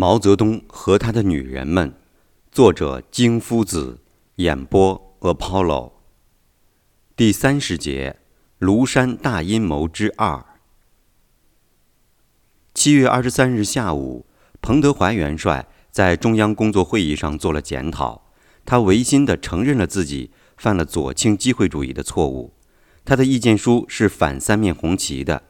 毛泽东和他的女人们，作者金夫子，演播 Apollo。第三十节，庐山大阴谋之二。七月二十三日下午，彭德怀元帅在中央工作会议上做了检讨，他违心地承认了自己犯了左倾机会主义的错误。他的意见书是反三面红旗的。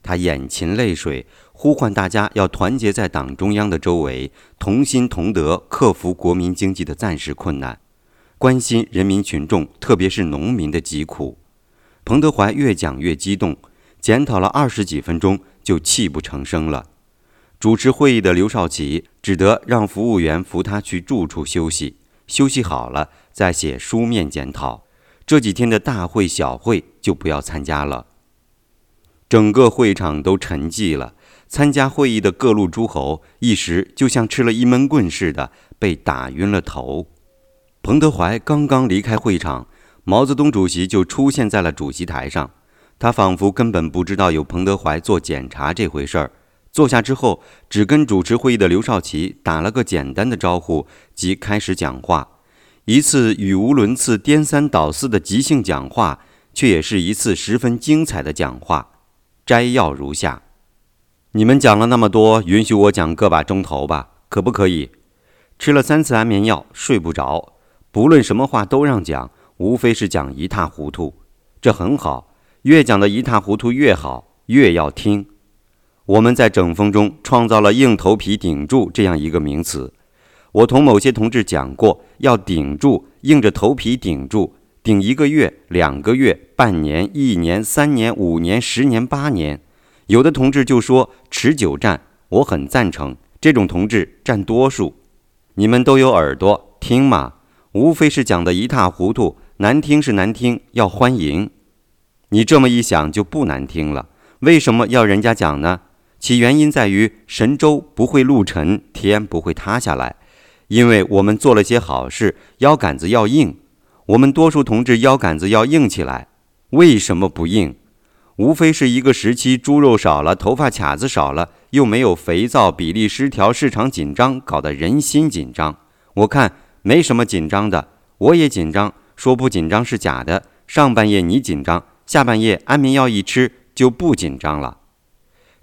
他眼噙泪水，呼唤大家要团结在党中央的周围，同心同德，克服国民经济的暂时困难，关心人民群众，特别是农民的疾苦。彭德怀越讲越激动，检讨了二十几分钟，就泣不成声了。主持会议的刘少奇只得让服务员扶他去住处休息，休息好了再写书面检讨。这几天的大会小会就不要参加了。整个会场都沉寂了。参加会议的各路诸侯一时就像吃了一闷棍似的，被打晕了头。彭德怀刚刚离开会场，毛泽东主席就出现在了主席台上。他仿佛根本不知道有彭德怀做检查这回事儿。坐下之后，只跟主持会议的刘少奇打了个简单的招呼，即开始讲话。一次语无伦次、颠三倒四的即兴讲话，却也是一次十分精彩的讲话。摘要如下：你们讲了那么多，允许我讲个把钟头吧，可不可以？吃了三次安眠药，睡不着。不论什么话都让讲，无非是讲一塌糊涂。这很好，越讲的一塌糊涂越好，越要听。我们在整风中创造了“硬头皮顶住”这样一个名词。我同某些同志讲过，要顶住，硬着头皮顶住。顶一个月、两个月、半年、一年、三年、五年、十年、八年，有的同志就说持久战，我很赞成，这种同志占多数。你们都有耳朵听嘛，无非是讲得一塌糊涂，难听是难听，要欢迎。你这么一想就不难听了。为什么要人家讲呢？其原因在于神州不会陆沉，天不会塌下来，因为我们做了些好事，腰杆子要硬。我们多数同志腰杆子要硬起来，为什么不硬？无非是一个时期猪肉少了，头发卡子少了，又没有肥皂，比例失调，市场紧张，搞得人心紧张。我看没什么紧张的，我也紧张，说不紧张是假的。上半夜你紧张，下半夜安眠药一吃就不紧张了。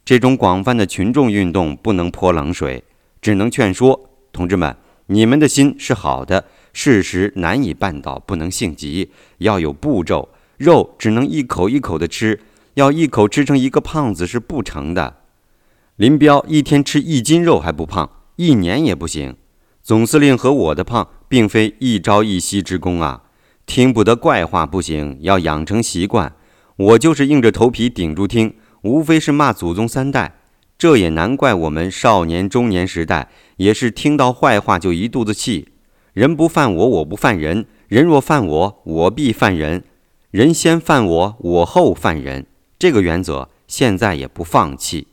这种广泛的群众运动不能泼冷水，只能劝说同志们，你们的心是好的。事实难以办到，不能性急，要有步骤。肉只能一口一口的吃，要一口吃成一个胖子是不成的。林彪一天吃一斤肉还不胖，一年也不行。总司令和我的胖，并非一朝一夕之功啊。听不得怪话不行，要养成习惯。我就是硬着头皮顶住听，无非是骂祖宗三代。这也难怪我们少年中年时代，也是听到坏话就一肚子气。人不犯我，我不犯人；人若犯我，我必犯人。人先犯我，我后犯人。这个原则现在也不放弃。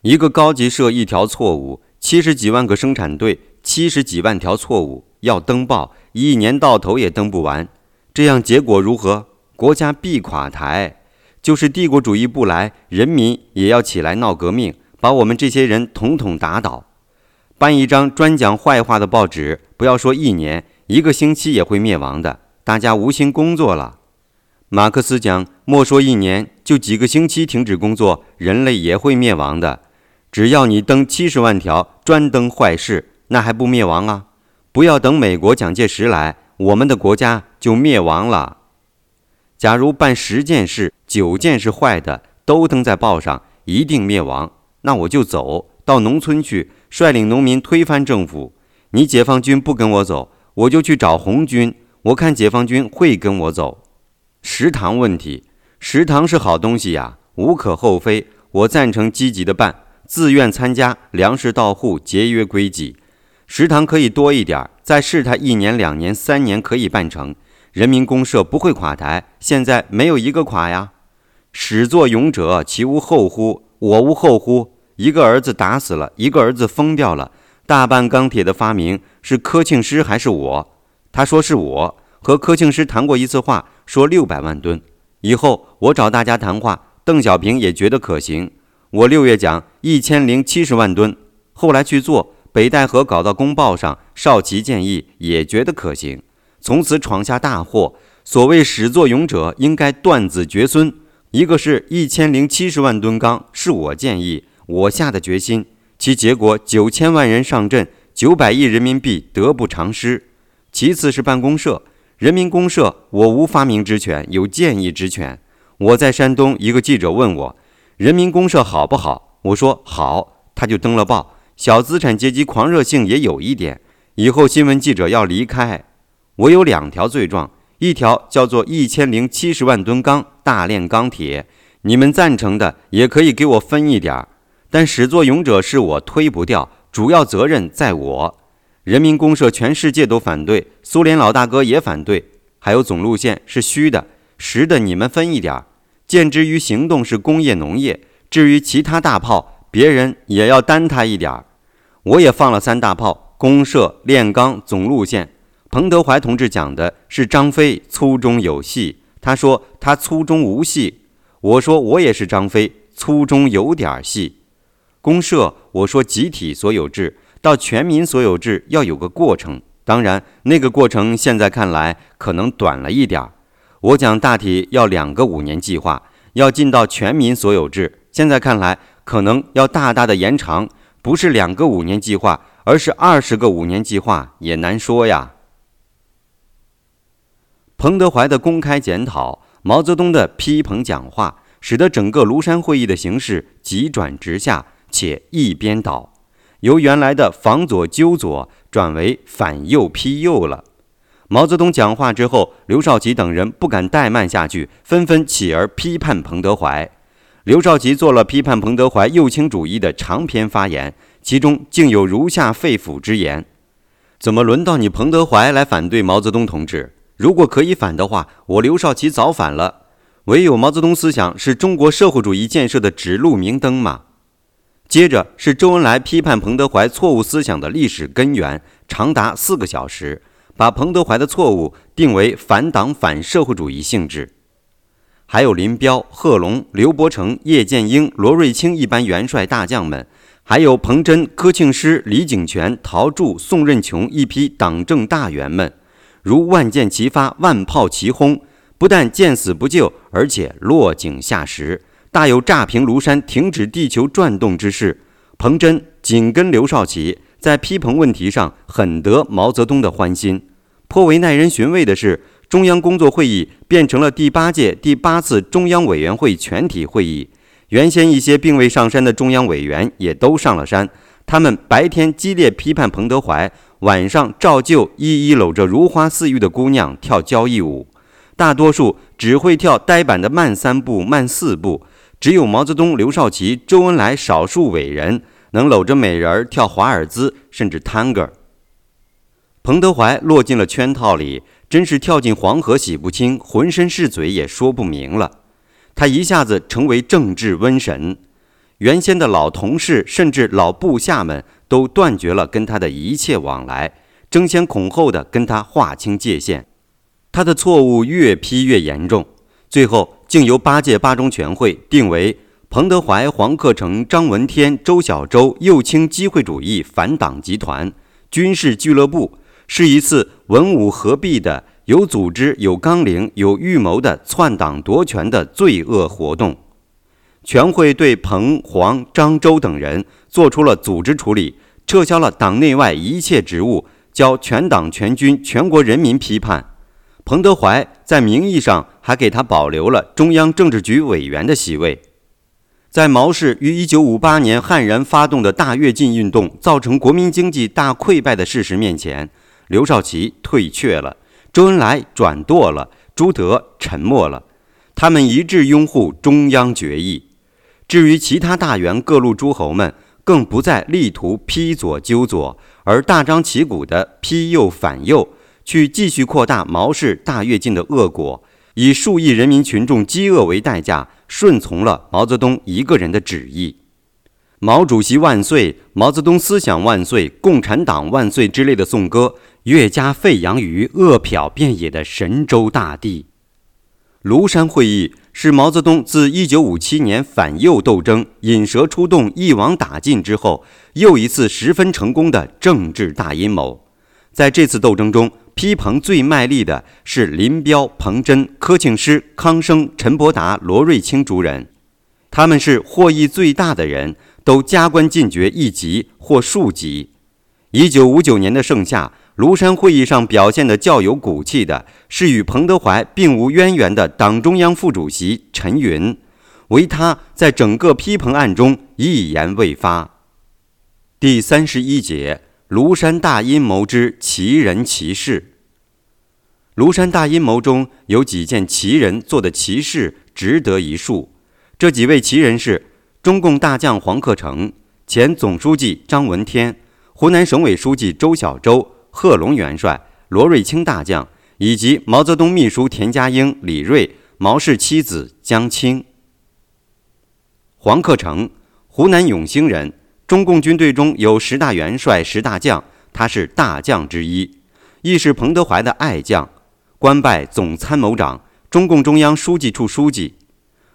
一个高级社一条错误，七十几万个生产队，七十几万条错误要登报，一年到头也登不完。这样结果如何？国家必垮台。就是帝国主义不来，人民也要起来闹革命，把我们这些人统统打倒。办一张专讲坏话的报纸，不要说一年，一个星期也会灭亡的。大家无心工作了。马克思讲，莫说一年，就几个星期停止工作，人类也会灭亡的。只要你登七十万条专登坏事，那还不灭亡啊？不要等美国蒋介石来，我们的国家就灭亡了。假如办十件事，九件是坏的，都登在报上，一定灭亡。那我就走到农村去。率领农民推翻政府，你解放军不跟我走，我就去找红军。我看解放军会跟我走。食堂问题，食堂是好东西呀，无可厚非。我赞成积极的办，自愿参加，粮食到户，节约归己。食堂可以多一点，再试他一年、两年、三年可以办成。人民公社不会垮台，现在没有一个垮呀。始作俑者，其无后乎？我无后乎？一个儿子打死了，一个儿子疯掉了。大半钢铁的发明是柯庆施还是我？他说是我。和柯庆施谈过一次话，说六百万吨。以后我找大家谈话，邓小平也觉得可行。我六月讲一千零七十万吨，后来去做，北戴河搞到公报上，少奇建议也觉得可行，从此闯下大祸。所谓始作俑者，应该断子绝孙。一个是一千零七十万吨钢，是我建议，我下的决心，其结果九千万人上阵，九百亿人民币得不偿失。其次是办公社，人民公社，我无发明之权，有建议之权。我在山东，一个记者问我，人民公社好不好？我说好，他就登了报。小资产阶级狂热性也有一点，以后新闻记者要离开。我有两条罪状。一条叫做一千零七十万吨钢大炼钢铁，你们赞成的也可以给我分一点儿，但始作俑者是我推不掉，主要责任在我。人民公社全世界都反对，苏联老大哥也反对，还有总路线是虚的，实的你们分一点儿。见之于行动是工业农业，至于其他大炮，别人也要担他一点儿。我也放了三大炮，公社炼钢总路线。彭德怀同志讲的是张飞粗中有细，他说他粗中无细，我说我也是张飞粗中有点细。公社我说集体所有制到全民所有制要有个过程，当然那个过程现在看来可能短了一点儿。我讲大体要两个五年计划，要进到全民所有制，现在看来可能要大大的延长，不是两个五年计划，而是二十个五年计划也难说呀。彭德怀的公开检讨，毛泽东的批评讲话，使得整个庐山会议的形势急转直下，且一边倒，由原来的防左纠左转为反右批右了。毛泽东讲话之后，刘少奇等人不敢怠慢下去，纷纷起而批判彭德怀。刘少奇做了批判彭德怀右倾主义的长篇发言，其中竟有如下肺腑之言：怎么轮到你彭德怀来反对毛泽东同志？如果可以反的话，我刘少奇早反了。唯有毛泽东思想是中国社会主义建设的指路明灯嘛。接着是周恩来批判彭德怀错误思想的历史根源，长达四个小时，把彭德怀的错误定为反党反社会主义性质。还有林彪、贺龙、刘伯承、叶剑英、罗瑞卿一般元帅大将们，还有彭真、柯庆施、李井泉、陶铸、宋任穷一批党政大员们。如万箭齐发，万炮齐轰，不但见死不救，而且落井下石，大有炸平庐山、停止地球转动之势。彭真紧跟刘少奇，在批评问题上很得毛泽东的欢心。颇为耐人寻味的是，中央工作会议变成了第八届第八次中央委员会全体会议。原先一些并未上山的中央委员也都上了山，他们白天激烈批判彭德怀。晚上照旧一一搂着如花似玉的姑娘跳交谊舞，大多数只会跳呆板的慢三步、慢四步，只有毛泽东、刘少奇、周恩来少数伟人能搂着美人儿跳华尔兹，甚至探戈。彭德怀落进了圈套里，真是跳进黄河洗不清，浑身是嘴也说不明了。他一下子成为政治瘟神，原先的老同事甚至老部下们。都断绝了跟他的一切往来，争先恐后的跟他划清界限。他的错误越批越严重，最后竟由八届八中全会定为彭德怀、黄克诚、张闻天、周小舟右倾机会主义反党集团、军事俱乐部，是一次文武合璧的、有组织、有纲领、有预谋的篡党夺权的罪恶活动。全会对彭、黄、张、周等人做出了组织处理。撤销了党内外一切职务，交全党全军全国人民批判。彭德怀在名义上还给他保留了中央政治局委员的席位。在毛氏于1958年悍然发动的大跃进运动造成国民经济大溃败的事实面前，刘少奇退却了，周恩来转舵了，朱德沉默了。他们一致拥护中央决议。至于其他大员各路诸侯们，更不再力图批左纠左，而大张旗鼓地批右反右，去继续扩大毛氏大跃进的恶果，以数亿人民群众饥饿为代价，顺从了毛泽东一个人的旨意。毛主席万岁，毛泽东思想万岁，共产党万岁之类的颂歌，越加沸扬于饿殍遍野的神州大地。庐山会议是毛泽东自1957年反右斗争引蛇出洞、一网打尽之后，又一次十分成功的政治大阴谋。在这次斗争中，批彭最卖力的是林彪、彭真、柯庆施、康生、陈伯达、罗瑞卿诸人，他们是获益最大的人，都加官进爵一级或数级。1959年的盛夏。庐山会议上表现的较有骨气的是与彭德怀并无渊源的党中央副主席陈云，唯他在整个批彭案中一言未发。第三十一节：庐山大阴谋之奇人奇事。庐山大阴谋中有几件奇人做的奇事值得一述。这几位奇人是中共大将黄克诚、前总书记张闻天、湖南省委书记周小舟。贺龙元帅、罗瑞卿大将以及毛泽东秘书田家英、李瑞、毛氏妻子江青。黄克诚，湖南永兴人，中共军队中有十大元帅、十大将，他是大将之一，亦是彭德怀的爱将，官拜总参谋长、中共中央书记处书记。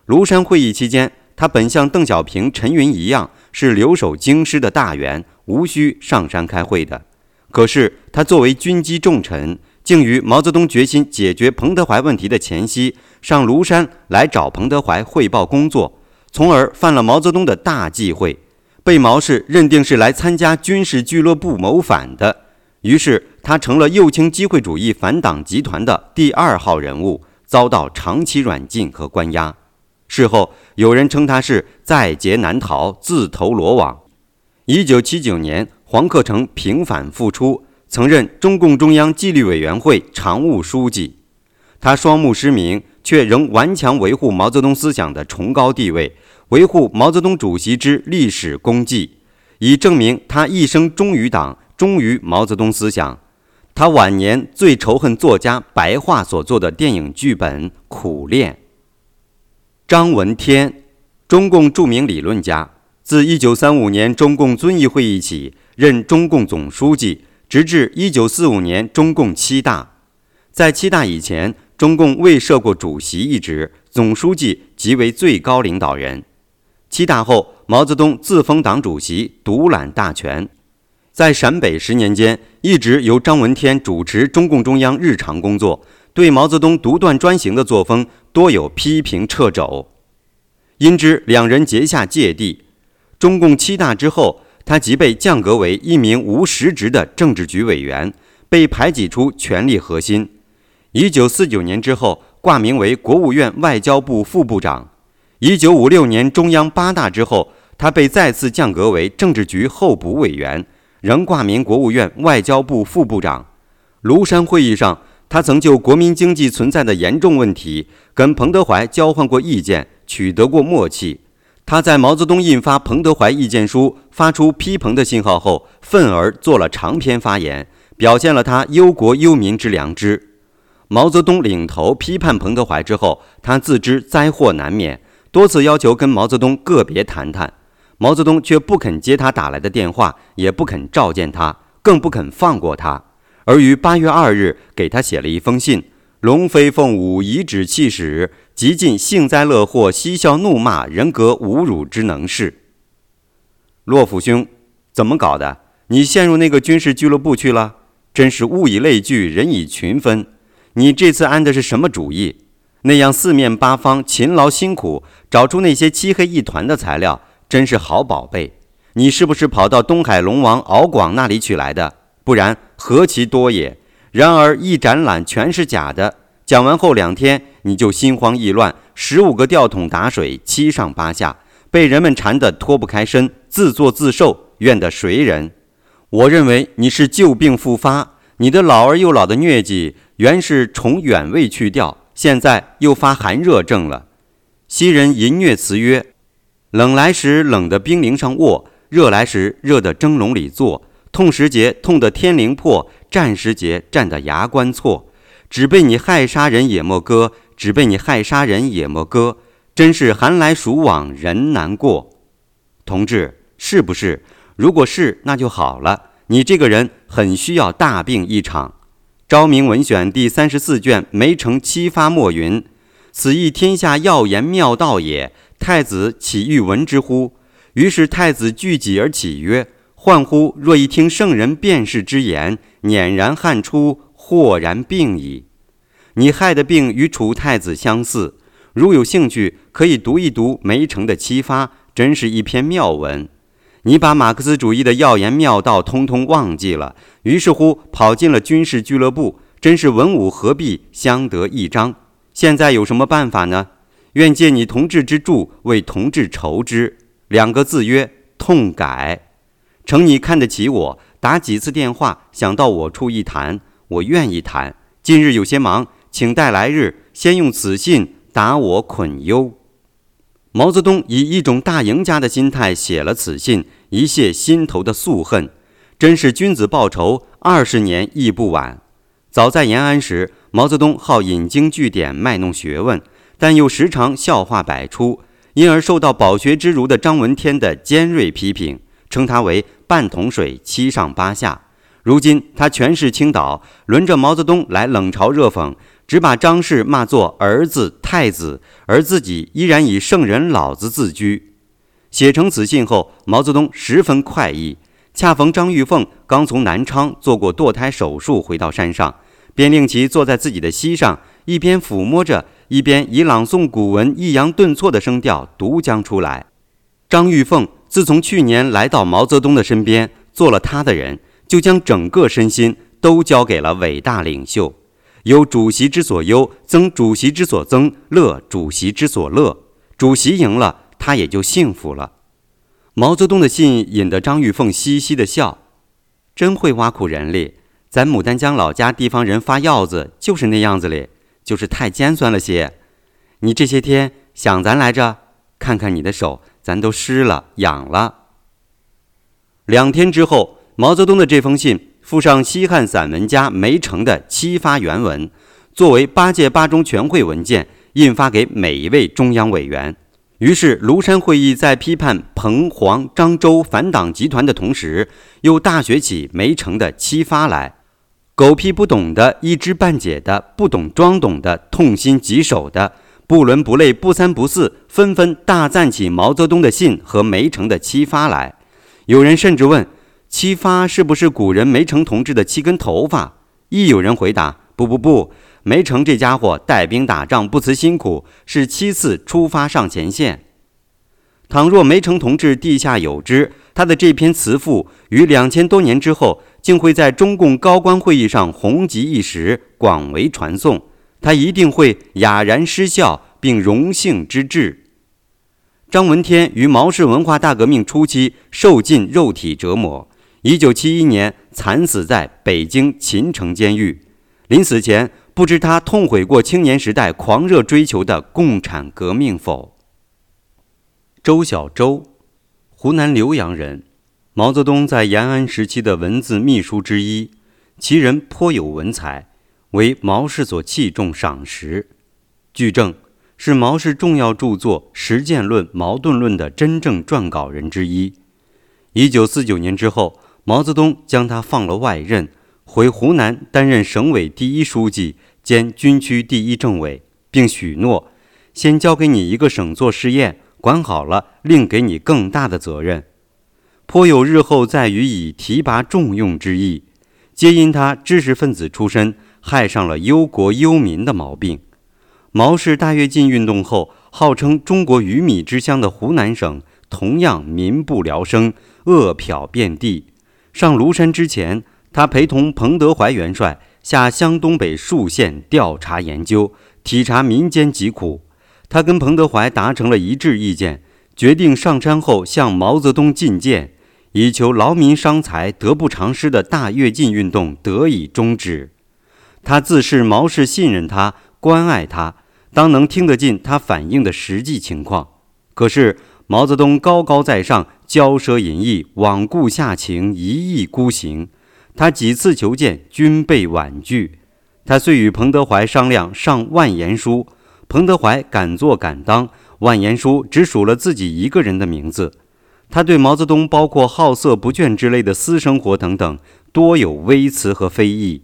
庐山会议期间，他本像邓小平、陈云一样，是留守京师的大员，无需上山开会的。可是，他作为军机重臣，竟于毛泽东决心解决彭德怀问题的前夕，上庐山来找彭德怀汇报工作，从而犯了毛泽东的大忌讳，被毛氏认定是来参加军事俱乐部谋反的。于是，他成了右倾机会主义反党集团的第二号人物，遭到长期软禁和关押。事后，有人称他是在劫难逃，自投罗网。一九七九年。黄克诚平反复出，曾任中共中央纪律委员会常务书记。他双目失明，却仍顽强维护毛泽东思想的崇高地位，维护毛泽东主席之历史功绩，以证明他一生忠于党、忠于毛泽东思想。他晚年最仇恨作家白桦所做的电影剧本《苦练》。张闻天，中共著名理论家，自1935年中共遵义会议起。任中共总书记，直至一九四五年中共七大。在七大以前，中共未设过主席一职，总书记即为最高领导人。七大后，毛泽东自封党主席，独揽大权。在陕北十年间，一直由张闻天主持中共中央日常工作，对毛泽东独断专行的作风多有批评掣肘。因之，两人结下芥蒂。中共七大之后。他即被降格为一名无实职的政治局委员，被排挤出权力核心。一九四九年之后，挂名为国务院外交部副部长。一九五六年中央八大之后，他被再次降格为政治局候补委员，仍挂名国务院外交部副部长。庐山会议上，他曾就国民经济存在的严重问题，跟彭德怀交换过意见，取得过默契。他在毛泽东印发彭德怀意见书、发出批彭的信号后，愤而做了长篇发言，表现了他忧国忧民之良知。毛泽东领头批判彭德怀之后，他自知灾祸难免，多次要求跟毛泽东个别谈谈，毛泽东却不肯接他打来的电话，也不肯召见他，更不肯放过他，而于八月二日给他写了一封信。龙飞凤舞，颐指气使，极尽幸灾乐祸、嬉笑怒骂、人格侮辱之能事。洛甫兄，怎么搞的？你陷入那个军事俱乐部去了？真是物以类聚，人以群分。你这次安的是什么主意？那样四面八方勤劳辛苦，找出那些漆黑一团的材料，真是好宝贝。你是不是跑到东海龙王敖广那里取来的？不然何其多也！然而一展览全是假的，讲完后两天你就心慌意乱，十五个吊桶打水，七上八下，被人们缠得脱不开身，自作自受，怨得谁人？我认为你是旧病复发，你的老而又老的疟疾原是从远未去掉，现在又发寒热症了。昔人淫虐词曰：“冷来时冷得冰凌上卧，热来时热得蒸笼里坐。”痛时节痛得天灵破，战时节战得牙关错。只被你害杀人也莫割，只被你害杀人也莫割。真是寒来暑往人难过。同志，是不是？如果是，那就好了。你这个人很需要大病一场。《昭明文选》第三十四卷梅城七发末云：“此亦天下要言妙道也。太子岂欲闻之乎？”于是太子聚己而起曰：“患乎！若一听圣人辨识之言，辇然汗出，豁然病矣。”你害的病与楚太子相似。如有兴趣，可以读一读梅城的七发，真是一篇妙文。你把马克思主义的要言妙道通通忘记了，于是乎跑进了军事俱乐部，真是文武合璧，相得益彰。现在有什么办法呢？愿借你同志之助，为同志筹之。两个字曰痛改。承你看得起我，打几次电话，想到我处一谈，我愿意谈。今日有些忙，请待来日，先用此信答我捆忧。毛泽东以一种大赢家的心态写了此信。一泄心头的宿恨，真是君子报仇，二十年亦不晚。早在延安时，毛泽东好引经据典，卖弄学问，但又时常笑话百出，因而受到饱学之儒的张闻天的尖锐批评，称他为半桶水七上八下。如今他权势倾倒，轮着毛泽东来冷嘲热讽，只把张氏骂作儿子太子，而自己依然以圣人老子自居。写成此信后，毛泽东十分快意。恰逢张玉凤刚从南昌做过堕胎手术，回到山上，便令其坐在自己的膝上，一边抚摸着，一边以朗诵古文抑扬顿挫的声调读将出来。张玉凤自从去年来到毛泽东的身边，做了他的人，就将整个身心都交给了伟大领袖。忧主席之所忧，增主席之所增，乐主席之所乐。主席赢了。他也就幸福了。毛泽东的信引得张玉凤嘻嘻的笑，真会挖苦人哩。咱牡丹江老家地方人发药子就是那样子哩，就是太尖酸了些。你这些天想咱来着？看看你的手，咱都湿了，痒了。两天之后，毛泽东的这封信附上西汉散文家梅城的七发原文，作为八届八中全会文件，印发给每一位中央委员。于是，庐山会议在批判彭、黄、张、周反党集团的同时，又大学起梅城的七发来。狗屁不懂的、一知半解的、不懂装懂的、痛心疾首的、不伦不类、不三不四，纷纷大赞起毛泽东的信和梅城的七发来。有人甚至问：七发是不是古人梅城同志的七根头发？亦有人回答：不不不。梅城这家伙带兵打仗不辞辛苦，是七次出发上前线。倘若梅城同志地下有知，他的这篇词赋于两千多年之后，竟会在中共高官会议上红极一时，广为传颂。他一定会哑然失笑，并荣幸之至。张闻天于毛氏文化大革命初期受尽肉体折磨，一九七一年惨死在北京秦城监狱，临死前。不知他痛悔过青年时代狂热追求的共产革命否？周小舟，湖南浏阳人，毛泽东在延安时期的文字秘书之一，其人颇有文采，为毛氏所器重赏识。据证，是毛氏重要著作《实践论》《矛盾论》的真正撰稿人之一。一九四九年之后，毛泽东将他放了外任，回湖南担任省委第一书记。兼军区第一政委，并许诺，先交给你一个省做试验，管好了，另给你更大的责任，颇有日后再予以提拔重用之意。皆因他知识分子出身，害上了忧国忧民的毛病。毛氏大跃进运动后，号称中国鱼米之乡的湖南省，同样民不聊生，饿殍遍地。上庐山之前，他陪同彭德怀元帅。下湘东北数县调查研究，体察民间疾苦。他跟彭德怀达成了一致意见，决定上山后向毛泽东进谏，以求劳民伤财、得不偿失的大跃进运动得以终止。他自恃毛氏信任他、关爱他，当能听得进他反映的实际情况。可是毛泽东高高在上，骄奢淫逸，罔顾下情，一意孤行。他几次求见，均被婉拒。他遂与彭德怀商量上万言书，彭德怀敢做敢当，万言书只署了自己一个人的名字。他对毛泽东包括好色不倦之类的私生活等等，多有微词和非议，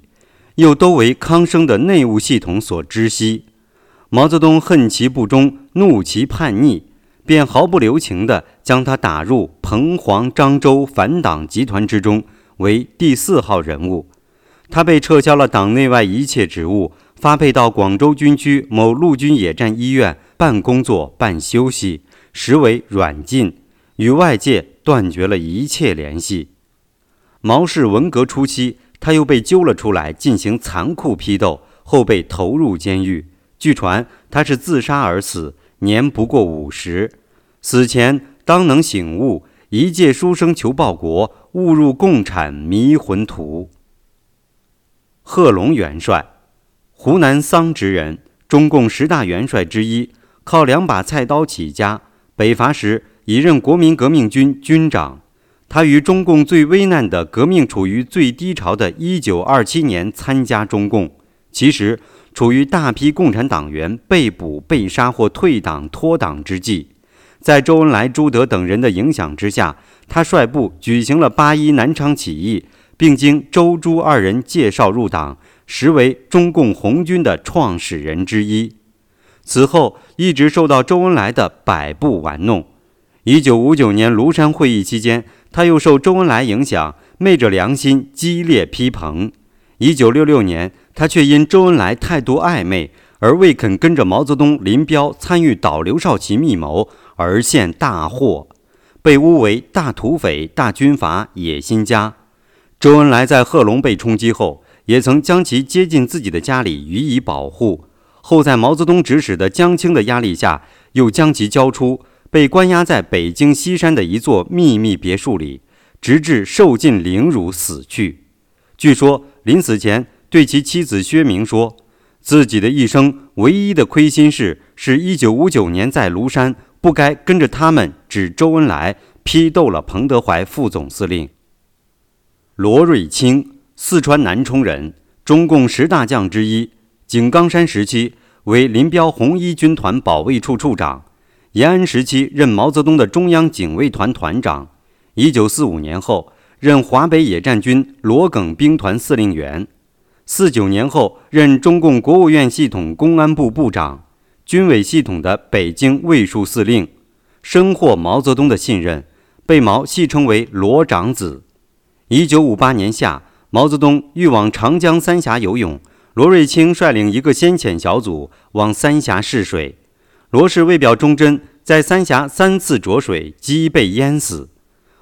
又都为康生的内务系统所知悉。毛泽东恨其不忠，怒其叛逆，便毫不留情地将他打入彭黄漳州反党集团之中，为第四号人物。他被撤销了党内外一切职务，发配到广州军区某陆军野战医院办工作、办休息，实为软禁，与外界断绝了一切联系。毛氏文革初期，他又被揪了出来进行残酷批斗，后被投入监狱。据传他是自杀而死，年不过五十。死前当能醒悟，一介书生求报国，误入共产迷魂途。贺龙元帅，湖南桑植人，中共十大元帅之一，靠两把菜刀起家。北伐时已任国民革命军军长。他于中共最危难的革命处于最低潮的1927年参加中共，其实处于大批共产党员被捕、被杀或退党脱党之际。在周恩来、朱德等人的影响之下，他率部举行了八一南昌起义。并经周朱二人介绍入党，实为中共红军的创始人之一。此后一直受到周恩来的摆布玩弄。一九五九年庐山会议期间，他又受周恩来影响，昧着良心激烈批评。一九六六年，他却因周恩来态度暧昧而未肯跟着毛泽东、林彪参与倒刘少奇密谋，而陷大祸，被诬为大土匪、大军阀、野心家。周恩来在贺龙被冲击后，也曾将其接进自己的家里予以保护。后在毛泽东指使的江青的压力下，又将其交出，被关押在北京西山的一座秘密别墅里，直至受尽凌辱死去。据说临死前对其妻子薛明说，自己的一生唯一的亏心事，是一九五九年在庐山不该跟着他们指周恩来批斗了彭德怀副总司令。罗瑞卿，四川南充人，中共十大将之一。井冈山时期为林彪红一军团保卫处处长，延安时期任毛泽东的中央警卫团团长。一九四五年后任华北野战军罗耿兵团司令员。四九年后任中共国务院系统公安部部长，军委系统的北京卫戍司令，深获毛泽东的信任，被毛戏称为“罗长子”。一九五八年夏，毛泽东欲往长江三峡游泳，罗瑞卿率领一个先遣小组往三峡试水。罗氏为表忠贞，在三峡三次着水，即被淹死。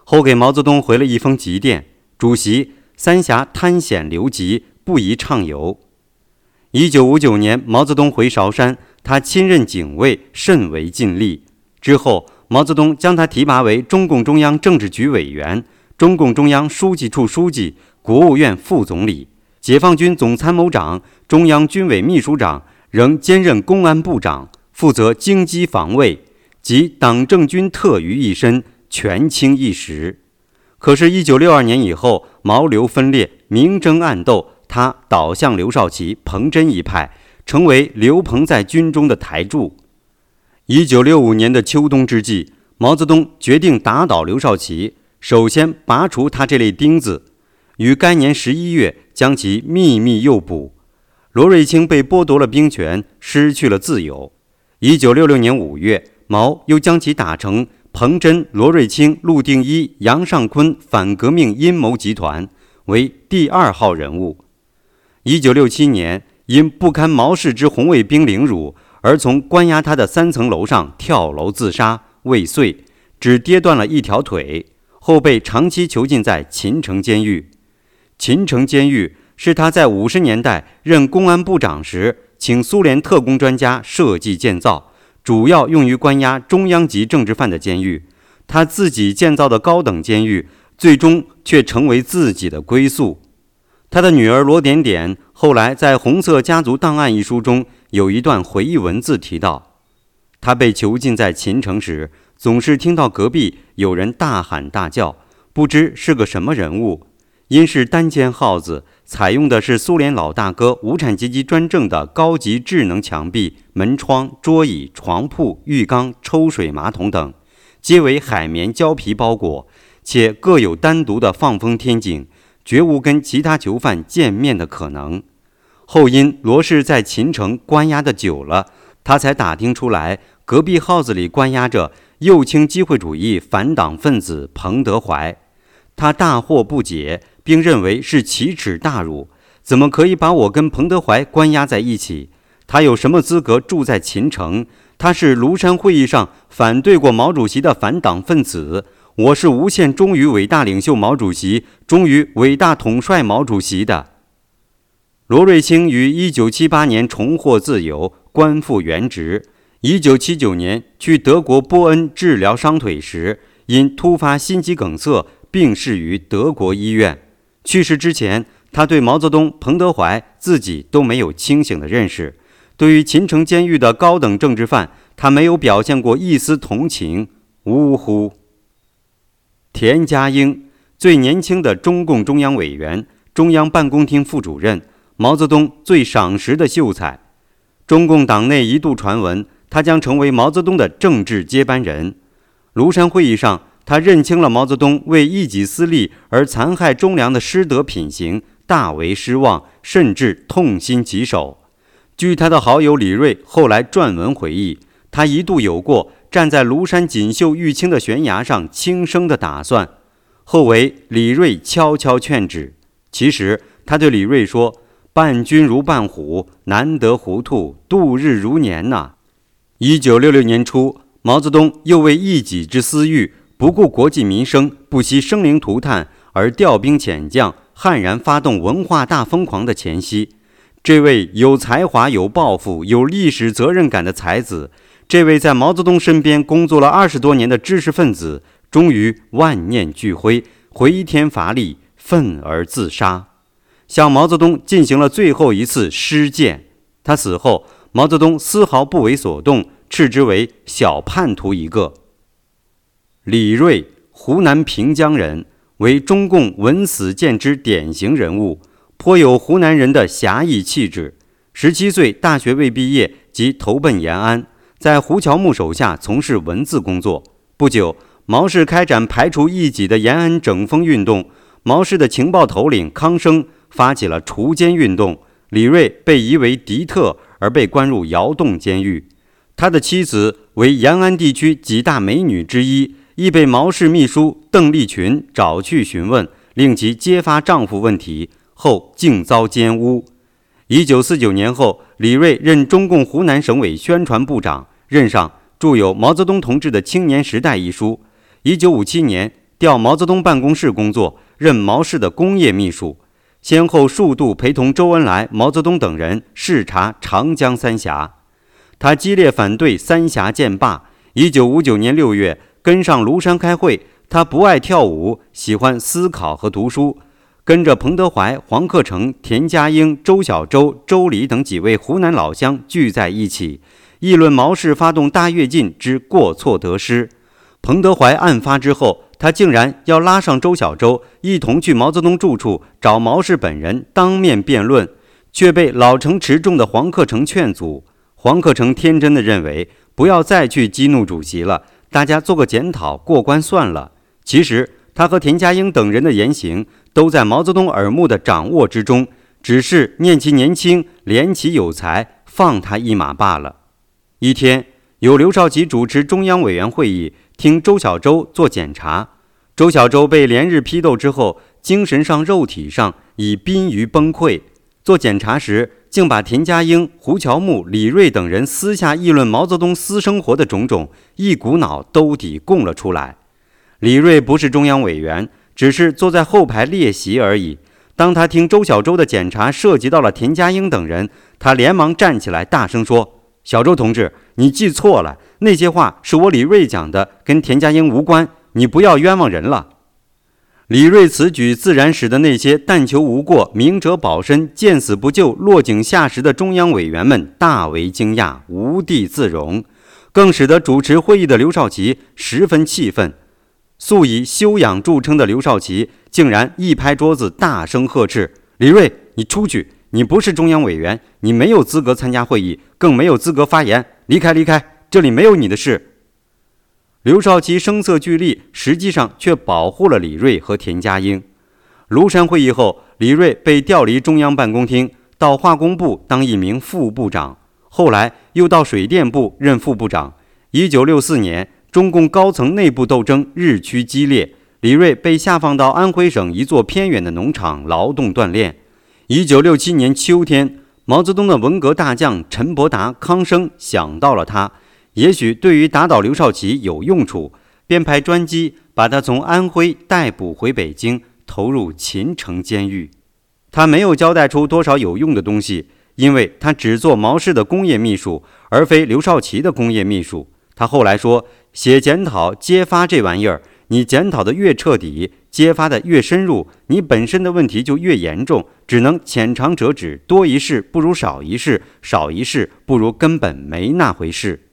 后给毛泽东回了一封急电：“主席，三峡滩险流急，不宜畅游。”一九五九年，毛泽东回韶山，他亲任警卫，甚为尽力。之后，毛泽东将他提拔为中共中央政治局委员。中共中央书记处书记、国务院副总理、解放军总参谋长、中央军委秘书长，仍兼任公安部长，负责京畿防卫及党政军特于一身，权倾一时。可是，一九六二年以后，毛刘分裂，明争暗斗，他倒向刘少奇、彭真一派，成为刘鹏在军中的台柱。一九六五年的秋冬之际，毛泽东决定打倒刘少奇。首先拔除他这类钉子，于该年十一月将其秘密诱捕。罗瑞卿被剥夺了兵权，失去了自由。一九六六年五月，毛又将其打成彭真、罗瑞卿、陆定一、杨尚昆反革命阴谋集团，为第二号人物。一九六七年，因不堪毛氏之红卫兵凌辱，而从关押他的三层楼上跳楼自杀，未遂，只跌断了一条腿。后被长期囚禁在秦城监狱。秦城监狱是他在五十年代任公安部长时，请苏联特工专家设计建造，主要用于关押中央级政治犯的监狱。他自己建造的高等监狱，最终却成为自己的归宿。他的女儿罗点点后来在《红色家族档案》一书中有一段回忆文字提到，他被囚禁在秦城时。总是听到隔壁有人大喊大叫，不知是个什么人物。因是单间号子，采用的是苏联老大哥无产阶级专政的高级智能墙壁、门窗、桌椅、床铺、浴缸、抽水马桶等，皆为海绵胶皮包裹，且各有单独的放风天井，绝无跟其他囚犯见面的可能。后因罗氏在秦城关押的久了。他才打听出来，隔壁号子里关押着右倾机会主义反党分子彭德怀。他大惑不解，并认为是奇耻大辱，怎么可以把我跟彭德怀关押在一起？他有什么资格住在秦城？他是庐山会议上反对过毛主席的反党分子。我是无限忠于伟大领袖毛主席，忠于伟大统帅毛主席的。罗瑞卿于一九七八年重获自由，官复原职。一九七九年去德国波恩治疗伤腿时，因突发心肌梗塞病逝于德国医院。去世之前，他对毛泽东、彭德怀自己都没有清醒的认识。对于秦城监狱的高等政治犯，他没有表现过一丝同情。呜呼！田家英，最年轻的中共中央委员、中央办公厅副主任，毛泽东最赏识的秀才。中共党内一度传闻他将成为毛泽东的政治接班人。庐山会议上，他认清了毛泽东为一己私利而残害忠良的师德品行，大为失望，甚至痛心疾首。据他的好友李锐后来撰文回忆，他一度有过。站在庐山锦绣玉清的悬崖上轻声的打算，后为李锐悄悄劝止。其实他对李锐说：“伴君如伴虎，难得糊涂，度日如年呐。”一九六六年初，毛泽东又为一己之私欲，不顾国计民生，不惜生灵涂炭而调兵遣将，悍然发动文化大疯狂的前夕，这位有才华、有抱负、有历史责任感的才子。这位在毛泽东身边工作了二十多年的知识分子，终于万念俱灰，回天乏力，愤而自杀，向毛泽东进行了最后一次施剑。他死后，毛泽东丝毫不为所动，斥之为小叛徒一个。李锐，湖南平江人，为中共闻死见之典型人物，颇有湖南人的侠义气质。十七岁，大学未毕业即投奔延安。在胡乔木手下从事文字工作。不久，毛氏开展排除异己的延安整风运动。毛氏的情报头领康生发起了除奸运动。李瑞被疑为敌特，而被关入窑洞监狱。他的妻子为延安地区几大美女之一，亦被毛氏秘书邓丽群找去询问，令其揭发丈夫问题后，竟遭奸污。一九四九年后，李瑞任中共湖南省委宣传部长。任上著有《毛泽东同志的青年时代》一书。一九五七年调毛泽东办公室工作，任毛氏的工业秘书，先后数度陪同周恩来、毛泽东等人视察长江三峡。他激烈反对三峡建坝。一九五九年六月，跟上庐山开会。他不爱跳舞，喜欢思考和读书，跟着彭德怀、黄克诚、田家英、周小舟、周礼等几位湖南老乡聚在一起。议论毛氏发动大跃进之过错得失，彭德怀案发之后，他竟然要拉上周小舟一同去毛泽东住处找毛氏本人当面辩论，却被老成持重的黄克诚劝阻。黄克诚天真的认为不要再去激怒主席了，大家做个检讨过关算了。其实他和田家英等人的言行都在毛泽东耳目的掌握之中，只是念其年轻，怜其有才，放他一马罢了。一天，由刘少奇主持中央委员会议，听周小舟做检查。周小舟被连日批斗之后，精神上、肉体上已濒于崩溃。做检查时，竟把田家英、胡乔木、李锐等人私下议论毛泽东私生活的种种，一股脑兜底供了出来。李锐不是中央委员，只是坐在后排列席而已。当他听周小舟的检查涉及到了田家英等人，他连忙站起来，大声说。小周同志，你记错了，那些话是我李锐讲的，跟田家英无关，你不要冤枉人了。李锐此举自然使得那些但求无过、明哲保身、见死不救、落井下石的中央委员们大为惊讶，无地自容，更使得主持会议的刘少奇十分气愤。素以修养著称的刘少奇，竟然一拍桌子，大声呵斥：“李锐，你出去！”你不是中央委员，你没有资格参加会议，更没有资格发言。离开，离开，这里没有你的事。刘少奇声色俱厉，实际上却保护了李瑞和田家英。庐山会议后，李瑞被调离中央办公厅，到化工部当一名副部长。后来又到水电部任副部长。一九六四年，中共高层内部斗争日趋激烈，李瑞被下放到安徽省一座偏远的农场劳动锻炼。一九六七年秋天，毛泽东的文革大将陈伯达、康生想到了他，也许对于打倒刘少奇有用处，便派专机把他从安徽逮捕回北京，投入秦城监狱。他没有交代出多少有用的东西，因为他只做毛氏的工业秘书，而非刘少奇的工业秘书。他后来说：“写检讨揭发这玩意儿，你检讨的越彻底，揭发的越深入，你本身的问题就越严重。只能浅尝辄止，多一事不如少一事，少一事不如根本没那回事。”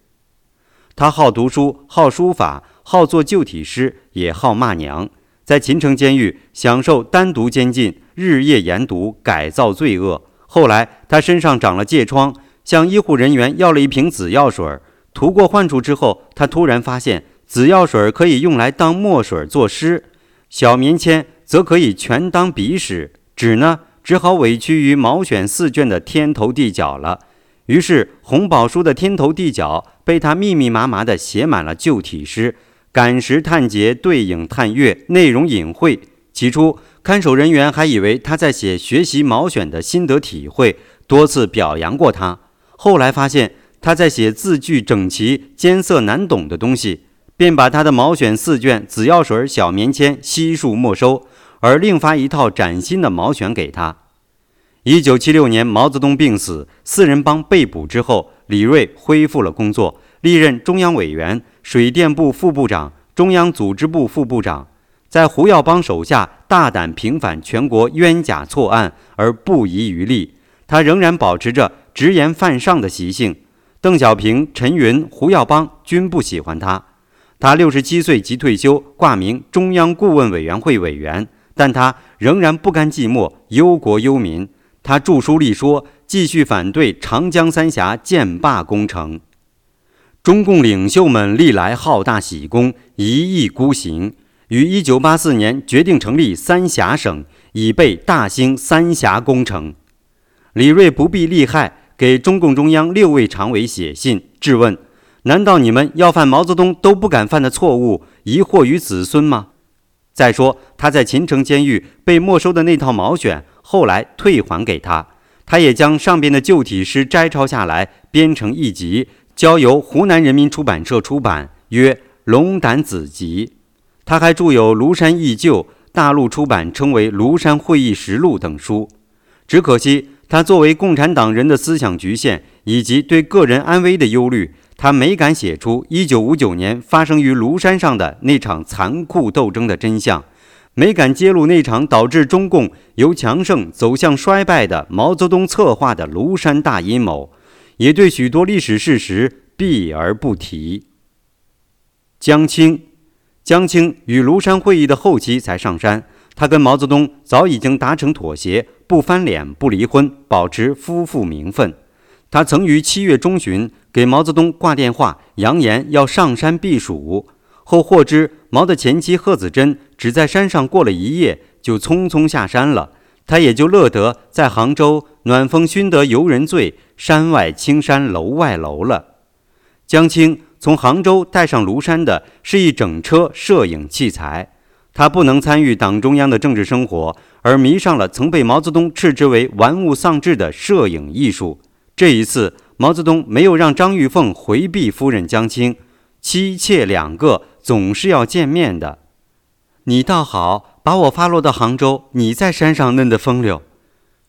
他好读书，好书法，好做旧体诗，也好骂娘。在秦城监狱享受单独监禁。日夜研读，改造罪恶。后来他身上长了疥疮，向医护人员要了一瓶紫药水涂过患处之后，他突然发现紫药水可以用来当墨水作诗，小棉签则可以全当笔使。纸呢，只好委屈于毛选四卷的天头地角了。于是红宝书的天头地角被他密密麻麻地写满了旧体诗，感时探节，对影探月，内容隐晦。起初。看守人员还以为他在写学习毛选的心得体会，多次表扬过他。后来发现他在写字句整齐、艰涩难懂的东西，便把他的毛选四卷、紫药水、小棉签悉数没收，而另发一套崭新的毛选给他。一九七六年，毛泽东病死，四人帮被捕之后，李瑞恢复了工作，历任中央委员、水电部副部长、中央组织部副部长。在胡耀邦手下大胆平反全国冤假错案而不遗余力，他仍然保持着直言犯上的习性。邓小平、陈云、胡耀邦均不喜欢他。他六十七岁即退休，挂名中央顾问委员会委员，但他仍然不甘寂寞，忧国忧民。他著书立说，继续反对长江三峡建坝工程。中共领袖们历来好大喜功，一意孤行。于一九八四年决定成立三峡省，以备大兴三峡工程。李瑞不必厉害，给中共中央六位常委写信质问：难道你们要犯毛泽东都不敢犯的错误，遗祸于子孙吗？再说他在秦城监狱被没收的那套毛选，后来退还给他，他也将上边的旧体诗摘抄下来，编成一集，交由湖南人民出版社出版，曰《龙胆子集》。他还著有《庐山忆旧》，大陆出版称为《庐山会议实录》等书。只可惜，他作为共产党人的思想局限以及对个人安危的忧虑，他没敢写出1959年发生于庐山上的那场残酷斗争的真相，没敢揭露那场导致中共由强盛走向衰败的毛泽东策划的庐山大阴谋，也对许多历史事实避而不提。江青。江青与庐山会议的后期才上山，他跟毛泽东早已经达成妥协，不翻脸，不离婚，保持夫妇名分。他曾于七月中旬给毛泽东挂电话，扬言要上山避暑。后获知毛的前妻贺子珍只在山上过了一夜，就匆匆下山了。他也就乐得在杭州暖风熏得游人醉，山外青山楼外楼了。江青。从杭州带上庐山的是一整车摄影器材，他不能参与党中央的政治生活，而迷上了曾被毛泽东斥之为玩物丧志的摄影艺术。这一次，毛泽东没有让张玉凤回避夫人江青，妻妾两个总是要见面的。你倒好，把我发落到杭州，你在山上嫩得风流。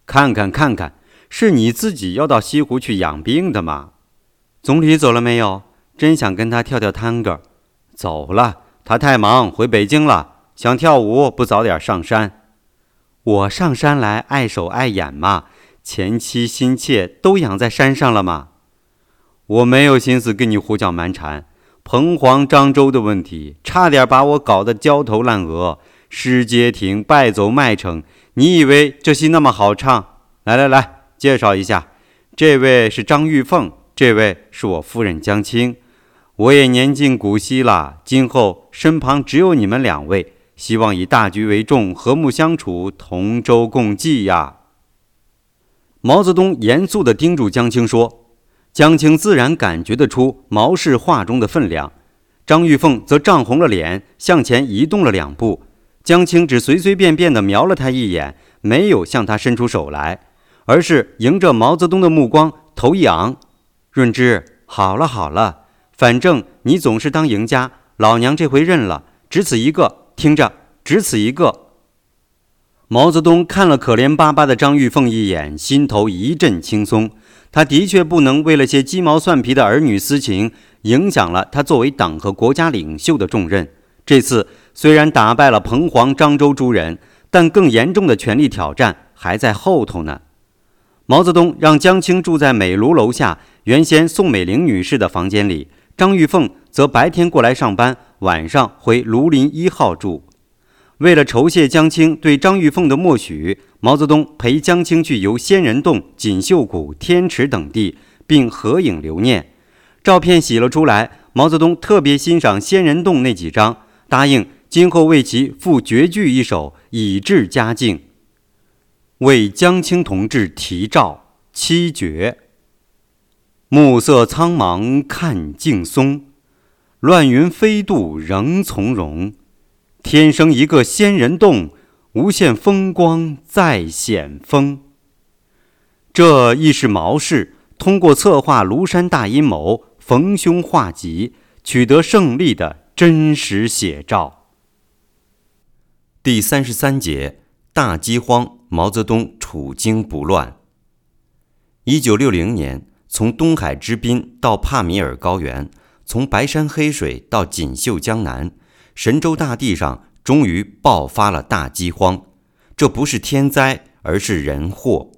看看看看，是你自己要到西湖去养病的吗？总理走了没有？真想跟他跳跳探戈，走了。他太忙，回北京了。想跳舞，不早点上山？我上山来碍手碍眼嘛。前妻心切都养在山上了吗？我没有心思跟你胡搅蛮缠。彭黄漳州的问题，差点把我搞得焦头烂额。失街亭败走麦城，你以为这戏那么好唱？来来来，介绍一下，这位是张玉凤，这位是我夫人江青。我也年近古稀了，今后身旁只有你们两位，希望以大局为重，和睦相处，同舟共济呀。毛泽东严肃地叮嘱江青说：“江青自然感觉得出毛氏话中的分量。张玉凤则涨红了脸，向前移动了两步。江青只随随便便地瞄了他一眼，没有向他伸出手来，而是迎着毛泽东的目光，头一昂：“润之，好了好了，反正你总是当赢家，老娘这回认了，只此一个。听着，只此一个。”毛泽东看了可怜巴巴的张玉凤一眼，心头一阵轻松。他的确不能为了些鸡毛蒜皮的儿女私情，影响了他作为党和国家领袖的重任。这次虽然打败了彭黄、漳州诸人，但更严重的权力挑战还在后头呢。毛泽东让江青住在美庐楼下原先宋美龄女士的房间里，张玉凤则白天过来上班，晚上回庐林一号住。为了酬谢江青对张玉凤的默许，毛泽东陪江青去游仙人洞、锦绣谷、天池等地，并合影留念。照片洗了出来，毛泽东特别欣赏仙人洞那几张，答应今后为其赋绝句一首，以致佳境。为江青同志题照七绝：暮色苍茫看劲松，乱云飞渡仍从容。天生一个仙人洞，无限风光再险峰。这亦是毛氏通过策划庐山大阴谋、逢凶化吉、取得胜利的真实写照。第三十三节大饥荒，毛泽东处惊不乱。一九六零年，从东海之滨到帕米尔高原，从白山黑水到锦绣江南。神州大地上终于爆发了大饥荒，这不是天灾，而是人祸。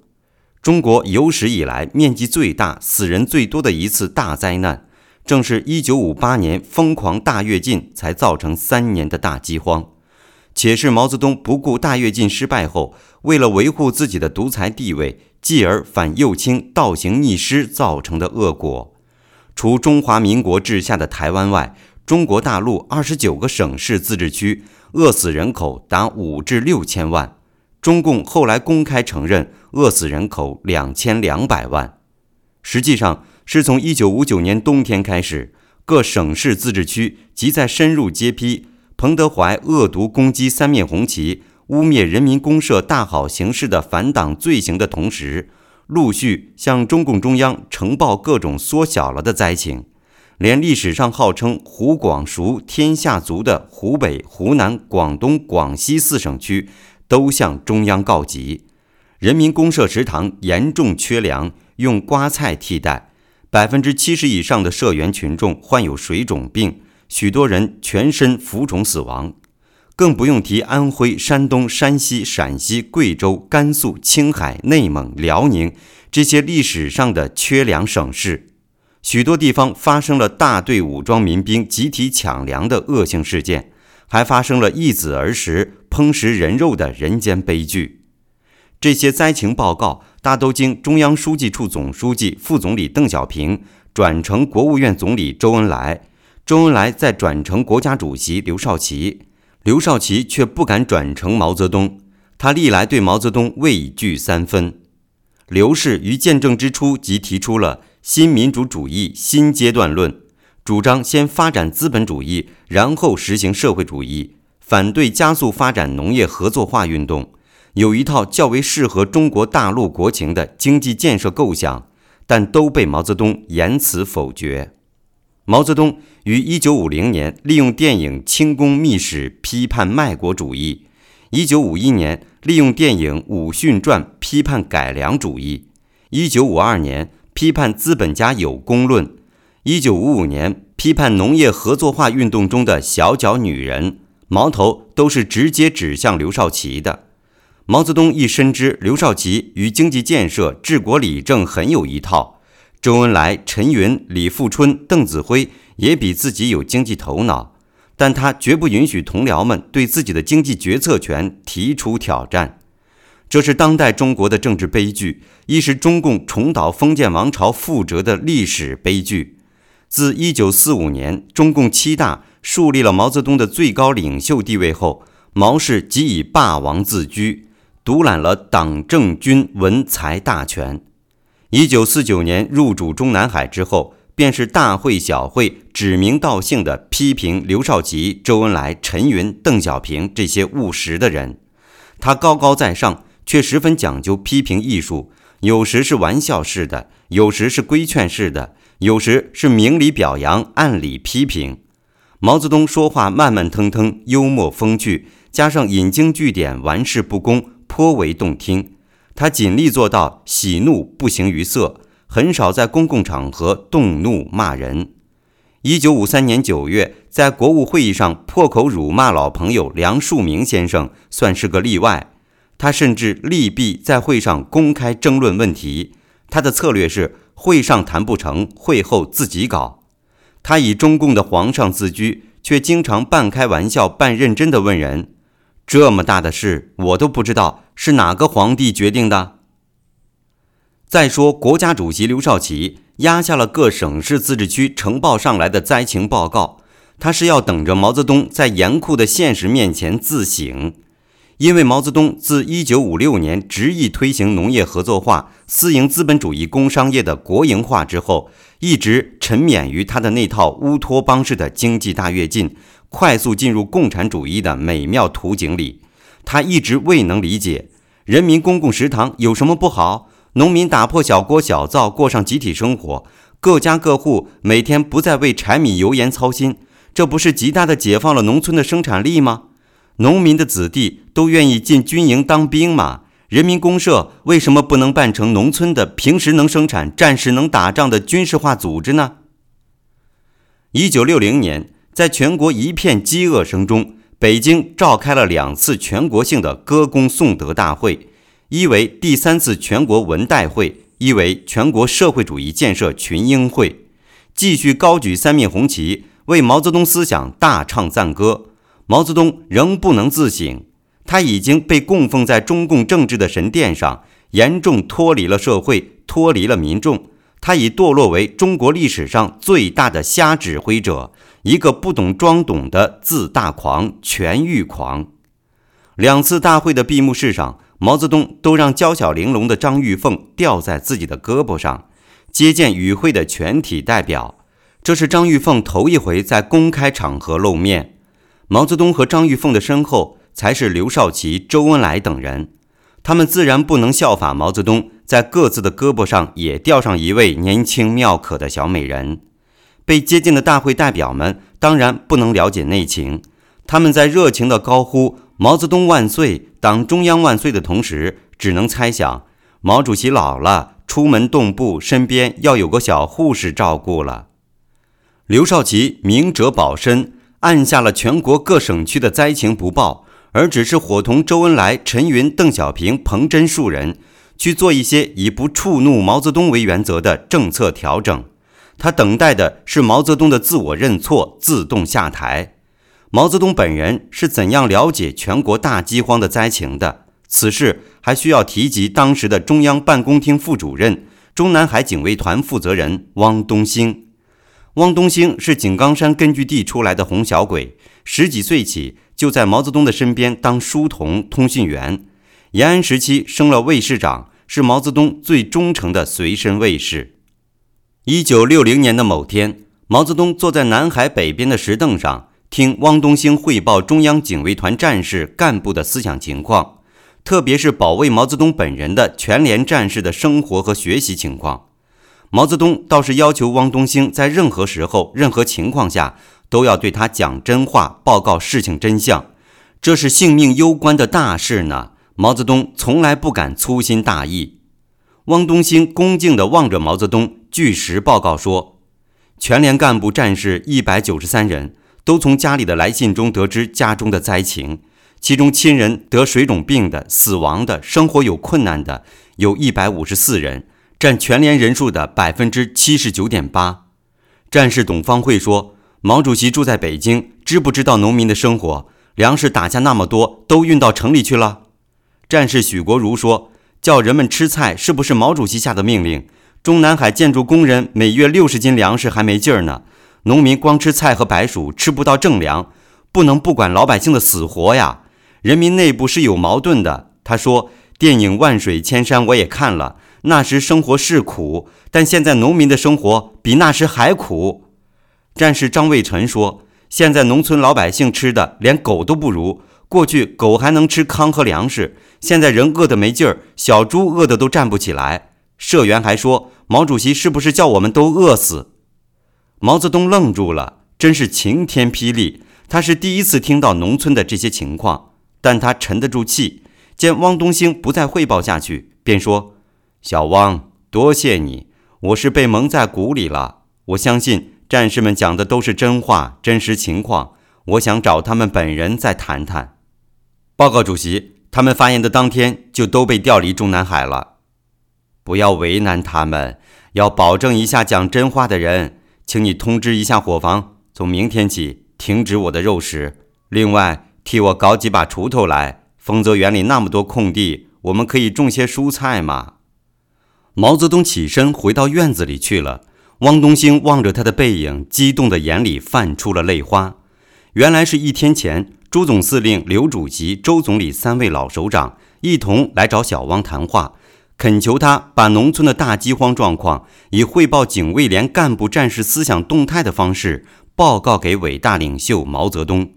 中国有史以来面积最大、死人最多的一次大灾难，正是1958年疯狂大跃进才造成三年的大饥荒，且是毛泽东不顾大跃进失败后，为了维护自己的独裁地位，继而反右倾、倒行逆施造成的恶果。除中华民国治下的台湾外，中国大陆二十九个省市自治区饿死人口达五至六千万，中共后来公开承认饿死人口两千两百万。实际上是从一九五九年冬天开始，各省市自治区即在深入揭批彭德怀恶毒攻击三面红旗、污蔑人民公社大好形势的反党罪行的同时，陆续向中共中央呈报各种缩小了的灾情。连历史上号称“湖广熟天下足”的湖北、湖南、广东、广西四省区，都向中央告急。人民公社食堂严重缺粮，用瓜菜替代。百分之七十以上的社员群众患有水肿病，许多人全身浮肿死亡。更不用提安徽、山东、山西、陕西、贵州、甘肃、青海、内蒙、辽宁这些历史上的缺粮省市。许多地方发生了大队武装民兵集体抢粮的恶性事件，还发生了易子而食、烹食人肉的人间悲剧。这些灾情报告大都经中央书记处总书记、副总理邓小平转呈国务院总理周恩来，周恩来再转呈国家主席刘少奇，刘少奇却不敢转呈毛泽东。他历来对毛泽东畏惧三分。刘氏于建政之初即提出了。新民主主义新阶段论主张先发展资本主义，然后实行社会主义，反对加速发展农业合作化运动，有一套较为适合中国大陆国情的经济建设构想，但都被毛泽东严词否决。毛泽东于1950年利用电影《清宫秘史》批判卖国主义，1951年利用电影《武训传》批判改良主义，1952年。批判资本家有功论，一九五五年批判农业合作化运动中的小脚女人，矛头都是直接指向刘少奇的。毛泽东亦深知刘少奇与经济建设、治国理政很有一套，周恩来、陈云、李富春、邓子恢也比自己有经济头脑，但他绝不允许同僚们对自己的经济决策权提出挑战。这是当代中国的政治悲剧，亦是中共重蹈封建王朝覆辙的历史悲剧。自1945年中共七大树立了毛泽东的最高领袖地位后，毛氏即以霸王自居，独揽了党政军文财大权。一九四九年入主中南海之后，便是大会小会指名道姓的批评刘少奇、周恩来、陈云、邓小平这些务实的人。他高高在上，却十分讲究批评艺术，有时是玩笑式的，有时是规劝式的，有时是明里表扬、暗里批评。毛泽东说话慢慢腾腾，幽默风趣，加上引经据典，玩世不恭，颇为动听。他尽力做到喜怒不形于色，很少在公共场合动怒骂人。一九五三年九月，在国务会议上破口辱骂老朋友梁漱溟先生，算是个例外。他甚至利弊在会上公开争论问题。他的策略是：会上谈不成，会后自己搞。他以中共的皇上自居，却经常半开玩笑半认真地问人：“这么大的事，我都不知道是哪个皇帝决定的。”再说，国家主席刘少奇压下了各省市自治区呈报上来的灾情报告，他是要等着毛泽东在严酷的现实面前自省。因为毛泽东自1956年执意推行农业合作化、私营资本主义工商业的国营化之后，一直沉湎于他的那套乌托邦式的经济大跃进、快速进入共产主义的美妙图景里。他一直未能理解，人民公共食堂有什么不好？农民打破小锅小灶，过上集体生活，各家各户每天不再为柴米油盐操心，这不是极大的解放了农村的生产力吗？农民的子弟都愿意进军营当兵吗？人民公社为什么不能办成农村的平时能生产、战时能打仗的军事化组织呢？一九六零年，在全国一片饥饿声中，北京召开了两次全国性的歌功颂德大会，一为第三次全国文代会，一为全国社会主义建设群英会，继续高举三面红旗，为毛泽东思想大唱赞歌。毛泽东仍不能自省，他已经被供奉在中共政治的神殿上，严重脱离了社会，脱离了民众。他已堕落为中国历史上最大的瞎指挥者，一个不懂装懂的自大狂、权欲狂。两次大会的闭幕式上，毛泽东都让娇小玲珑的张玉凤吊在自己的胳膊上，接见与会的全体代表。这是张玉凤头一回在公开场合露面。毛泽东和张玉凤的身后才是刘少奇、周恩来等人，他们自然不能效法毛泽东，在各自的胳膊上也吊上一位年轻妙可的小美人。被接见的大会代表们当然不能了解内情，他们在热情地高呼“毛泽东万岁，党中央万岁”的同时，只能猜想毛主席老了，出门动步身边要有个小护士照顾了。刘少奇明哲保身。按下了全国各省区的灾情不报，而只是伙同周恩来、陈云、邓小平、彭真数人去做一些以不触怒毛泽东为原则的政策调整。他等待的是毛泽东的自我认错、自动下台。毛泽东本人是怎样了解全国大饥荒的灾情的？此事还需要提及当时的中央办公厅副主任、中南海警卫团负责人汪东兴。汪东兴是井冈山根据地出来的红小鬼，十几岁起就在毛泽东的身边当书童、通讯员。延安时期升了卫士长，是毛泽东最忠诚的随身卫士。一九六零年的某天，毛泽东坐在南海北边的石凳上，听汪东兴汇报中央警卫团战士干部的思想情况，特别是保卫毛泽东本人的全连战士的生活和学习情况。毛泽东倒是要求汪东兴在任何时候、任何情况下都要对他讲真话，报告事情真相。这是性命攸关的大事呢。毛泽东从来不敢粗心大意。汪东兴恭敬地望着毛泽东，据实报告说：全连干部战士一百九十三人都从家里的来信中得知家中的灾情，其中亲人得水肿病的、死亡的、生活有困难的有一百五十四人。占全连人数的百分之七十九点八。战士董方会说：“毛主席住在北京，知不知道农民的生活？粮食打下那么多，都运到城里去了。”战士许国如说：“叫人们吃菜，是不是毛主席下的命令？中南海建筑工人每月六十斤粮食还没劲儿呢，农民光吃菜和白薯，吃不到正粮，不能不管老百姓的死活呀。人民内部是有矛盾的。”他说。电影《万水千山》我也看了，那时生活是苦，但现在农民的生活比那时还苦。战士张卫臣说：“现在农村老百姓吃的连狗都不如，过去狗还能吃糠和粮食，现在人饿得没劲儿，小猪饿得都站不起来。”社员还说：“毛主席是不是叫我们都饿死？”毛泽东愣住了，真是晴天霹雳。他是第一次听到农村的这些情况，但他沉得住气。见汪东兴不再汇报下去，便说：“小汪，多谢你，我是被蒙在鼓里了。我相信战士们讲的都是真话、真实情况。我想找他们本人再谈谈。”报告主席，他们发言的当天就都被调离中南海了。不要为难他们，要保证一下讲真话的人，请你通知一下伙房，从明天起。停止我的肉食，另外替我搞几把锄头来。丰泽园里那么多空地，我们可以种些蔬菜嘛。毛泽东起身回到院子里去了。汪东兴望着他的背影，激动的眼里泛出了泪花。原来是一天前，朱总司令、刘主席、周总理三位老首长一同来找小汪谈话，恳求他把农村的大饥荒状况以汇报警卫连干部战士思想动态的方式。报告给伟大领袖毛泽东，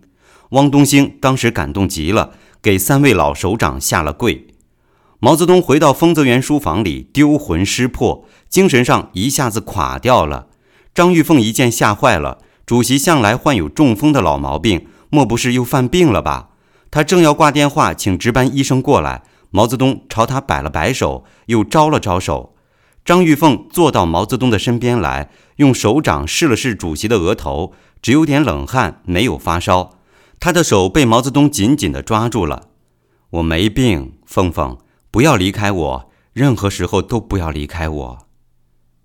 汪东兴当时感动极了，给三位老首长下了跪。毛泽东回到丰泽园书房里，丢魂失魄，精神上一下子垮掉了。张玉凤一见吓坏了，主席向来患有中风的老毛病，莫不是又犯病了吧？他正要挂电话请值班医生过来，毛泽东朝他摆了摆手，又招了招手。张玉凤坐到毛泽东的身边来，用手掌试了试主席的额头，只有点冷汗，没有发烧。他的手被毛泽东紧紧地抓住了。我没病，凤凤，不要离开我，任何时候都不要离开我。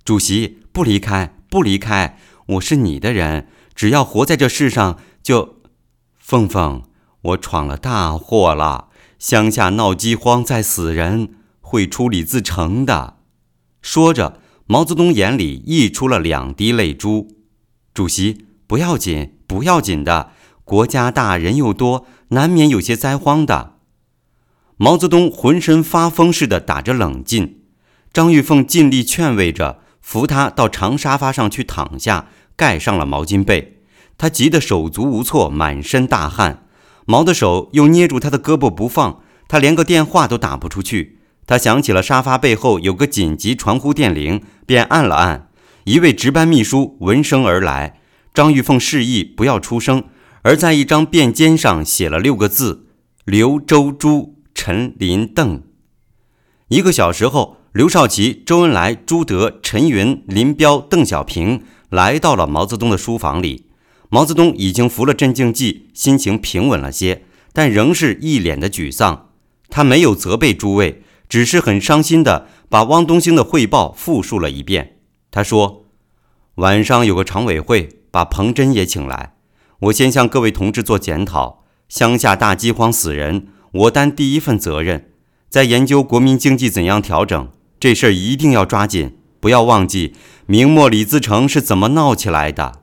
主席，不离开，不离开，我是你的人，只要活在这世上，就……凤凤，我闯了大祸了，乡下闹饥荒，在死人，会出李自成的。说着，毛泽东眼里溢出了两滴泪珠。主席，不要紧，不要紧的。国家大，人又多，难免有些灾荒的。毛泽东浑身发疯似的打着冷劲。张玉凤尽力劝慰着，扶他到长沙发上去躺下，盖上了毛巾被。他急得手足无措，满身大汗。毛的手又捏住他的胳膊不放，他连个电话都打不出去。他想起了沙发背后有个紧急传呼电铃，便按了按。一位值班秘书闻声而来，张玉凤示意不要出声，而在一张便笺上写了六个字：刘、周、朱、陈、林、邓。一个小时后，刘少奇、周恩来、朱德、陈云、林彪、邓小平来到了毛泽东的书房里。毛泽东已经服了镇静剂，心情平稳了些，但仍是一脸的沮丧。他没有责备诸位。只是很伤心的把汪东兴的汇报复述了一遍。他说：“晚上有个常委会，把彭真也请来。我先向各位同志做检讨。乡下大饥荒死人，我担第一份责任。在研究国民经济怎样调整这事儿，一定要抓紧，不要忘记明末李自成是怎么闹起来的。”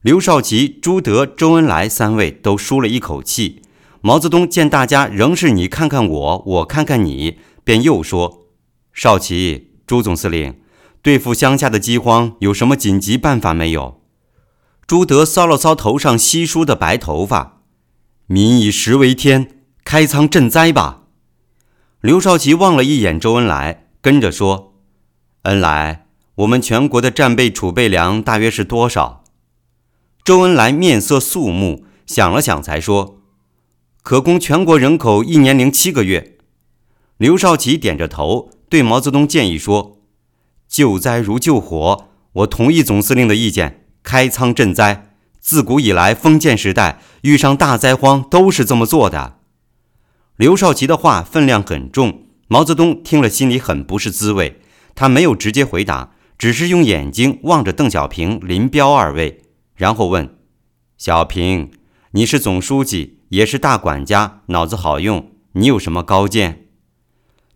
刘少奇、朱德、周恩来三位都舒了一口气。毛泽东见大家仍是你看看我，我看看你，便又说：“少奇，朱总司令，对付乡下的饥荒有什么紧急办法没有？”朱德搔了搔头上稀疏的白头发：“民以食为天，开仓赈灾吧。”刘少奇望了一眼周恩来，跟着说：“恩来，我们全国的战备储备粮大约是多少？”周恩来面色肃穆，想了想，才说。可供全国人口一年零七个月。刘少奇点着头，对毛泽东建议说：“救灾如救火，我同意总司令的意见，开仓赈灾。自古以来，封建时代遇上大灾荒都是这么做的。”刘少奇的话分量很重，毛泽东听了心里很不是滋味。他没有直接回答，只是用眼睛望着邓小平、林彪二位，然后问：“小平，你是总书记？”也是大管家，脑子好用。你有什么高见？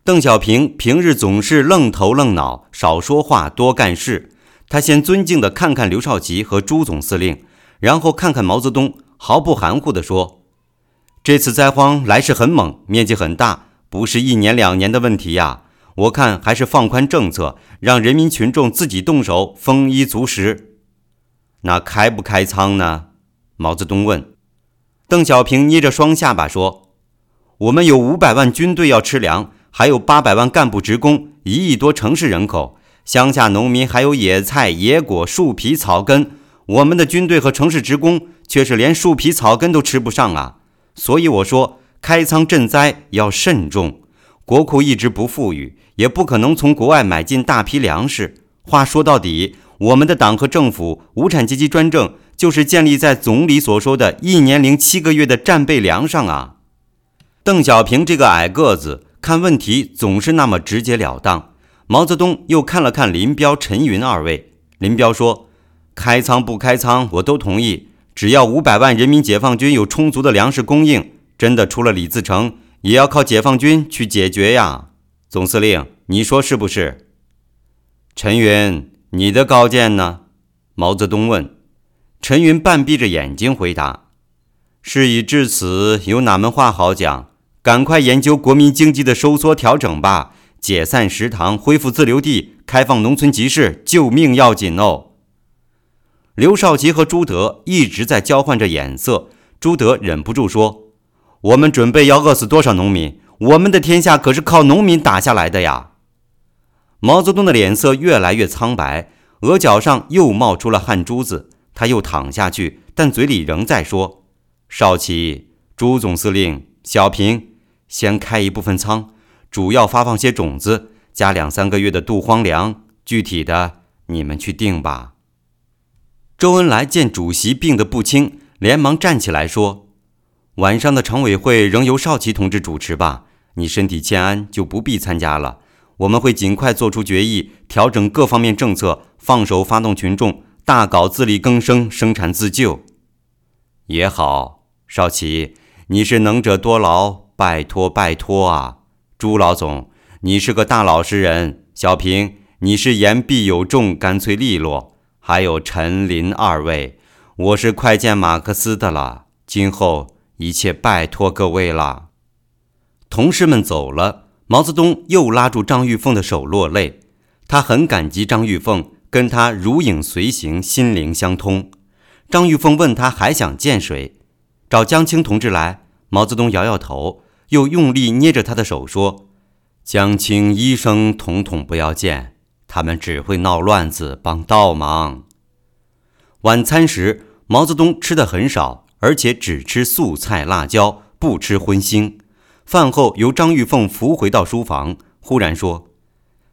邓小平平日总是愣头愣脑，少说话，多干事。他先尊敬地看看刘少奇和朱总司令，然后看看毛泽东，毫不含糊地说：“这次灾荒来势很猛，面积很大，不是一年两年的问题呀。我看还是放宽政策，让人民群众自己动手，丰衣足食。那开不开仓呢？毛泽东问。邓小平捏着双下巴说：“我们有五百万军队要吃粮，还有八百万干部职工，一亿多城市人口，乡下农民还有野菜、野果、树皮、草根。我们的军队和城市职工却是连树皮、草根都吃不上啊！所以我说，开仓赈灾要慎重。国库一直不富裕。”也不可能从国外买进大批粮食。话说到底，我们的党和政府无产阶级专政，就是建立在总理所说的一年零七个月的战备粮上啊。邓小平这个矮个子看问题总是那么直截了当。毛泽东又看了看林彪、陈云二位，林彪说：“开仓不开仓，我都同意，只要五百万人民解放军有充足的粮食供应，真的出了李自成，也要靠解放军去解决呀。”总司令，你说是不是？陈云，你的高见呢？毛泽东问。陈云半闭着眼睛回答：“事已至此，有哪门话好讲？赶快研究国民经济的收缩调整吧，解散食堂，恢复自留地，开放农村集市，救命要紧哦。”刘少奇和朱德一直在交换着眼色。朱德忍不住说：“我们准备要饿死多少农民？”我们的天下可是靠农民打下来的呀！毛泽东的脸色越来越苍白，额角上又冒出了汗珠子。他又躺下去，但嘴里仍在说：“少奇，朱总司令，小平，先开一部分仓，主要发放些种子，加两三个月的度荒粮。具体的你们去定吧。”周恩来见主席病得不轻，连忙站起来说：“晚上的常委会仍由少奇同志主持吧。”你身体欠安，就不必参加了。我们会尽快做出决议，调整各方面政策，放手发动群众，大搞自力更生、生产自救。也好，少奇，你是能者多劳，拜托拜托啊！朱老总，你是个大老实人。小平，你是言必有重，干脆利落。还有陈林二位，我是快见马克思的了。今后一切拜托各位了。同事们走了，毛泽东又拉住张玉凤的手落泪。他很感激张玉凤，跟他如影随形，心灵相通。张玉凤问他还想见谁，找江青同志来。毛泽东摇摇头，又用力捏着他的手说：“江青医生统统不要见，他们只会闹乱子，帮倒忙。”晚餐时，毛泽东吃的很少，而且只吃素菜、辣椒，不吃荤腥。饭后，由张玉凤扶回到书房，忽然说：“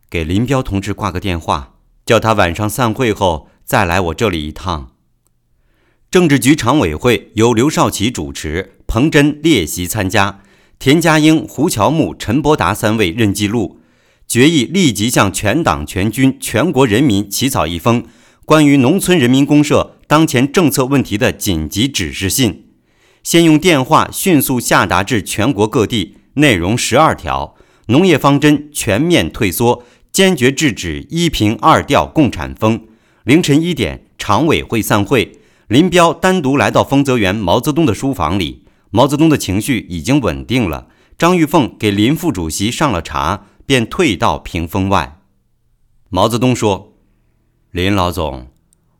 给林彪同志挂个电话，叫他晚上散会后再来我这里一趟。”政治局常委会由刘少奇主持，彭真列席参加，田家英、胡乔木、陈伯达三位任记录。决议立即向全党全军全国人民起草一封关于农村人民公社当前政策问题的紧急指示信。先用电话迅速下达至全国各地，内容十二条：农业方针全面退缩，坚决制止一平二调共产风。凌晨一点，常委会散会，林彪单独来到丰泽园毛泽东的书房里。毛泽东的情绪已经稳定了。张玉凤给林副主席上了茶，便退到屏风外。毛泽东说：“林老总，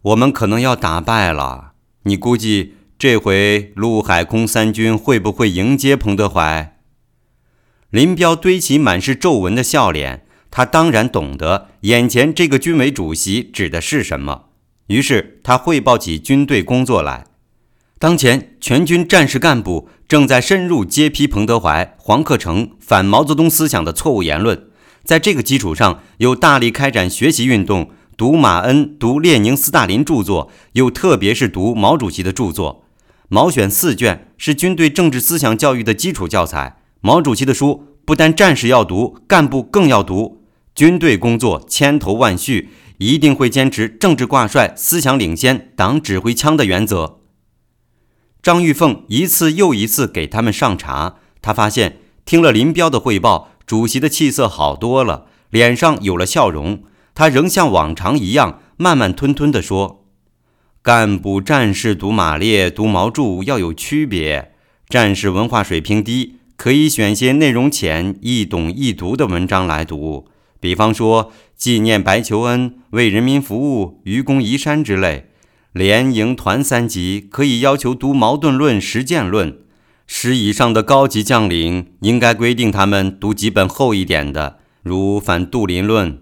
我们可能要打败了，你估计？”这回陆海空三军会不会迎接彭德怀？林彪堆起满是皱纹的笑脸，他当然懂得眼前这个军委主席指的是什么。于是他汇报起军队工作来。当前全军战士干部正在深入揭批彭德怀、黄克诚反毛泽东思想的错误言论，在这个基础上，又大力开展学习运动，读马恩、读列宁、斯大林著作，又特别是读毛主席的著作。毛选四卷是军队政治思想教育的基础教材。毛主席的书不但战士要读，干部更要读。军队工作千头万绪，一定会坚持政治挂帅、思想领先、党指挥枪的原则。张玉凤一次又一次给他们上茶，他发现听了林彪的汇报，主席的气色好多了，脸上有了笑容。他仍像往常一样慢慢吞吞地说。干部战士读马列、读毛著要有区别。战士文化水平低，可以选些内容浅、易懂易读的文章来读，比方说纪念白求恩、为人民服务、愚公移山之类。连、营、团三级可以要求读矛盾论、实践论。师以上的高级将领应该规定他们读几本厚一点的，如《反杜林论》。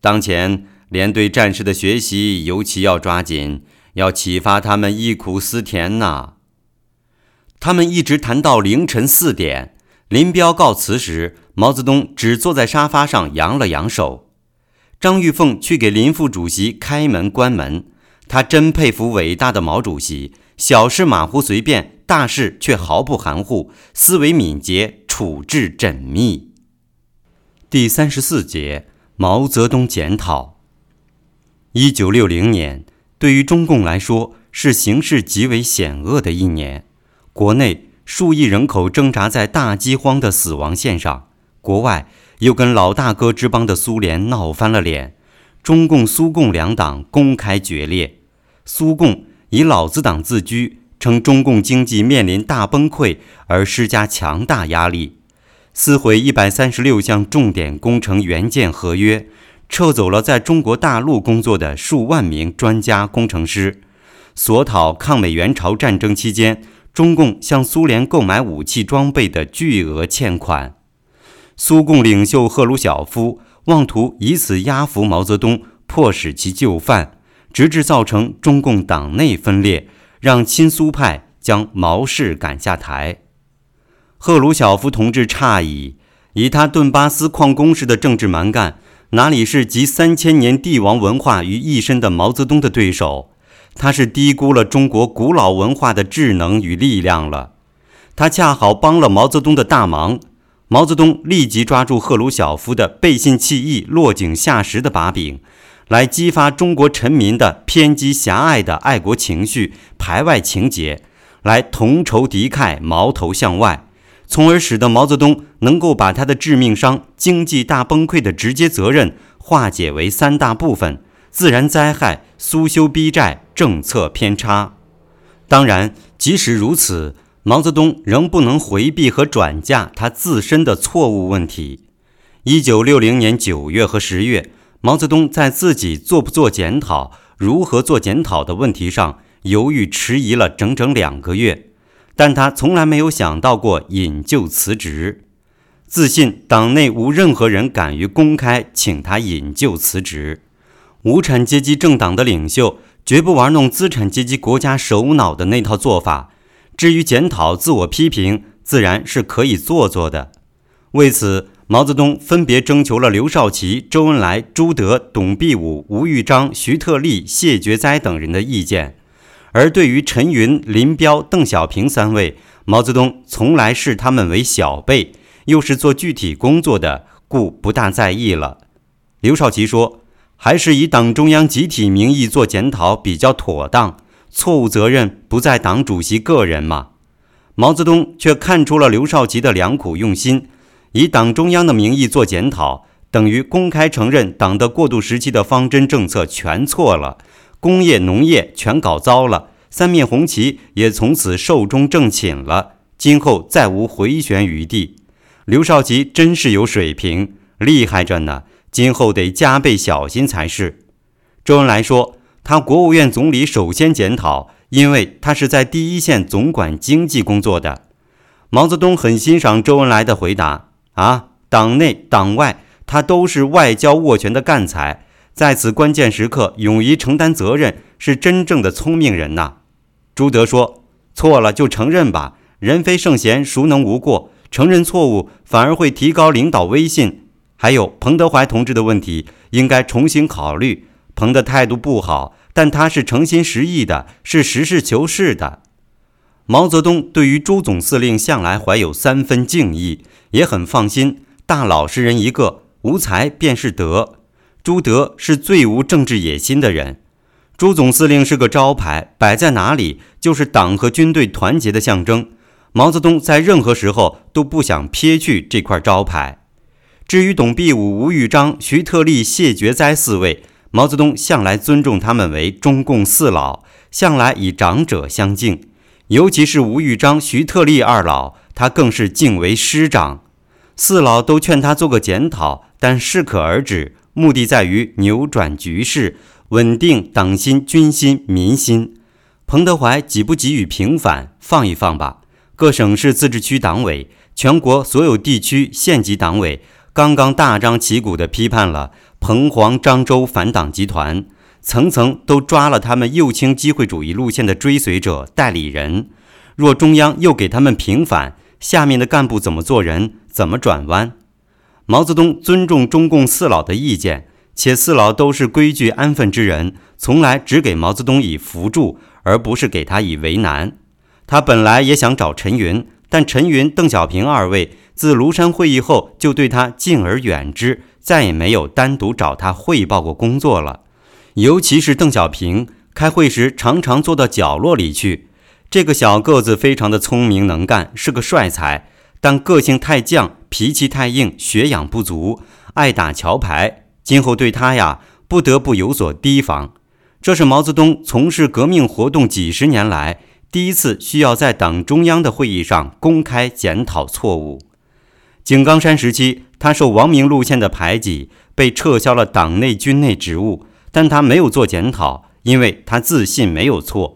当前连对战士的学习尤其要抓紧，要启发他们忆苦思甜呐。他们一直谈到凌晨四点。林彪告辞时，毛泽东只坐在沙发上扬了扬手。张玉凤去给林副主席开门关门。他真佩服伟大的毛主席，小事马虎随便。大事却毫不含糊，思维敏捷，处置缜密。第三十四节，毛泽东检讨。一九六零年对于中共来说是形势极为险恶的一年，国内数亿人口挣扎在大饥荒的死亡线上，国外又跟老大哥之邦的苏联闹翻了脸，中共、苏共两党公开决裂，苏共以老子党自居。称中共经济面临大崩溃而施加强大压力，撕毁一百三十六项重点工程原件合约，撤走了在中国大陆工作的数万名专家工程师，索讨抗美援朝战争期间中共向苏联购买武器装备的巨额欠款。苏共领袖赫鲁晓夫妄图以此压服毛泽东，迫使其就范，直至造成中共党内分裂。让亲苏派将毛氏赶下台，赫鲁晓夫同志诧异：以他顿巴斯矿工式的政治蛮干，哪里是集三千年帝王文化于一身的毛泽东的对手？他是低估了中国古老文化的智能与力量了。他恰好帮了毛泽东的大忙。毛泽东立即抓住赫鲁晓夫的背信弃义、落井下石的把柄。来激发中国臣民的偏激狭隘的爱国情绪、排外情结，来同仇敌忾、矛头向外，从而使得毛泽东能够把他的致命伤——经济大崩溃的直接责任化解为三大部分：自然灾害、苏修逼债、政策偏差。当然，即使如此，毛泽东仍不能回避和转嫁他自身的错误问题。一九六零年九月和十月。毛泽东在自己做不做检讨、如何做检讨的问题上犹豫迟疑了整整两个月，但他从来没有想到过引咎辞职，自信党内无任何人敢于公开请他引咎辞职。无产阶级政党的领袖绝不玩弄资产阶级国家首脑的那套做法。至于检讨、自我批评，自然是可以做做的。为此。毛泽东分别征求了刘少奇、周恩来、朱德、董必武、吴玉章、徐特立、谢觉哉等人的意见，而对于陈云、林彪、邓小平三位，毛泽东从来视他们为小辈，又是做具体工作的，故不大在意了。刘少奇说：“还是以党中央集体名义做检讨比较妥当，错误责任不在党主席个人嘛。”毛泽东却看出了刘少奇的良苦用心。以党中央的名义做检讨，等于公开承认党的过渡时期的方针政策全错了，工业农业全搞糟了，三面红旗也从此寿终正寝了，今后再无回旋余地。刘少奇真是有水平，厉害着呢，今后得加倍小心才是。周恩来说，他国务院总理首先检讨，因为他是在第一线总管经济工作的。毛泽东很欣赏周恩来的回答。啊，党内党外，他都是外交握拳的干才，在此关键时刻勇于承担责任，是真正的聪明人呐。朱德说：“错了就承认吧，人非圣贤，孰能无过？承认错误反而会提高领导威信。”还有彭德怀同志的问题，应该重新考虑。彭的态度不好，但他是诚心实意的，是实事求是的。毛泽东对于朱总司令向来怀有三分敬意，也很放心。大老实人一个，无才便是德。朱德是最无政治野心的人。朱总司令是个招牌，摆在哪里就是党和军队团结的象征。毛泽东在任何时候都不想撇去这块招牌。至于董必武、吴玉章、徐特立、谢觉哉四位，毛泽东向来尊重他们为中共四老，向来以长者相敬。尤其是吴玉章、徐特立二老，他更是敬为师长。四老都劝他做个检讨，但适可而止，目的在于扭转局势，稳定党心、军心、民心。彭德怀给不给予平反？放一放吧。各省市自治区党委、全国所有地区县级党委刚刚大张旗鼓地批判了彭黄漳州反党集团，层层都抓了他们右倾机会主义路线的追随者、代理人。若中央又给他们平反，下面的干部怎么做人？怎么转弯？毛泽东尊重中共四老的意见，且四老都是规矩安分之人，从来只给毛泽东以扶助。而不是给他以为难。他本来也想找陈云，但陈云、邓小平二位自庐山会议后就对他敬而远之，再也没有单独找他汇报过工作了。尤其是邓小平，开会时常常坐到角落里去。这个小个子非常的聪明能干，是个帅才，但个性太犟，脾气太硬，学养不足，爱打桥牌。今后对他呀，不得不有所提防。这是毛泽东从事革命活动几十年来第一次需要在党中央的会议上公开检讨错误。井冈山时期，他受王明路线的排挤，被撤销了党内军内职务，但他没有做检讨，因为他自信没有错。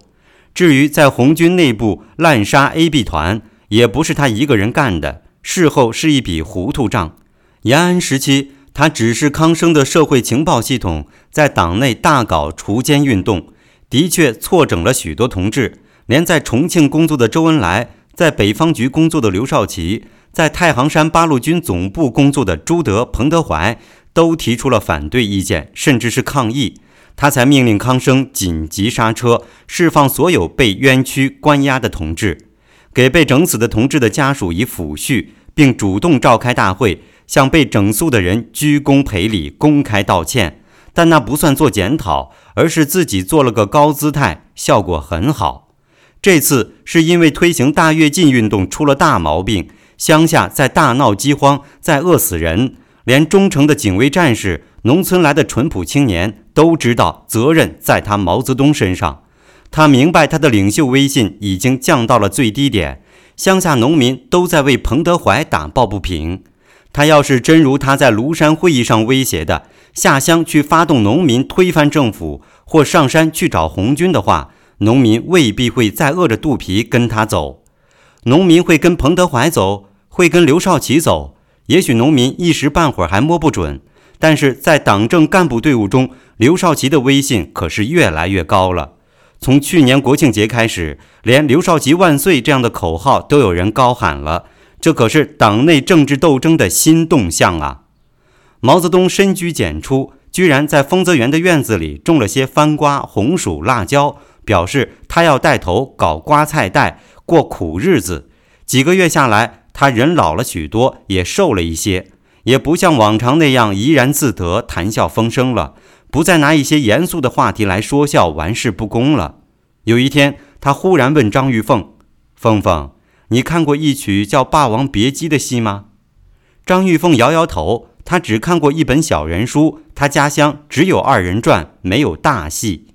至于在红军内部滥杀 A、B 团，也不是他一个人干的，事后是一笔糊涂账。延安时期。他指示康生的社会情报系统在党内大搞锄奸运动，的确错整了许多同志。连在重庆工作的周恩来，在北方局工作的刘少奇，在太行山八路军总部工作的朱德、彭德怀，都提出了反对意见，甚至是抗议。他才命令康生紧急刹车，释放所有被冤屈关押的同志，给被整死的同志的家属以抚恤，并主动召开大会。向被整肃的人鞠躬赔礼、公开道歉，但那不算做检讨，而是自己做了个高姿态，效果很好。这次是因为推行大跃进运动出了大毛病，乡下在大闹饥荒，在饿死人，连忠诚的警卫战士、农村来的淳朴青年都知道责任在他毛泽东身上。他明白他的领袖威信已经降到了最低点，乡下农民都在为彭德怀打抱不平。他要是真如他在庐山会议上威胁的，下乡去发动农民推翻政府，或上山去找红军的话，农民未必会再饿着肚皮跟他走。农民会跟彭德怀走，会跟刘少奇走。也许农民一时半会儿还摸不准，但是在党政干部队伍中，刘少奇的威信可是越来越高了。从去年国庆节开始，连“刘少奇万岁”这样的口号都有人高喊了。这可是党内政治斗争的新动向啊！毛泽东深居简出，居然在丰泽园的院子里种了些番瓜、红薯、辣椒，表示他要带头搞瓜菜带，过苦日子。几个月下来，他人老了许多，也瘦了一些，也不像往常那样怡然自得、谈笑风生了，不再拿一些严肃的话题来说笑、玩世不恭了。有一天，他忽然问张玉凤：“凤凤。”你看过一曲叫《霸王别姬》的戏吗？张玉凤摇摇头，她只看过一本小人书。她家乡只有二人转，没有大戏。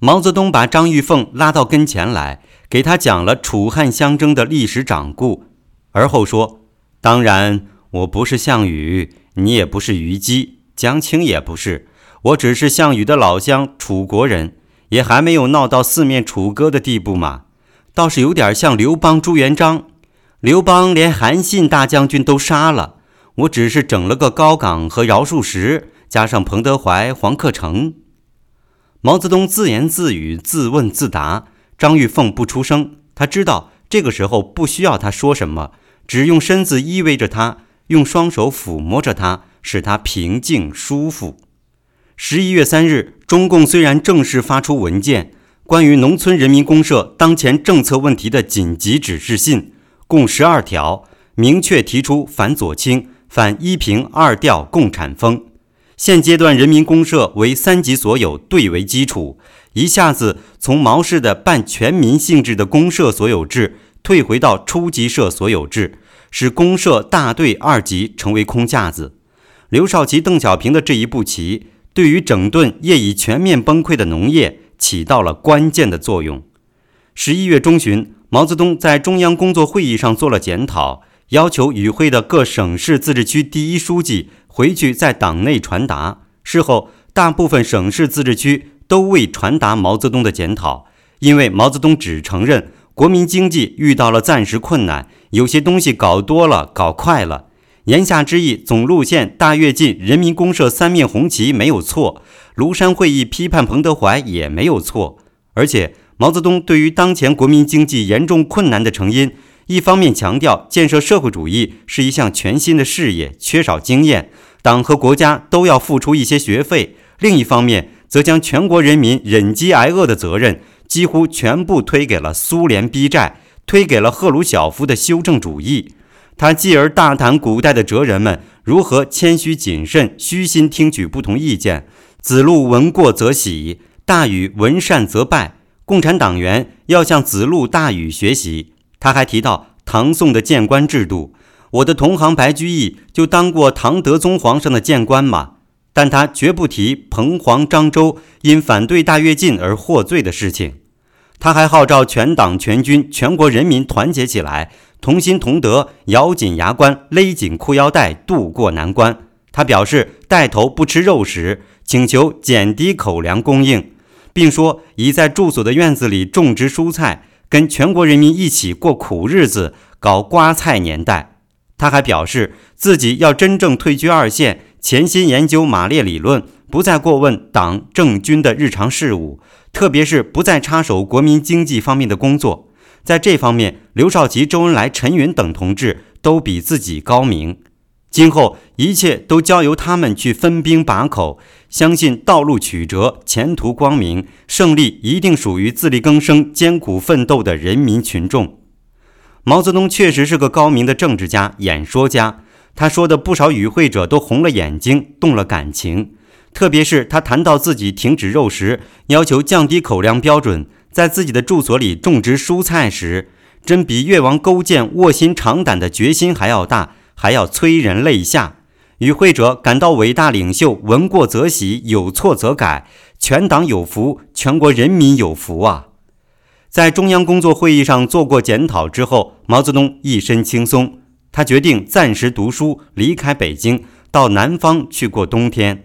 毛泽东把张玉凤拉到跟前来，给他讲了楚汉相争的历史掌故，而后说：“当然，我不是项羽，你也不是虞姬，江青也不是，我只是项羽的老乡，楚国人，也还没有闹到四面楚歌的地步嘛。”倒是有点像刘邦、朱元璋。刘邦连韩信大将军都杀了，我只是整了个高岗和饶漱石，加上彭德怀、黄克诚。毛泽东自言自语、自问自答。张玉凤不出声，他知道这个时候不需要他说什么，只用身子依偎着他，用双手抚摸着他，使他平静舒服。十一月三日，中共虽然正式发出文件。关于农村人民公社当前政策问题的紧急指示信，共十二条，明确提出反左倾、反一平二调共产风。现阶段人民公社为三级所有对为基础，一下子从毛氏的半全民性质的公社所有制退回到初级社所有制，使公社大队二级成为空架子。刘少奇、邓小平的这一步棋，对于整顿业已全面崩溃的农业。起到了关键的作用。十一月中旬，毛泽东在中央工作会议上做了检讨，要求与会的各省市自治区第一书记回去在党内传达。事后，大部分省市自治区都未传达毛泽东的检讨，因为毛泽东只承认国民经济遇到了暂时困难，有些东西搞多了、搞快了。言下之意，总路线大跃进、人民公社三面红旗没有错，庐山会议批判彭德怀也没有错。而且，毛泽东对于当前国民经济严重困难的成因，一方面强调建设社会主义是一项全新的事业，缺少经验，党和国家都要付出一些学费；另一方面，则将全国人民忍饥挨饿的责任几乎全部推给了苏联逼债，推给了赫鲁晓夫的修正主义。他继而大谈古代的哲人们如何谦虚谨慎、虚心听取不同意见。子路闻过则喜，大禹闻善则拜。共产党员要向子路、大禹学习。他还提到唐宋的谏官制度，我的同行白居易就当过唐德宗皇上的谏官嘛。但他绝不提彭黄漳州因反对大跃进而获罪的事情。他还号召全党全军全国人民团结起来。同心同德，咬紧牙关，勒紧裤腰带，渡过难关。他表示带头不吃肉食，请求减低口粮供应，并说已在住所的院子里种植蔬菜，跟全国人民一起过苦日子，搞瓜菜年代。他还表示自己要真正退居二线，潜心研究马列理论，不再过问党政军的日常事务，特别是不再插手国民经济方面的工作。在这方面，刘少奇、周恩来、陈云等同志都比自己高明。今后一切都交由他们去分兵把口，相信道路曲折，前途光明，胜利一定属于自力更生、艰苦奋斗的人民群众。毛泽东确实是个高明的政治家、演说家，他说的不少与会者都红了眼睛，动了感情。特别是他谈到自己停止肉食，要求降低口粮标准。在自己的住所里种植蔬菜时，真比越王勾践卧薪尝胆的决心还要大，还要催人泪下。与会者感到伟大领袖闻过则喜，有错则改，全党有福，全国人民有福啊！在中央工作会议上做过检讨之后，毛泽东一身轻松，他决定暂时读书，离开北京，到南方去过冬天。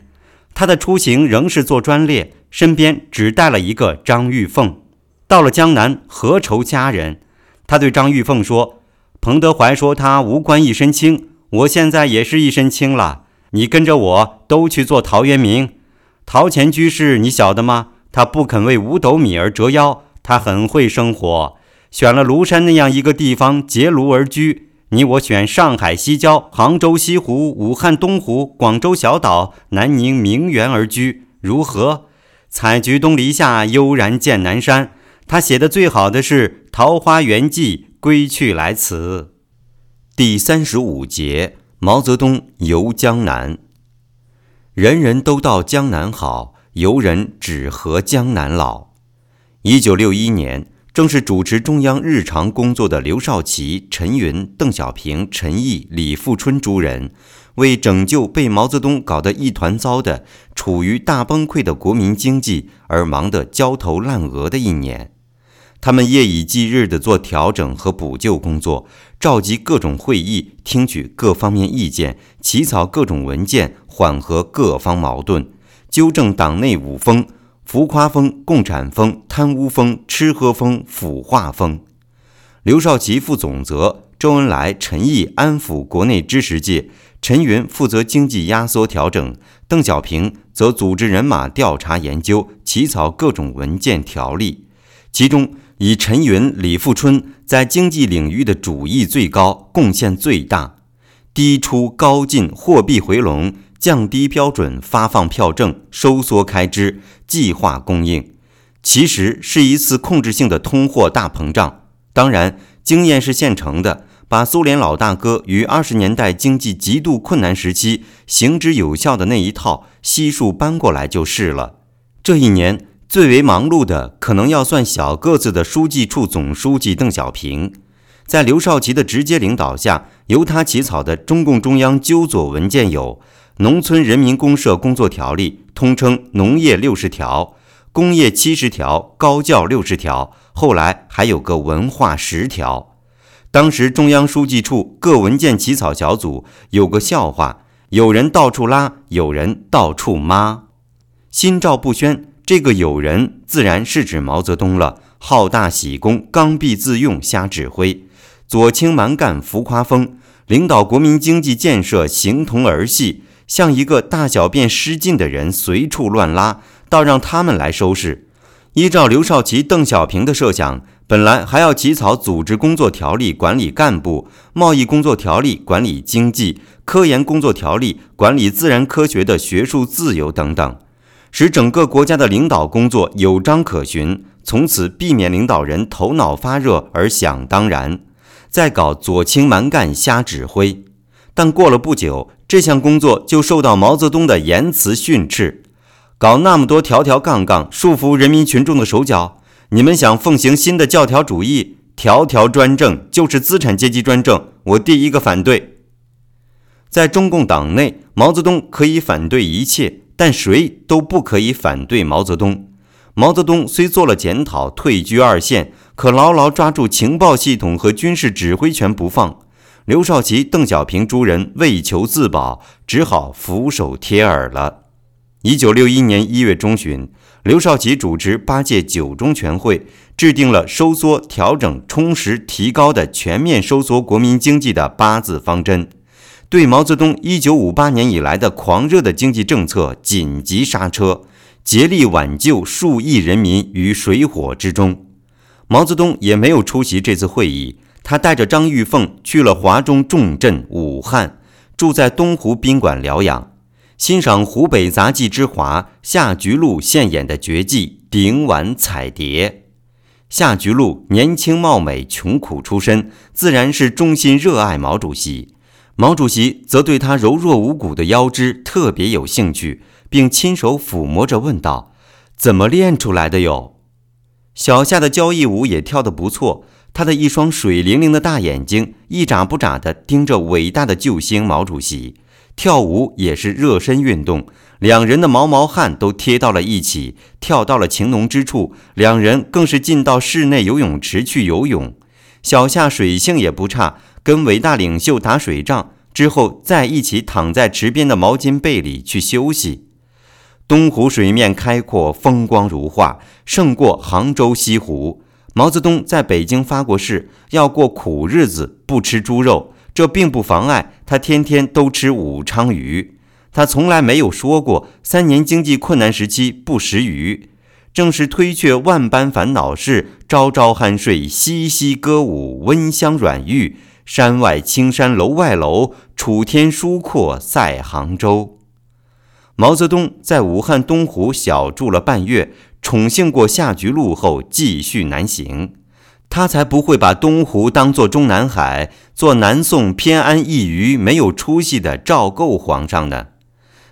他的出行仍是坐专列，身边只带了一个张玉凤。到了江南，何愁佳人？他对张玉凤说：“彭德怀说他无官一身轻，我现在也是一身轻了。你跟着我都去做陶渊明。陶潜居士你晓得吗？他不肯为五斗米而折腰，他很会生活，选了庐山那样一个地方结庐而居。你我选上海西郊、杭州西湖、武汉东湖、广州小岛、南宁名园而居，如何？采菊东篱下，悠然见南山。”他写的最好的是《桃花源记》，归去来辞。第三十五节：毛泽东游江南。人人都道江南好，游人只合江南老。一九六一年，正是主持中央日常工作的刘少奇、陈云、邓小平、陈毅、李富春诸人，为拯救被毛泽东搞得一团糟的、处于大崩溃的国民经济而忙得焦头烂额的一年。他们夜以继日地做调整和补救工作，召集各种会议，听取各方面意见，起草各种文件，缓和各方矛盾，纠正党内五风：浮夸风、共产风、贪污风、吃喝风、腐化风。刘少奇负总责，周恩来、陈毅安抚国内知识界，陈云负责经济压缩调整，邓小平则组织人马调查研究，起草各种文件条例，其中。以陈云、李富春在经济领域的主意最高，贡献最大。低出高进，货币回笼，降低标准发放票证，收缩开支，计划供应，其实是一次控制性的通货大膨胀。当然，经验是现成的，把苏联老大哥于二十年代经济极度困难时期行之有效的那一套悉数搬过来就是了。这一年。最为忙碌的，可能要算小个子的书记处总书记邓小平。在刘少奇的直接领导下，由他起草的中共中央纠左文件有《农村人民公社工作条例》（通称《农业六十条》）、《工业七十条》、《高教六十条》、《后来还有个文化十条。当时中央书记处各文件起草小组有个笑话：有人到处拉，有人到处抹。心照不宣，这个有人自然是指毛泽东了。好大喜功，刚愎自用，瞎指挥，左倾蛮干，浮夸风，领导国民经济建设，形同儿戏，像一个大小便失禁的人，随处乱拉，倒让他们来收拾。依照刘少奇、邓小平的设想，本来还要起草组织工作条例管理干部，贸易工作条例管理经济，科研工作条例管理自然科学的学术自由等等，使整个国家的领导工作有章可循。从此避免领导人头脑发热而想当然，再搞左倾蛮干瞎指挥。但过了不久，这项工作就受到毛泽东的严词训斥：搞那么多条条杠杠，束缚人民群众的手脚。你们想奉行新的教条主义，条条专政就是资产阶级专政，我第一个反对。在中共党内，毛泽东可以反对一切，但谁都不可以反对毛泽东。毛泽东虽做了检讨，退居二线，可牢牢抓住情报系统和军事指挥权不放。刘少奇、邓小平诸人为求自保，只好俯首帖耳了。一九六一年一月中旬，刘少奇主持八届九中全会，制定了收缩、调整、充实、提高的全面收缩国民经济的八字方针，对毛泽东一九五八年以来的狂热的经济政策紧急刹车。竭力挽救数亿人民于水火之中。毛泽东也没有出席这次会议，他带着张玉凤去了华中重镇武汉，住在东湖宾馆疗养，欣赏湖北杂技之华夏菊露现演的绝技顶碗彩蝶。夏菊露年轻貌美，穷苦出身，自然是衷心热爱毛主席。毛主席则对他柔弱无骨的腰肢特别有兴趣。并亲手抚摸着问道：“怎么练出来的哟？”小夏的交谊舞也跳得不错，他的一双水灵灵的大眼睛一眨不眨地盯着伟大的救星毛主席。跳舞也是热身运动，两人的毛毛汗都贴到了一起，跳到了情浓之处，两人更是进到室内游泳池去游泳。小夏水性也不差，跟伟大领袖打水仗之后，再一起躺在池边的毛巾被里去休息。东湖水面开阔，风光如画，胜过杭州西湖。毛泽东在北京发过誓，要过苦日子，不吃猪肉。这并不妨碍他天天都吃武昌鱼。他从来没有说过三年经济困难时期不食鱼。正是推却万般烦恼事，朝朝酣睡，夕夕歌舞，温香软玉。山外青山楼外楼，楚天舒阔赛杭州。毛泽东在武汉东湖小住了半月，宠幸过夏菊露后，继续南行。他才不会把东湖当作中南海，做南宋偏安一隅、没有出息的赵构皇上呢。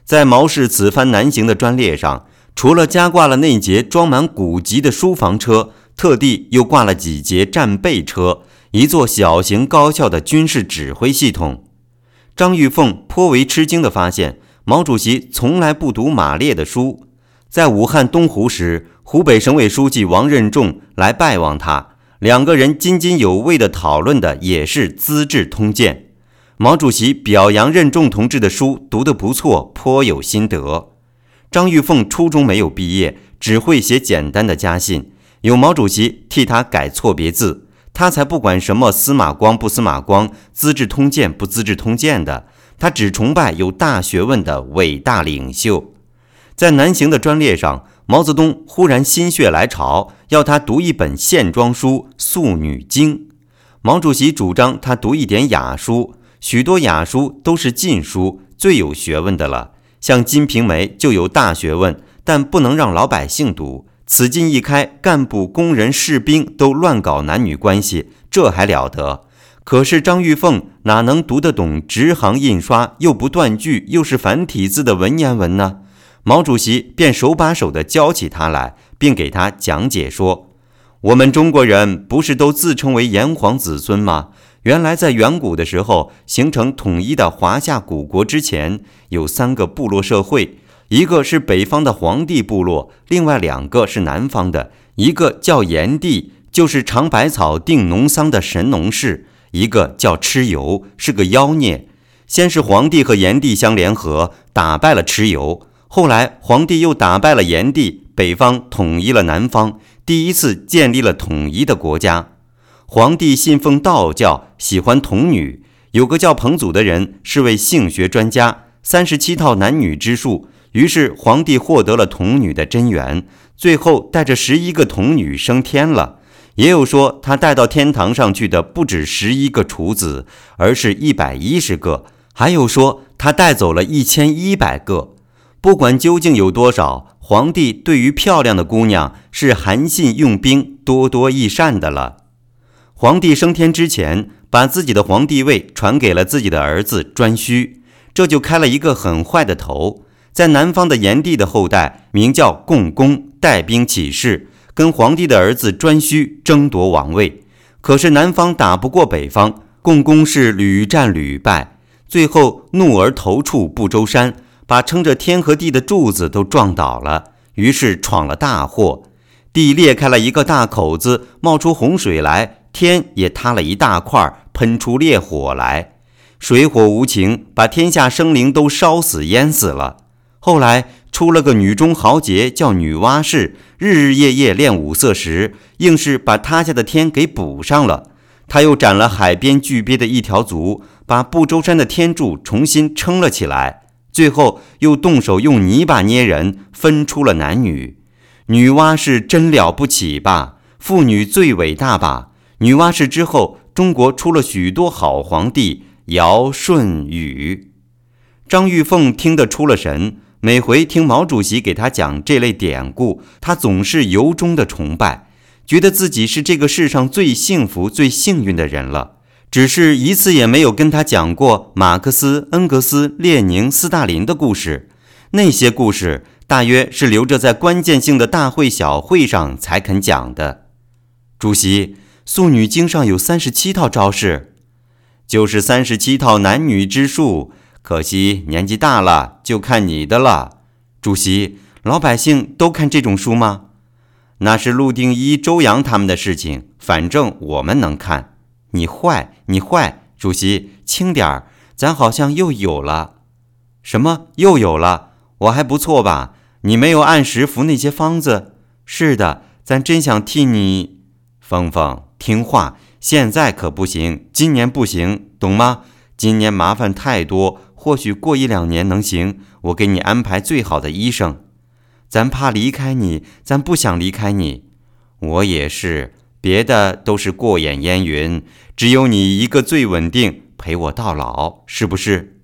在毛氏此番南行的专列上，除了加挂了那节装满古籍的书房车，特地又挂了几节战备车，一座小型高效的军事指挥系统。张玉凤颇为吃惊地发现。毛主席从来不读马列的书，在武汉东湖时，湖北省委书记王任重来拜望他，两个人津津有味地讨论的也是《资治通鉴》。毛主席表扬任重同志的书读得不错，颇有心得。张玉凤初中没有毕业，只会写简单的家信，有毛主席替他改错别字，他才不管什么司马光不司马光，《资治通鉴》不《资治通鉴》的。他只崇拜有大学问的伟大领袖。在南行的专列上，毛泽东忽然心血来潮，要他读一本线装书《素女经》。毛主席主张他读一点雅书，许多雅书都是禁书，最有学问的了。像《金瓶梅》就有大学问，但不能让老百姓读。此禁一开，干部、工人、士兵都乱搞男女关系，这还了得？可是张玉凤哪能读得懂直行印刷又不断句又是繁体字的文言文呢？毛主席便手把手地教起他来，并给他讲解说：“我们中国人不是都自称为炎黄子孙吗？原来在远古的时候，形成统一的华夏古国之前，有三个部落社会，一个是北方的黄帝部落，另外两个是南方的，一个叫炎帝。”就是尝百草定农桑的神农氏，一个叫蚩尤，是个妖孽。先是黄帝和炎帝相联合，打败了蚩尤。后来皇帝又打败了炎帝，北方统一了南方，第一次建立了统一的国家。皇帝信奉道教，喜欢童女。有个叫彭祖的人是位性学专家，三十七套男女之术。于是皇帝获得了童女的真缘，最后带着十一个童女升天了。也有说他带到天堂上去的不止十一个处子，而是一百一十个；还有说他带走了一千一百个。不管究竟有多少，皇帝对于漂亮的姑娘是韩信用兵，多多益善的了。皇帝升天之前，把自己的皇帝位传给了自己的儿子颛顼，这就开了一个很坏的头。在南方的炎帝的后代名叫共工，带兵起事，跟皇帝的儿子颛顼争夺王位。可是南方打不过北方，共工是屡战屡败，最后怒而投处不周山，把撑着天和地的柱子都撞倒了，于是闯了大祸。地裂开了一个大口子，冒出洪水来，天也塌了一大块，喷出烈火来，水火无情，把天下生灵都烧死淹死了。后来出了个女中豪杰，叫女娲氏，日日夜夜练五色石，硬是把塌下的天给补上了。他又斩了海边巨鳖的一条足，把不周山的天柱重新撑了起来。最后又动手用泥巴捏人，分出了男女。女娲是真了不起吧？妇女最伟大吧？女娲氏之后，中国出了许多好皇帝，尧、舜、禹。张玉凤听得出了神。每回听毛主席给他讲这类典故，他总是由衷的崇拜，觉得自己是这个世上最幸福、最幸运的人了。只是一次也没有跟他讲过马克思、恩格斯、列宁、斯大林的故事。那些故事大约是留着在关键性的大会小会上才肯讲的。主席，《素女经》上有三十七套招式，就是三十七套男女之术。可惜年纪大了，就看你的了。主席，老百姓都看这种书吗？那是陆定一、周扬他们的事情，反正我们能看。你坏，你坏！主席，轻点儿，咱好像又有了。什么又有了？我还不错吧？你没有按时服那些方子。是的，咱真想替你。峰峰，听话，现在可不行，今年不行，懂吗？今年麻烦太多。或许过一两年能行，我给你安排最好的医生。咱怕离开你，咱不想离开你。我也是，别的都是过眼烟云，只有你一个最稳定，陪我到老，是不是？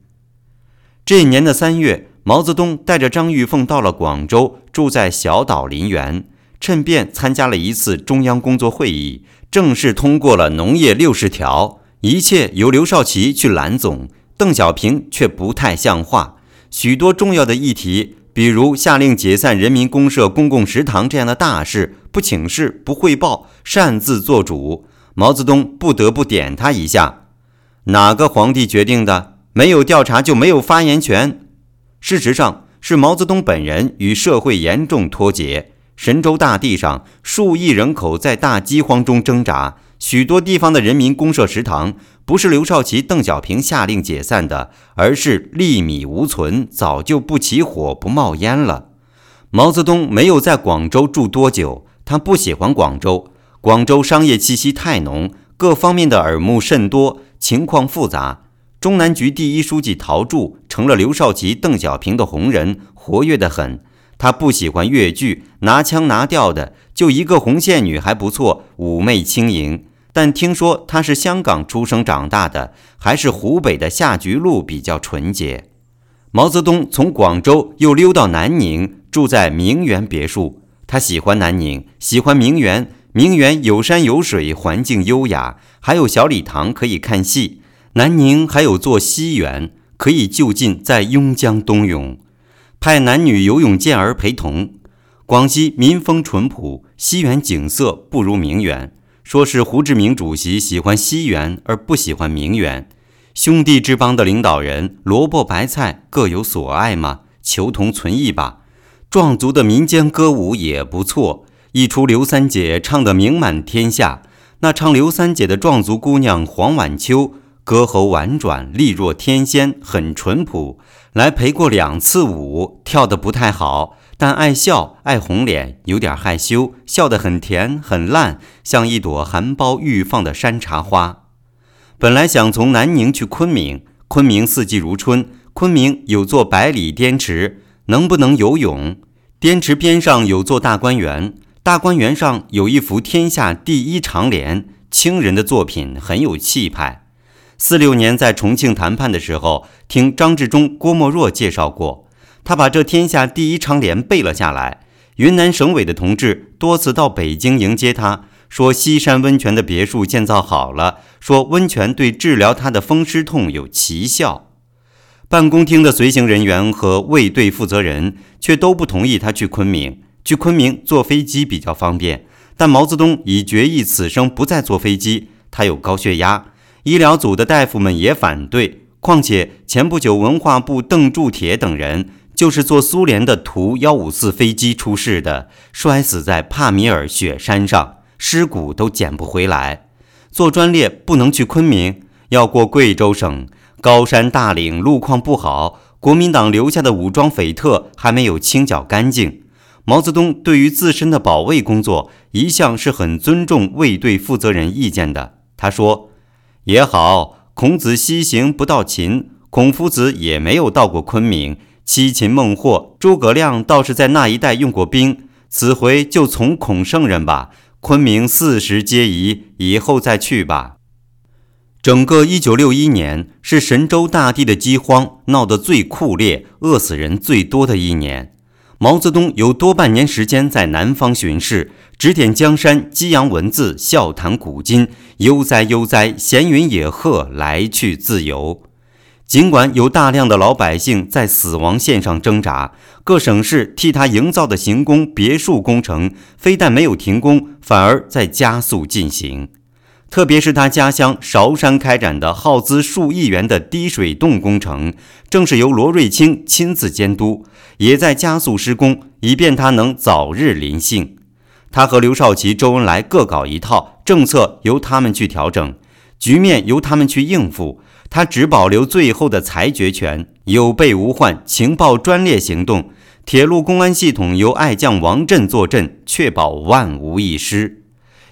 这年的三月，毛泽东带着张玉凤到了广州，住在小岛林园，趁便参加了一次中央工作会议，正式通过了农业六十条，一切由刘少奇去揽总。邓小平却不太像话，许多重要的议题，比如下令解散人民公社公共食堂这样的大事，不请示、不汇报，擅自做主，毛泽东不得不点他一下。哪个皇帝决定的？没有调查就没有发言权。事实上，是毛泽东本人与社会严重脱节。神州大地上，数亿人口在大饥荒中挣扎。许多地方的人民公社食堂不是刘少奇、邓小平下令解散的，而是粒米无存，早就不起火、不冒烟了。毛泽东没有在广州住多久，他不喜欢广州。广州商业气息太浓，各方面的耳目甚多，情况复杂。中南局第一书记陶铸成了刘少奇、邓小平的红人，活跃得很。他不喜欢越剧，拿腔拿调的，就一个红线女还不错，妩媚轻盈。但听说她是香港出生长大的，还是湖北的下菊路比较纯洁。毛泽东从广州又溜到南宁，住在名园别墅。他喜欢南宁，喜欢名园。名园有山有水，环境优雅，还有小礼堂可以看戏。南宁还有座西园，可以就近在邕江冬泳。派男女游泳健儿陪同。广西民风淳朴，西园景色不如名园。说是胡志明主席喜欢西园而不喜欢名园。兄弟之邦的领导人，萝卜白菜各有所爱嘛，求同存异吧。壮族的民间歌舞也不错，一出刘三姐唱得名满天下。那唱刘三姐的壮族姑娘黄婉秋，歌喉婉转，丽若天仙，很淳朴。来陪过两次舞，跳得不太好，但爱笑，爱红脸，有点害羞，笑得很甜很烂，像一朵含苞欲放的山茶花。本来想从南宁去昆明，昆明四季如春，昆明有座百里滇池，能不能游泳？滇池边上有座大观园，大观园上有一幅天下第一长联，清人的作品，很有气派。四六年在重庆谈判的时候，听张治中、郭沫若介绍过，他把这天下第一长联背了下来。云南省委的同志多次到北京迎接他，说西山温泉的别墅建造好了，说温泉对治疗他的风湿痛有奇效。办公厅的随行人员和卫队负责人却都不同意他去昆明，去昆明坐飞机比较方便。但毛泽东已决意此生不再坐飞机，他有高血压。医疗组的大夫们也反对，况且前不久文化部邓铸铁等人就是坐苏联的图幺五四飞机出事的，摔死在帕米尔雪山上，尸骨都捡不回来。坐专列不能去昆明，要过贵州省，高山大岭，路况不好，国民党留下的武装匪特还没有清剿干净。毛泽东对于自身的保卫工作一向是很尊重卫队负责人意见的，他说。也好，孔子西行不到秦，孔夫子也没有到过昆明。七擒孟获，诸葛亮倒是在那一带用过兵。此回就从孔圣人吧。昆明四时皆宜，以后再去吧。整个一九六一年是神州大地的饥荒闹得最酷烈、饿死人最多的一年。毛泽东有多半年时间在南方巡视，指点江山，激扬文字，笑谈古今，悠哉悠哉，闲云野鹤，来去自由。尽管有大量的老百姓在死亡线上挣扎，各省市替他营造的行宫别墅工程非但没有停工，反而在加速进行。特别是他家乡韶山开展的耗资数亿元的滴水洞工程，正是由罗瑞卿亲自监督，也在加速施工，以便他能早日临幸。他和刘少奇、周恩来各搞一套政策，由他们去调整，局面由他们去应付，他只保留最后的裁决权，有备无患。情报专列行动，铁路公安系统由爱将王震坐镇，确保万无一失。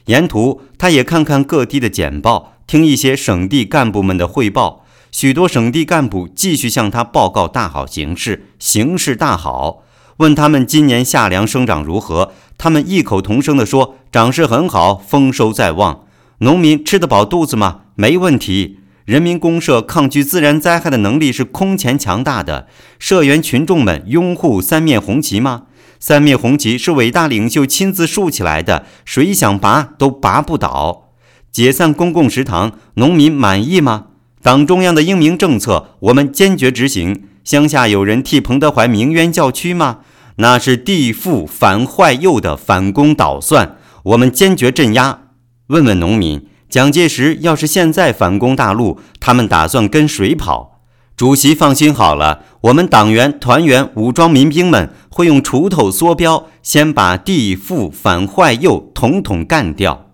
沿途，他也看看各地的简报，听一些省地干部们的汇报。许多省地干部继续向他报告大好形势，形势大好。问他们今年夏粮生长如何，他们异口同声地说：“长势很好，丰收在望。”农民吃得饱肚子吗？没问题。人民公社抗拒自然灾害的能力是空前强大的。社员群众们拥护三面红旗吗？三面红旗是伟大领袖亲自竖起来的，谁想拔都拔不倒。解散公共食堂，农民满意吗？党中央的英明政策，我们坚决执行。乡下有人替彭德怀鸣冤叫屈吗？那是地富反坏右的反攻倒算，我们坚决镇压。问问农民，蒋介石要是现在反攻大陆，他们打算跟谁跑？主席放心好了，我们党员、团员、武装民兵们会用锄头、梭镖，先把地富反坏右统统干掉。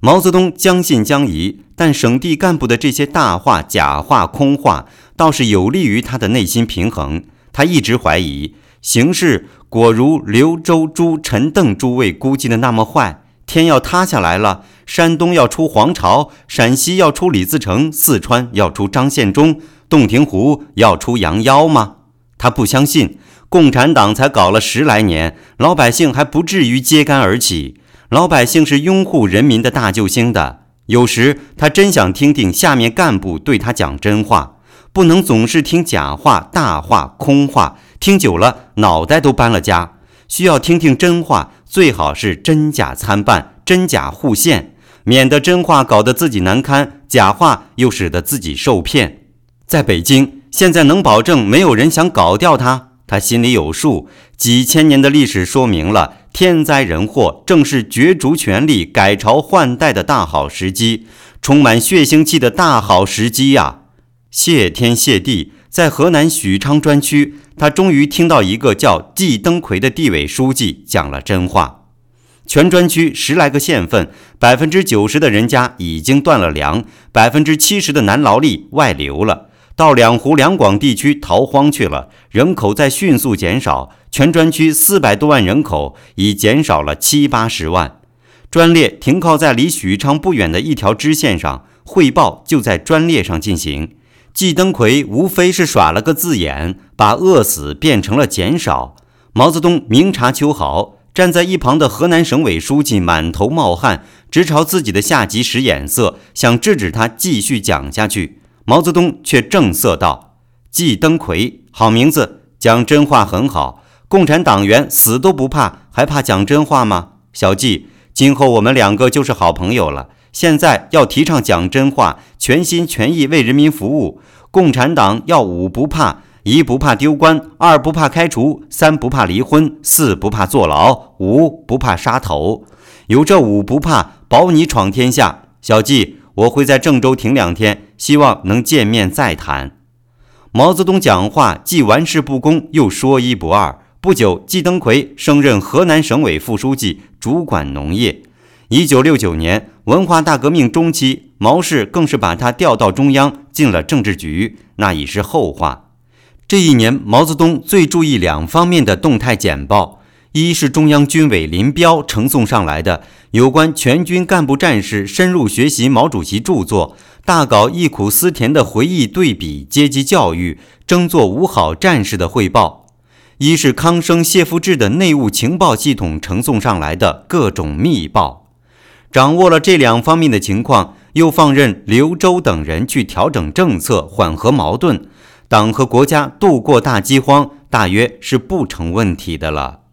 毛泽东将信将疑，但省地干部的这些大话、假话、空话，倒是有利于他的内心平衡。他一直怀疑形势果如刘、周、朱、陈、邓诸位估计的那么坏，天要塌下来了，山东要出黄巢，陕西要出李自成，四川要出张献忠。洞庭湖要出羊妖吗？他不相信。共产党才搞了十来年，老百姓还不至于揭竿而起。老百姓是拥护人民的大救星的。有时他真想听听下面干部对他讲真话，不能总是听假话、大话、空话，听久了脑袋都搬了家。需要听听真话，最好是真假参半、真假互现，免得真话搞得自己难堪，假话又使得自己受骗。在北京，现在能保证没有人想搞掉他，他心里有数。几千年的历史说明了，天灾人祸正是角逐权力、改朝换代的大好时机，充满血腥气的大好时机呀！谢天谢地，在河南许昌专区，他终于听到一个叫季登奎的地委书记讲了真话。全专区十来个县份，百分之九十的人家已经断了粮，百分之七十的男劳力外流了，到两湖两广地区逃荒去了，人口在迅速减少。全专区四百多万人口已减少了七八十万。专列停靠在离许昌不远的一条支线上，汇报就在专列上进行。季登奎无非是耍了个字眼，把饿死变成了减少。毛泽东明察秋毫。站在一旁的河南省委书记满头冒汗，直朝自己的下级使眼色，想制止他继续讲下去。毛泽东却正色道：“季登奎，好名字，讲真话很好。共产党员死都不怕，还怕讲真话吗？小季，今后我们两个就是好朋友了。现在要提倡讲真话，全心全意为人民服务。共产党要五不怕。”一不怕丢官，二不怕开除，三不怕离婚，四不怕坐牢，五不怕杀头。有这五不怕，保你闯天下。小季，我会在郑州停两天，希望能见面再谈。毛泽东讲话既玩世不恭，又说一不二。不久，季登奎升任河南省委副书记，主管农业。一九六九年，文化大革命中期，毛氏更是把他调到中央，进了政治局，那已是后话。这一年，毛泽东最注意两方面的动态简报：一是中央军委林彪呈送上来的有关全军干部战士深入学习毛主席著作、大搞忆苦思甜的回忆对比阶级教育、争做五好战士的汇报；一是康生、谢富治的内务情报系统呈送上来的各种密报。掌握了这两方面的情况，又放任刘周等人去调整政策，缓和矛盾。党和国家度过大饥荒，大约是不成问题的了。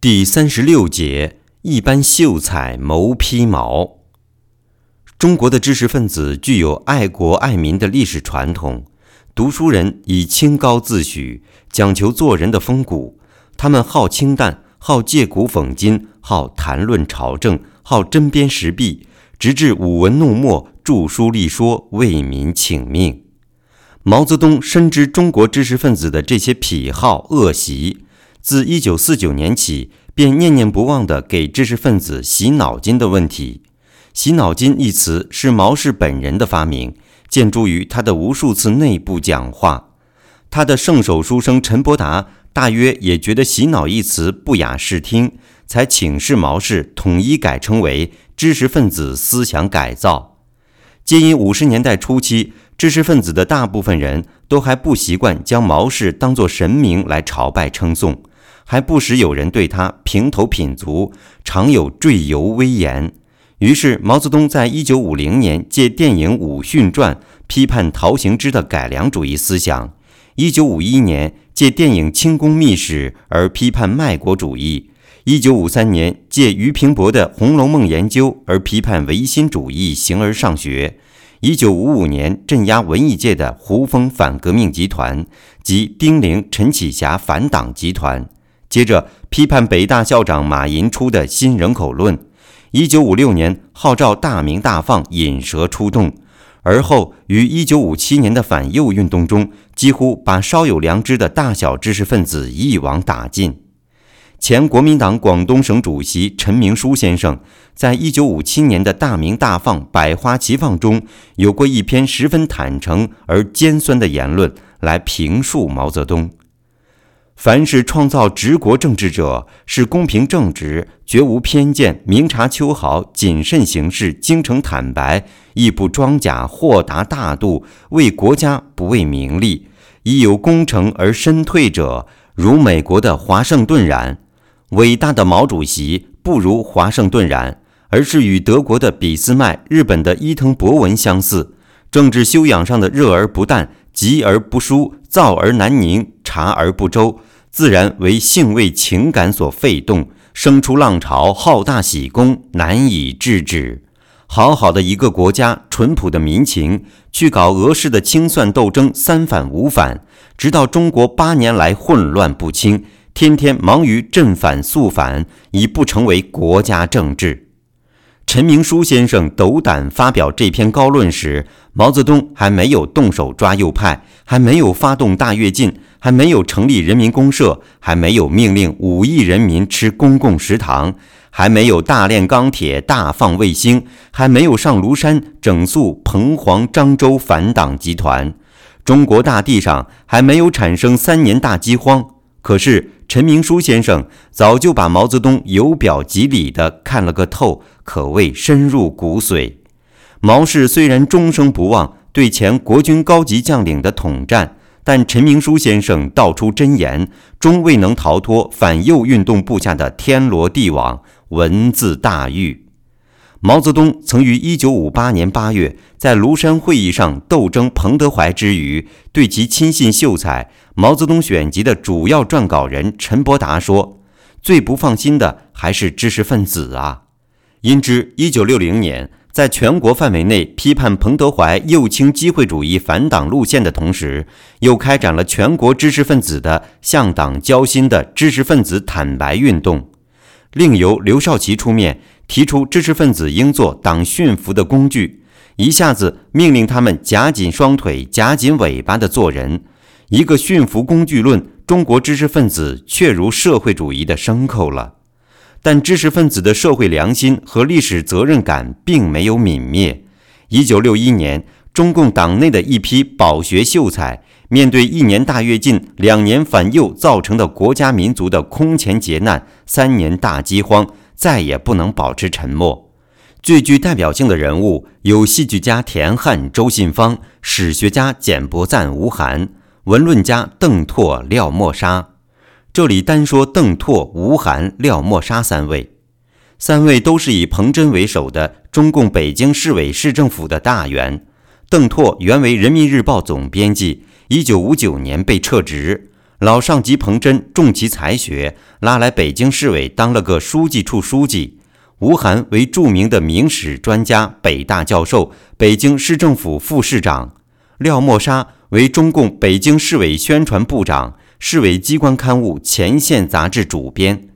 第三十六节，一般秀才谋披毛。中国的知识分子具有爱国爱民的历史传统，读书人以清高自诩，讲求做人的风骨。他们好清淡，好借古讽今，好谈论朝政，好针砭时弊，直至舞文弄墨，著书立说，为民请命。毛泽东深知中国知识分子的这些癖好恶习，自一九四九年起，便念念不忘地给知识分子洗脑筋的问题。洗脑筋一词是毛氏本人的发明，见诸于他的无数次内部讲话。他的圣手书生陈伯达大约也觉得洗脑一词不雅视听，才请示毛氏统一改称为知识分子思想改造。皆因五十年代初期。知识分子的大部分人都还不习惯将毛氏当作神明来朝拜称颂，还不时有人对他评头品足，常有赘油威言。于是毛泽东在一九五零年借电影《武训传》批判陶行知的改良主义思想；一九五一年借电影《清宫秘史》而批判卖国主义；一九五三年借俞平伯的《红楼梦》研究而批判唯心主义，形而上学。一九五五年，镇压文艺界的胡风反革命集团及丁玲、陈启霞反党集团；接着批判北大校长马寅初的新人口论。一九五六年，号召大鸣大放，引蛇出洞。而后于一九五七年的反右运动中，几乎把稍有良知的大小知识分子一网打尽。前国民党广东省主席陈明书先生，在一九五七年的大鸣大放、百花齐放中，有过一篇十分坦诚而尖酸的言论，来评述毛泽东：凡是创造直国政治者，是公平正直，绝无偏见，明察秋毫，谨慎行事，精诚坦白，亦不装假，豁达大度，为国家不为名利，已有功成而身退者，如美国的华盛顿然。伟大的毛主席不如华盛顿然，而是与德国的俾斯麦、日本的伊藤博文相似。政治修养上的热而不淡，急而不疏，躁而难宁，察而不周，自然为性味情感所废动，生出浪潮，好大喜功，难以制止。好好的一个国家，淳朴的民情，去搞俄式的清算斗争，三反五反，直到中国八年来混乱不清。天天忙于镇反肃反，已不成为国家政治。陈明书先生斗胆发表这篇高论时，毛泽东还没有动手抓右派，还没有发动大跃进，还没有成立人民公社，还没有命令五亿人民吃公共食堂，还没有大炼钢铁、大放卫星，还没有上庐山整肃彭黄漳州反党集团，中国大地上还没有产生三年大饥荒。可是。陈明书先生早就把毛泽东由表及里的看了个透，可谓深入骨髓。毛氏虽然终生不忘对前国军高级将领的统战，但陈明书先生道出真言，终未能逃脱反右运动布下的天罗地网，文字大狱。毛泽东曾于1958年8月在庐山会议上斗争彭德怀之余，对其亲信秀才《毛泽东选集》的主要撰稿人陈伯达说：“最不放心的还是知识分子啊！”因之，1960年在全国范围内批判彭德怀右倾机会主义反党路线的同时，又开展了全国知识分子的向党交心的知识分子坦白运动，另由刘少奇出面。提出知识分子应做党驯服的工具，一下子命令他们夹紧双腿、夹紧尾巴的做人。一个驯服工具论，中国知识分子确如社会主义的牲口了。但知识分子的社会良心和历史责任感并没有泯灭。一九六一年，中共党内的一批饱学秀才，面对一年大跃进、两年反右造成的国家民族的空前劫难、三年大饥荒。再也不能保持沉默。最具代表性的人物有戏剧家田汉、周信芳，史学家简伯赞、吴晗，文论家邓拓、廖沫沙。这里单说邓拓、吴晗、廖沫沙三位，三位都是以彭真为首的中共北京市委市政府的大员。邓拓原为人民日报总编辑，一九五九年被撤职。老上级彭真重其才学，拉来北京市委当了个书记处书记。吴晗为著名的明史专家、北大教授，北京市政府副市长。廖沫沙为中共北京市委宣传部长，市委机关刊物《前线》杂志主编。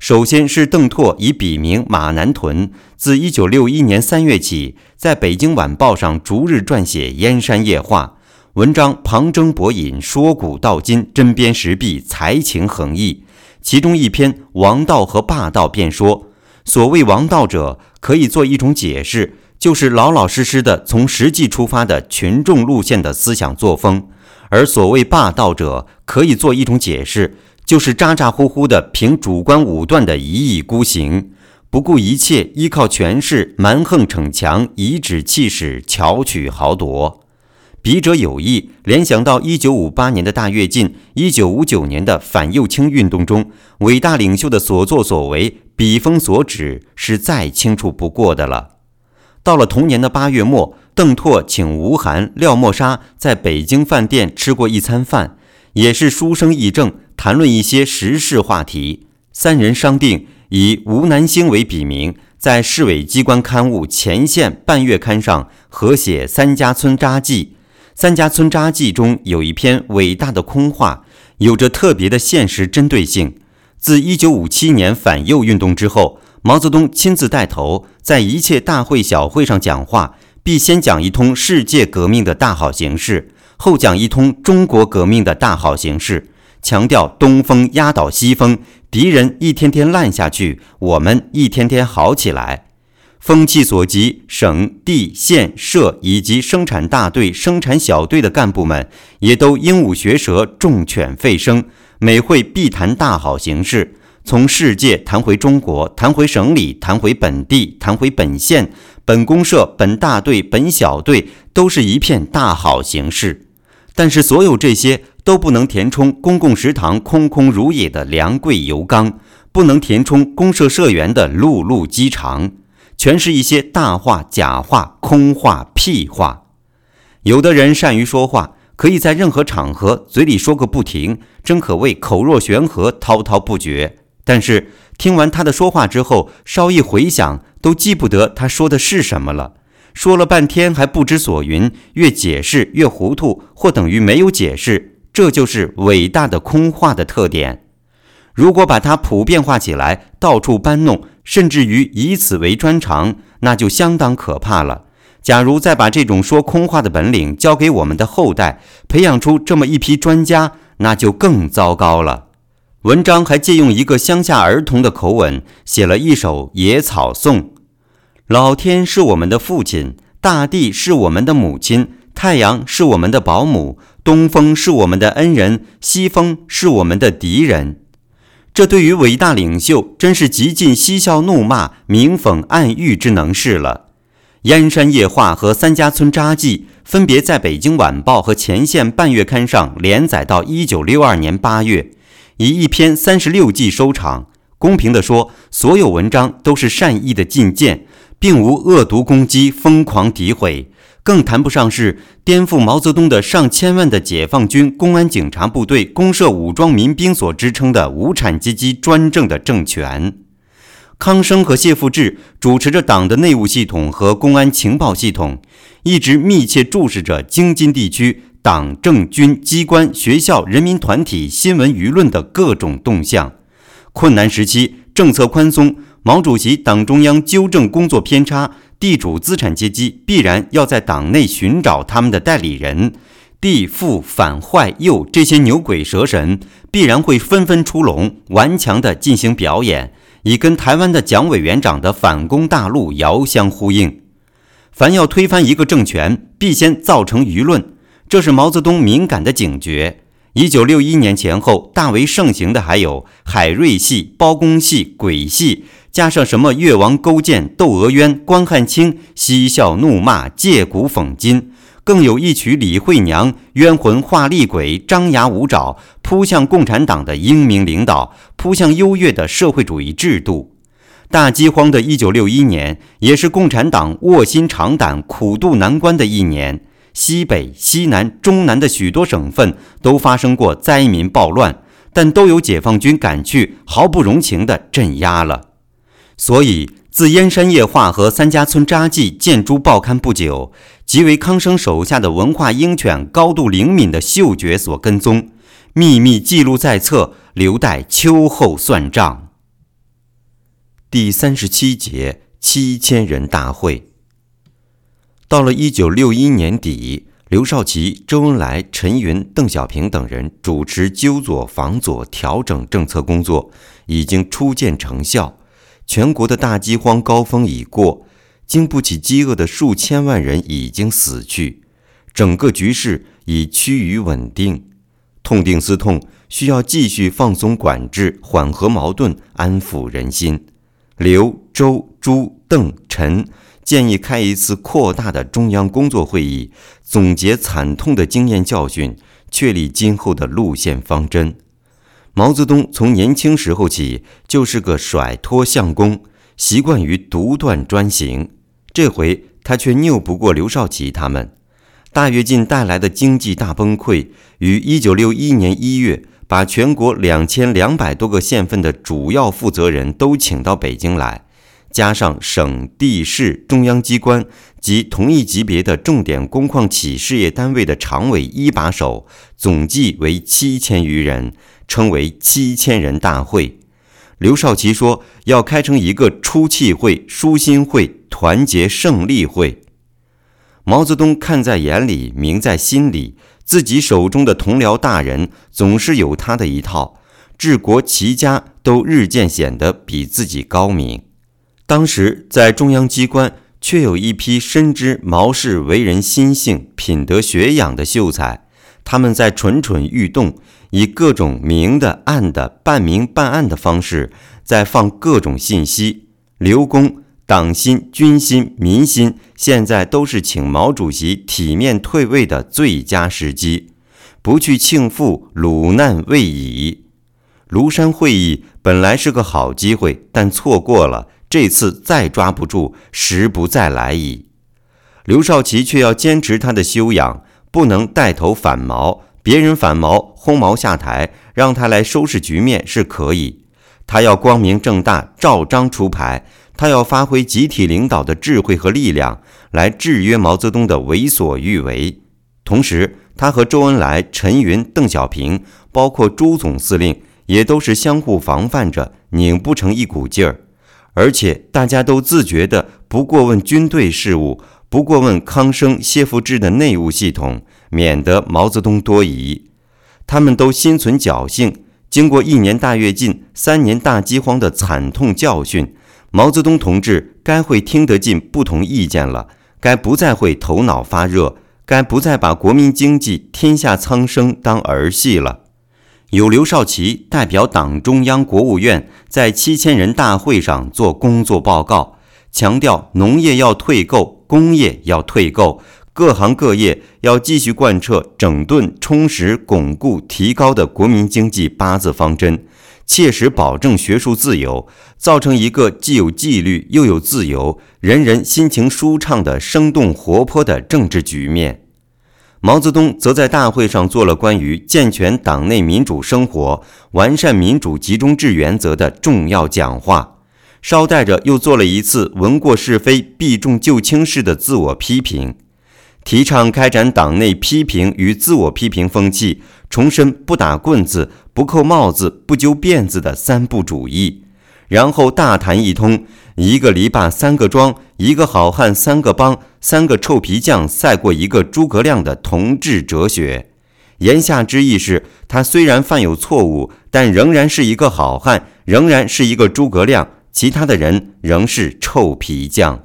首先是邓拓以笔名马南屯，自1961年3月起，在北京晚报上逐日撰写《燕山夜话》。文章旁征博引，说古道今，针砭时弊，才情横溢。其中一篇《王道和霸道》便说：所谓王道者，可以做一种解释，就是老老实实的从实际出发的群众路线的思想作风；而所谓霸道者，可以做一种解释，就是咋咋呼呼的凭主观武断的一意孤行，不顾一切，依靠权势蛮横逞强，颐指气使，巧取豪夺。笔者有意联想到一九五八年的大跃进，一九五九年的反右倾运动中，伟大领袖的所作所为，笔锋所指是再清楚不过的了。到了同年的八月末，邓拓请吴晗、廖沫沙在北京饭店吃过一餐饭，也是书生议政，谈论一些时事话题。三人商定以吴南星为笔名，在市委机关刊物《前线》半月刊上合写《三家村札记》。《三家村札记》中有一篇伟大的空话，有着特别的现实针对性。自1957年反右运动之后，毛泽东亲自带头，在一切大会小会上讲话，必先讲一通世界革命的大好形势，后讲一通中国革命的大好形势，强调东风压倒西风，敌人一天天烂下去，我们一天天好起来。风气所及，省、地、县、社以及生产大队、生产小队的干部们也都鹦鹉学舌、重犬吠声，每会必谈大好形势，从世界谈回中国，谈回省里，谈回本地，谈回本县、本公社、本大队、本小队，都是一片大好形势。但是，所有这些都不能填充公共食堂空空如也的粮柜油缸，不能填充公社社员的辘辘饥肠。全是一些大话、假话、空话、屁话。有的人善于说话，可以在任何场合嘴里说个不停，真可谓口若悬河、滔滔不绝。但是听完他的说话之后，稍一回想，都记不得他说的是什么了。说了半天还不知所云，越解释越糊涂，或等于没有解释。这就是伟大的空话的特点。如果把它普遍化起来，到处搬弄。甚至于以此为专长，那就相当可怕了。假如再把这种说空话的本领交给我们的后代，培养出这么一批专家，那就更糟糕了。文章还借用一个乡下儿童的口吻，写了一首《野草颂》：老天是我们的父亲，大地是我们的母亲，太阳是我们的保姆，东风是我们的恩人，西风是我们的敌人。这对于伟大领袖，真是极尽嬉笑怒骂、明讽暗喻之能事了。《燕山夜话》和《三家村札记》分别在《北京晚报》和《前线半月刊》上连载到一九六二年八月。以一篇三十六计收场。公平地说，所有文章都是善意的进谏，并无恶毒攻击、疯狂诋毁，更谈不上是颠覆毛泽东的上千万的解放军、公安、警察部队、公社武装民兵所支撑的无产阶级专政的政权。康生和谢富治主持着党的内务系统和公安情报系统，一直密切注视着京津地区。党政军机关、学校、人民团体、新闻舆论的各种动向。困难时期，政策宽松，毛主席、党中央纠正工作偏差，地主资产阶级必然要在党内寻找他们的代理人。地富反坏右这些牛鬼蛇神必然会纷纷出笼，顽强地进行表演，以跟台湾的蒋委员长的反攻大陆遥相呼应。凡要推翻一个政权，必先造成舆论。这是毛泽东敏感的警觉。一九六一年前后，大为盛行的还有海瑞戏、包公戏、鬼戏，加上什么越王勾践、窦娥冤、关汉卿，嬉笑怒骂、借古讽今，更有一曲李慧娘冤魂化厉鬼，张牙舞爪，扑向共产党的英明领导，扑向优越的社会主义制度。大饥荒的一九六一年，也是共产党卧薪尝胆、苦渡难关的一年。西北、西南、中南的许多省份都发生过灾民暴乱，但都有解放军赶去，毫不容情地镇压了。所以，自《燕山夜话》和《三家村札记》见诸报刊不久，即为康生手下的文化鹰犬高度灵敏的嗅觉所跟踪，秘密记录在册，留待秋后算账。第三十七节七千人大会。到了一九六一年底，刘少奇、周恩来、陈云、邓小平等人主持纠左防左调整政策工作，已经初见成效。全国的大饥荒高峰已过，经不起饥饿的数千万人已经死去，整个局势已趋于稳定。痛定思痛，需要继续放松管制，缓和矛盾，安抚人心。刘、周、朱、邓、陈。建议开一次扩大的中央工作会议，总结惨痛的经验教训，确立今后的路线方针。毛泽东从年轻时候起就是个甩脱相公，习惯于独断专行。这回他却拗不过刘少奇他们。大跃进带来的经济大崩溃，于一九六一年一月，把全国两千两百多个县份的主要负责人都请到北京来。加上省地市中央机关及同一级别的重点工矿企事业单位的常委一把手，总计为七千余人，称为七千人大会。刘少奇说要开成一个出气会、舒心会、团结胜利会。毛泽东看在眼里，明在心里，自己手中的同僚大人总是有他的一套，治国齐家都日渐显得比自己高明。当时在中央机关，却有一批深知毛氏为人心性、品德学养的秀才，他们在蠢蠢欲动，以各种明的、暗的、半明半暗的方式，在放各种信息。刘公党心、军心、民心，现在都是请毛主席体面退位的最佳时机，不去庆复鲁难未已。庐山会议本来是个好机会，但错过了。这次再抓不住，时不再来矣。刘少奇却要坚持他的修养，不能带头反毛。别人反毛，轰毛下台，让他来收拾局面是可以。他要光明正大，照章出牌。他要发挥集体领导的智慧和力量，来制约毛泽东的为所欲为。同时，他和周恩来、陈云、邓小平，包括朱总司令，也都是相互防范着，拧不成一股劲儿。而且大家都自觉地不过问军队事务，不过问康生、谢福志的内务系统，免得毛泽东多疑。他们都心存侥幸，经过一年大跃进、三年大饥荒的惨痛教训，毛泽东同志该会听得进不同意见了，该不再会头脑发热，该不再把国民经济、天下苍生当儿戏了。有刘少奇代表党中央、国务院在七千人大会上做工作报告，强调农业要退购，工业要退购，各行各业要继续贯彻整顿、充实、巩固、提高的国民经济八字方针，切实保证学术自由，造成一个既有纪律又有自由、人人心情舒畅的生动活泼的政治局面。毛泽东则在大会上做了关于健全党内民主生活、完善民主集中制原则的重要讲话，捎带着又做了一次闻过是非、避重就轻式的自我批评，提倡开展党内批评与自我批评风气，重申不打棍子、不扣帽子、不揪辫子的三不主义，然后大谈一通。一个篱笆三个桩，一个好汉三个帮，三个臭皮匠赛过一个诸葛亮的同志哲学。言下之意是，他虽然犯有错误，但仍然是一个好汉，仍然是一个诸葛亮，其他的人仍是臭皮匠。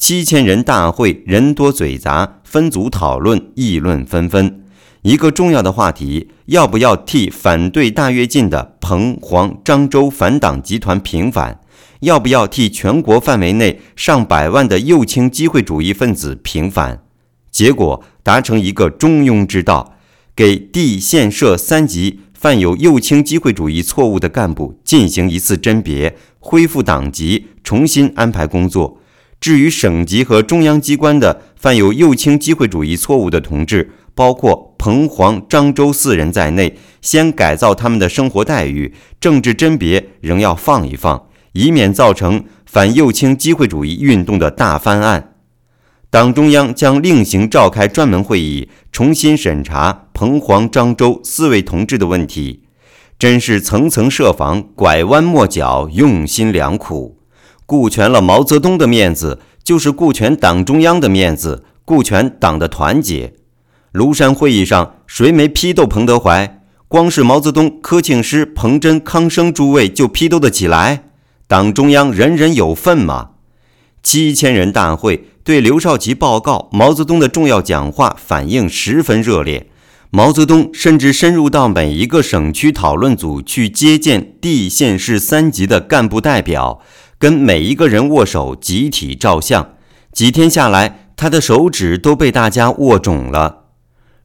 七千人大会人多嘴杂，分组讨论，议论纷纷。一个重要的话题，要不要替反对大跃进的彭黄漳州反党集团平反？要不要替全国范围内上百万的右倾机会主义分子平反？结果达成一个中庸之道，给地县社三级犯有右倾机会主义错误的干部进行一次甄别，恢复党籍，重新安排工作。至于省级和中央机关的犯有右倾机会主义错误的同志，包括彭黄张、周四人在内，先改造他们的生活待遇，政治甄别仍要放一放。以免造成反右倾机会主义运动的大翻案，党中央将另行召开专门会议，重新审查彭黄张、周四位同志的问题。真是层层设防，拐弯抹角，用心良苦。顾全了毛泽东的面子，就是顾全党中央的面子，顾全党的团结。庐山会议上，谁没批斗彭德怀？光是毛泽东、柯庆施、彭真、康生诸位就批斗得起来？党中央人人有份吗？七千人大会对刘少奇报告毛泽东的重要讲话反应十分热烈。毛泽东甚至深入到每一个省区讨论组去接见地县市三级的干部代表，跟每一个人握手，集体照相。几天下来，他的手指都被大家握肿了。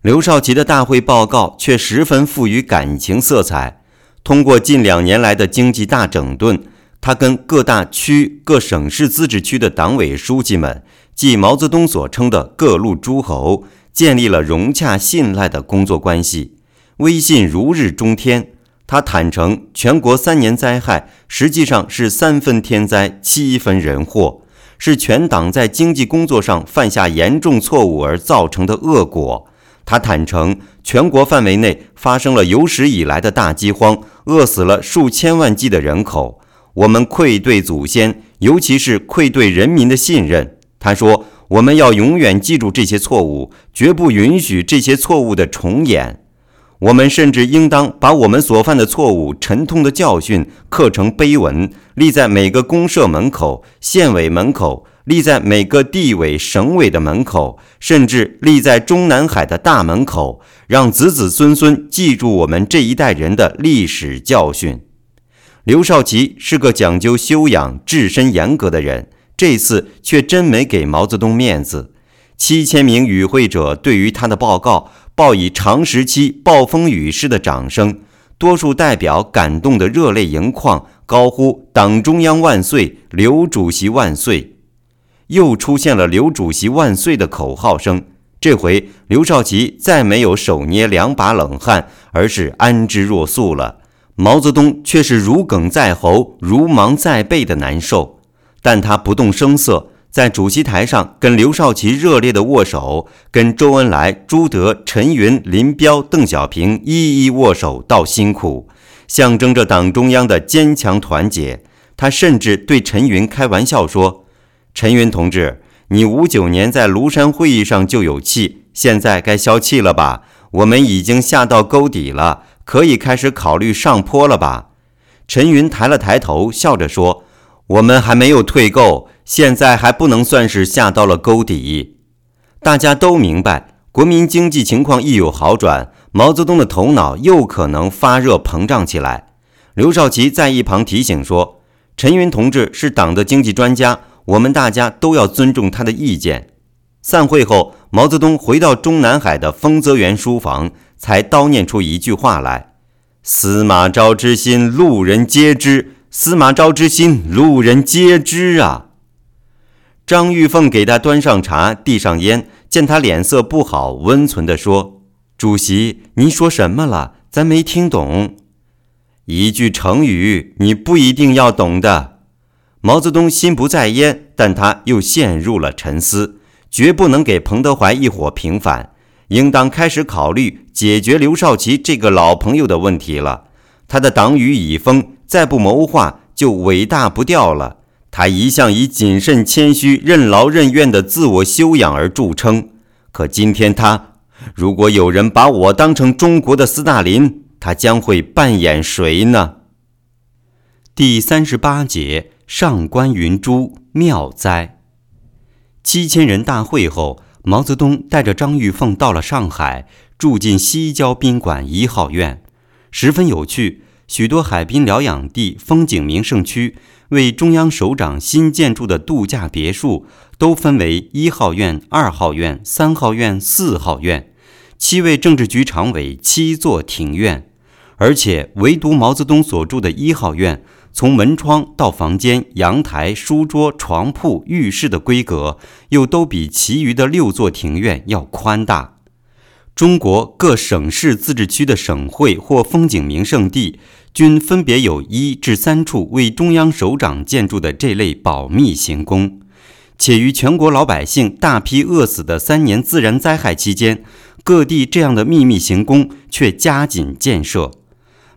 刘少奇的大会报告却十分富于感情色彩，通过近两年来的经济大整顿。他跟各大区、各省市自治区的党委书记们，即毛泽东所称的各路诸侯，建立了融洽信赖的工作关系，威信如日中天。他坦诚，全国三年灾害实际上是三分天灾，七分人祸，是全党在经济工作上犯下严重错误而造成的恶果。他坦诚，全国范围内发生了有史以来的大饥荒，饿死了数千万计的人口。我们愧对祖先，尤其是愧对人民的信任。他说：“我们要永远记住这些错误，绝不允许这些错误的重演。我们甚至应当把我们所犯的错误、沉痛的教训刻成碑文，立在每个公社门口、县委门口，立在每个地委、省委的门口，甚至立在中南海的大门口，让子子孙孙记住我们这一代人的历史教训。”刘少奇是个讲究修养、治身严格的人，这次却真没给毛泽东面子。七千名与会者对于他的报告报以长时期暴风雨式的掌声，多数代表感动得热泪盈眶，高呼“党中央万岁，刘主席万岁”。又出现了“刘主席万岁”的口号声，这回刘少奇再没有手捏两把冷汗，而是安之若素了。毛泽东却是如鲠在喉、如芒在背的难受，但他不动声色，在主席台上跟刘少奇热烈的握手，跟周恩来、朱德、陈云、林彪、邓小平一一握手道辛苦，象征着党中央的坚强团结。他甚至对陈云开玩笑说：“陈云同志，你五九年在庐山会议上就有气，现在该消气了吧？我们已经下到沟底了，可以开始考虑上坡了吧？”陈云抬了抬头，笑着说：“我们还没有退够，现在还不能算是下到了沟底。”大家都明白，国民经济情况一有好转，毛泽东的头脑又可能发热膨胀起来。刘少奇在一旁提醒说：“陈云同志是党的经济专家，我们大家都要尊重他的意见。”散会后，毛泽东回到中南海的丰泽园书房，才叨念出一句话来：“司马昭之心，路人皆知。司马昭之心，路人皆知啊！”张玉凤给他端上茶，递上烟，见他脸色不好，温存地说：“主席，您说什么了？咱没听懂。”一句成语，你不一定要懂的。毛泽东心不在焉，但他又陷入了沉思，绝不能给彭德怀一伙平反，应当开始考虑解决刘少奇这个老朋友的问题了。他的党羽已封，再不谋划就伟大不掉了。他一向以谨慎谦虚、任劳任怨的自我修养而著称，可今天他，如果有人把我当成中国的斯大林。他将会扮演谁呢？第三十八节上官云珠妙哉。七千人大会后，毛泽东带着张玉凤到了上海，住进西郊宾馆一号院，十分有趣。许多海滨疗养地、风景名胜区为中央首长新建筑的度假别墅，都分为一号院、二号院、三号院、四号院，七位政治局常委，七座庭院。而且，唯独毛泽东所住的一号院，从门窗到房间、阳台、书桌、床铺、浴室的规格，又都比其余的六座庭院要宽大。中国各省市自治区的省会或风景名胜地，均分别有一至三处为中央首长建筑的这类保密行宫。且于全国老百姓大批饿死的三年自然灾害期间，各地这样的秘密行宫却加紧建设。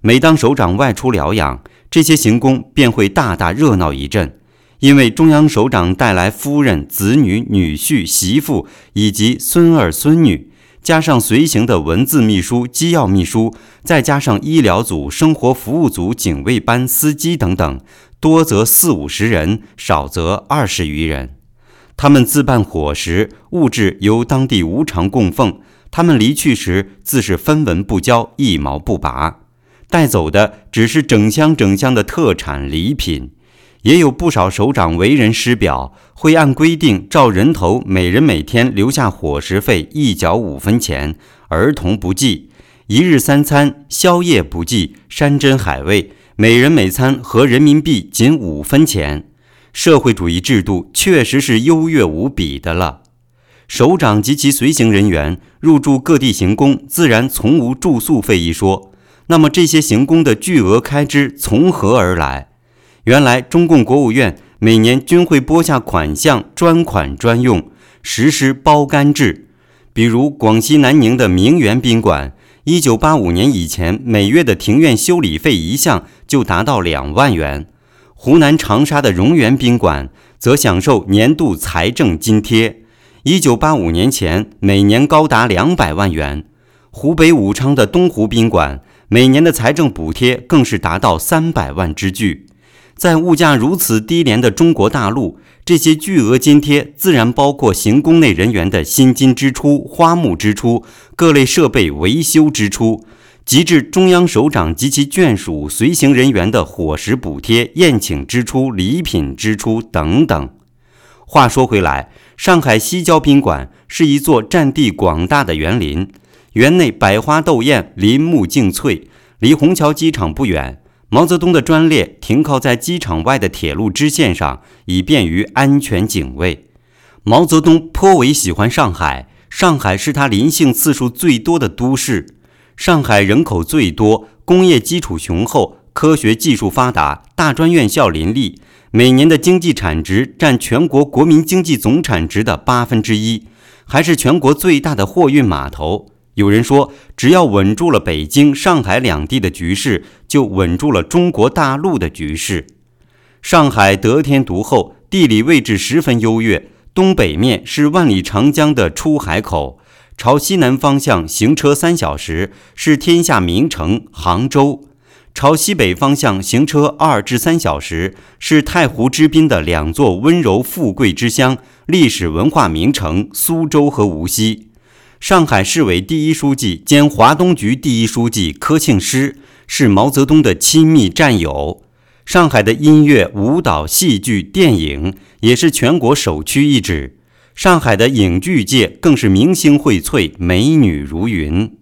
每当首长外出疗养，这些行宫便会大大热闹一阵，因为中央首长带来夫人、子女、女婿、媳妇以及孙儿孙女，加上随行的文字秘书、机要秘书，再加上医疗组、生活服务组、警卫班、司机等等，多则四五十人，少则二十余人。他们自办伙食，物质由当地无偿供奉。他们离去时，自是分文不交，一毛不拔。带走的只是整箱整箱的特产礼品，也有不少首长为人师表，会按规定照人头每人每天留下伙食费一角五分钱，儿童不计，一日三餐宵夜不计，山珍海味每人每餐合人民币仅五分钱。社会主义制度确实是优越无比的了。首长及其随行人员入住各地行宫，自然从无住宿费一说。那么这些行宫的巨额开支从何而来？原来中共国务院每年均会拨下款项专款专用，实施包干制。比如广西南宁的明园宾馆，一九八五年以前每月的庭院修理费一项就达到两万元；湖南长沙的荣园宾馆则享受年度财政津贴，一九八五年前每年高达两百万元；湖北武昌的东湖宾馆。每年的财政补贴更是达到三百万之巨，在物价如此低廉的中国大陆，这些巨额津贴自然包括行宫内人员的薪金支出、花木支出、各类设备维修支出，及至中央首长及其眷属、随行人员的伙食补贴、宴请支出、礼品支出等等。话说回来，上海西郊宾馆是一座占地广大的园林。园内百花斗艳，林木竞翠，离虹桥机场不远。毛泽东的专列停靠在机场外的铁路支线上，以便于安全警卫。毛泽东颇为喜欢上海，上海是他临幸次数最多的都市。上海人口最多，工业基础雄厚，科学技术发达，大专院校林立，每年的经济产值占全国国民经济总产值的八分之一，还是全国最大的货运码头。有人说，只要稳住了北京、上海两地的局势，就稳住了中国大陆的局势。上海得天独厚，地理位置十分优越，东北面是万里长江的出海口，朝西南方向行车三小时是天下名城杭州。朝西北方向行车二至三小时，是太湖之滨的两座温柔富贵之乡、历史文化名城苏州和无锡。上海市委第一书记兼华东局第一书记柯庆施是毛泽东的亲密战友。上海的音乐、舞蹈、戏剧、电影也是全国首屈一指。上海的影剧界更是明星荟萃，美女如云。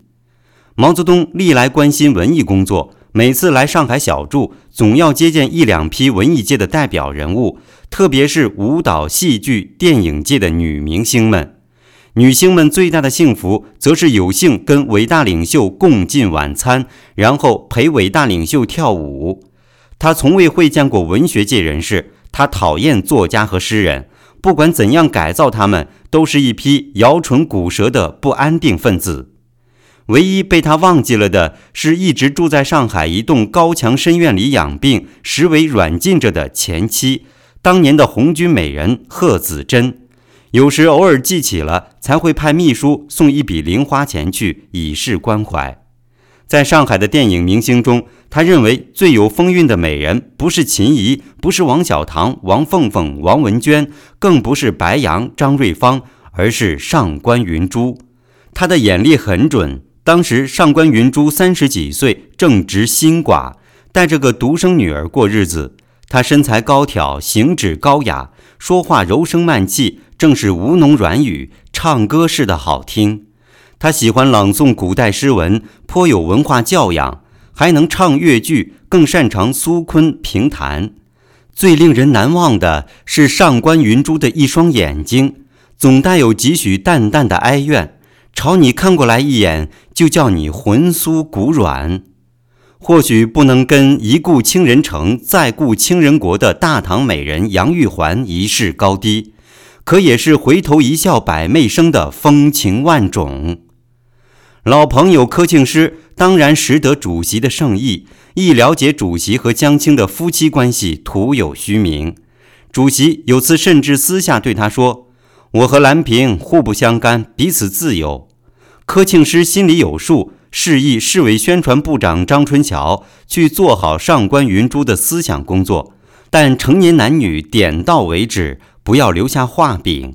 毛泽东历来关心文艺工作。每次来上海小住，总要接见一两批文艺界的代表人物，特别是舞蹈、戏剧、电影界的女明星们。女星们最大的幸福，则是有幸跟伟大领袖共进晚餐，然后陪伟大领袖跳舞。她从未会见过文学界人士，她讨厌作家和诗人，不管怎样改造他们，都是一批摇唇鼓舌的不安定分子。唯一被他忘记了的是，一直住在上海一栋高墙深院里养病，实为软禁着的前妻，当年的红军美人贺子珍。有时偶尔记起了，才会派秘书送一笔零花钱去，以示关怀。在上海的电影明星中，他认为最有风韵的美人，不是秦怡，不是王小棠、王凤凤、王文娟，更不是白杨、张瑞芳，而是上官云珠。她的眼力很准。当时上官云珠三十几岁，正值新寡，带着个独生女儿过日子。她身材高挑，行止高雅，说话柔声慢气，正是吴侬软语，唱歌似的好听。他喜欢朗诵古代诗文，颇有文化教养，还能唱越剧，更擅长苏昆评弹。最令人难忘的是上官云珠的一双眼睛，总带有几许淡淡的哀怨。朝你看过来一眼，就叫你魂酥骨软。或许不能跟一顾倾人城，再顾倾人国的大唐美人杨玉环一世高低，可也是回头一笑百媚生的风情万种。老朋友柯庆施当然识得主席的圣意，一了解主席和江青的夫妻关系，徒有虚名。主席有次甚至私下对他说。我和兰平互不相干，彼此自由。柯庆施心里有数，示意市委宣传部长张春桥去做好上官云珠的思想工作，但成年男女点到为止，不要留下画饼。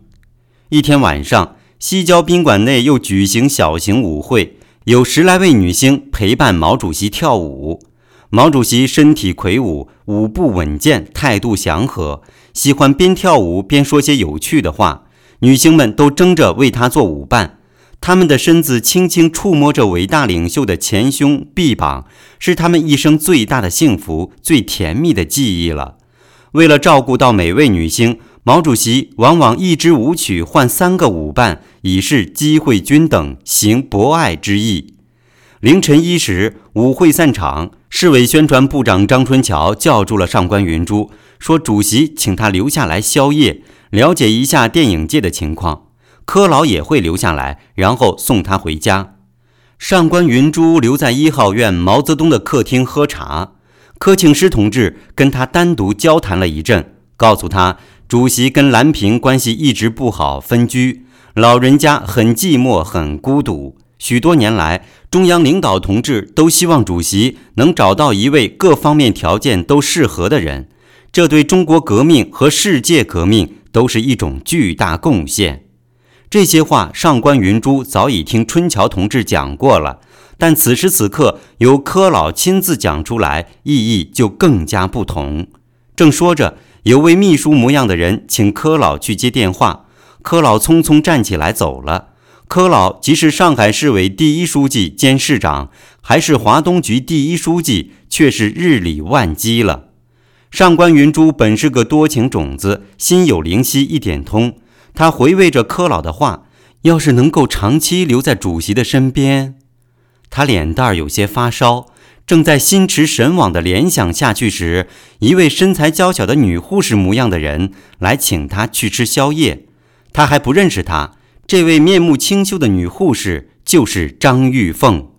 一天晚上，西郊宾馆内又举行小型舞会，有十来位女星陪伴毛主席跳舞。毛主席身体魁梧，舞步稳健，态度祥和，喜欢边跳舞边说些有趣的话。女星们都争着为他做舞伴，她们的身子轻轻触摸着伟大领袖的前胸臂膀，是他们一生最大的幸福、最甜蜜的记忆了。为了照顾到每位女星，毛主席往往一支舞曲换三个舞伴，以示机会均等、行博爱之意。凌晨一时，舞会散场，市委宣传部长张春桥叫住了上官云珠，说：“主席请他留下来宵夜。”了解一下电影界的情况，柯老也会留下来，然后送他回家。上官云珠留在一号院毛泽东的客厅喝茶，柯庆施同志跟他单独交谈了一阵，告诉他，主席跟蓝平关系一直不好，分居，老人家很寂寞，很孤独。许多年来，中央领导同志都希望主席能找到一位各方面条件都适合的人，这对中国革命和世界革命。都是一种巨大贡献。这些话，上官云珠早已听春桥同志讲过了，但此时此刻由柯老亲自讲出来，意义就更加不同。正说着，有位秘书模样的人请柯老去接电话，柯老匆匆站起来走了。柯老即是上海市委第一书记兼市长，还是华东局第一书记，却是日理万机了。上官云珠本是个多情种子，心有灵犀一点通。他回味着柯老的话：“要是能够长期留在主席的身边。”他脸蛋儿有些发烧，正在心驰神往的联想下去时，一位身材娇小的女护士模样的人来请他去吃宵夜。他还不认识她，这位面目清秀的女护士就是张玉凤。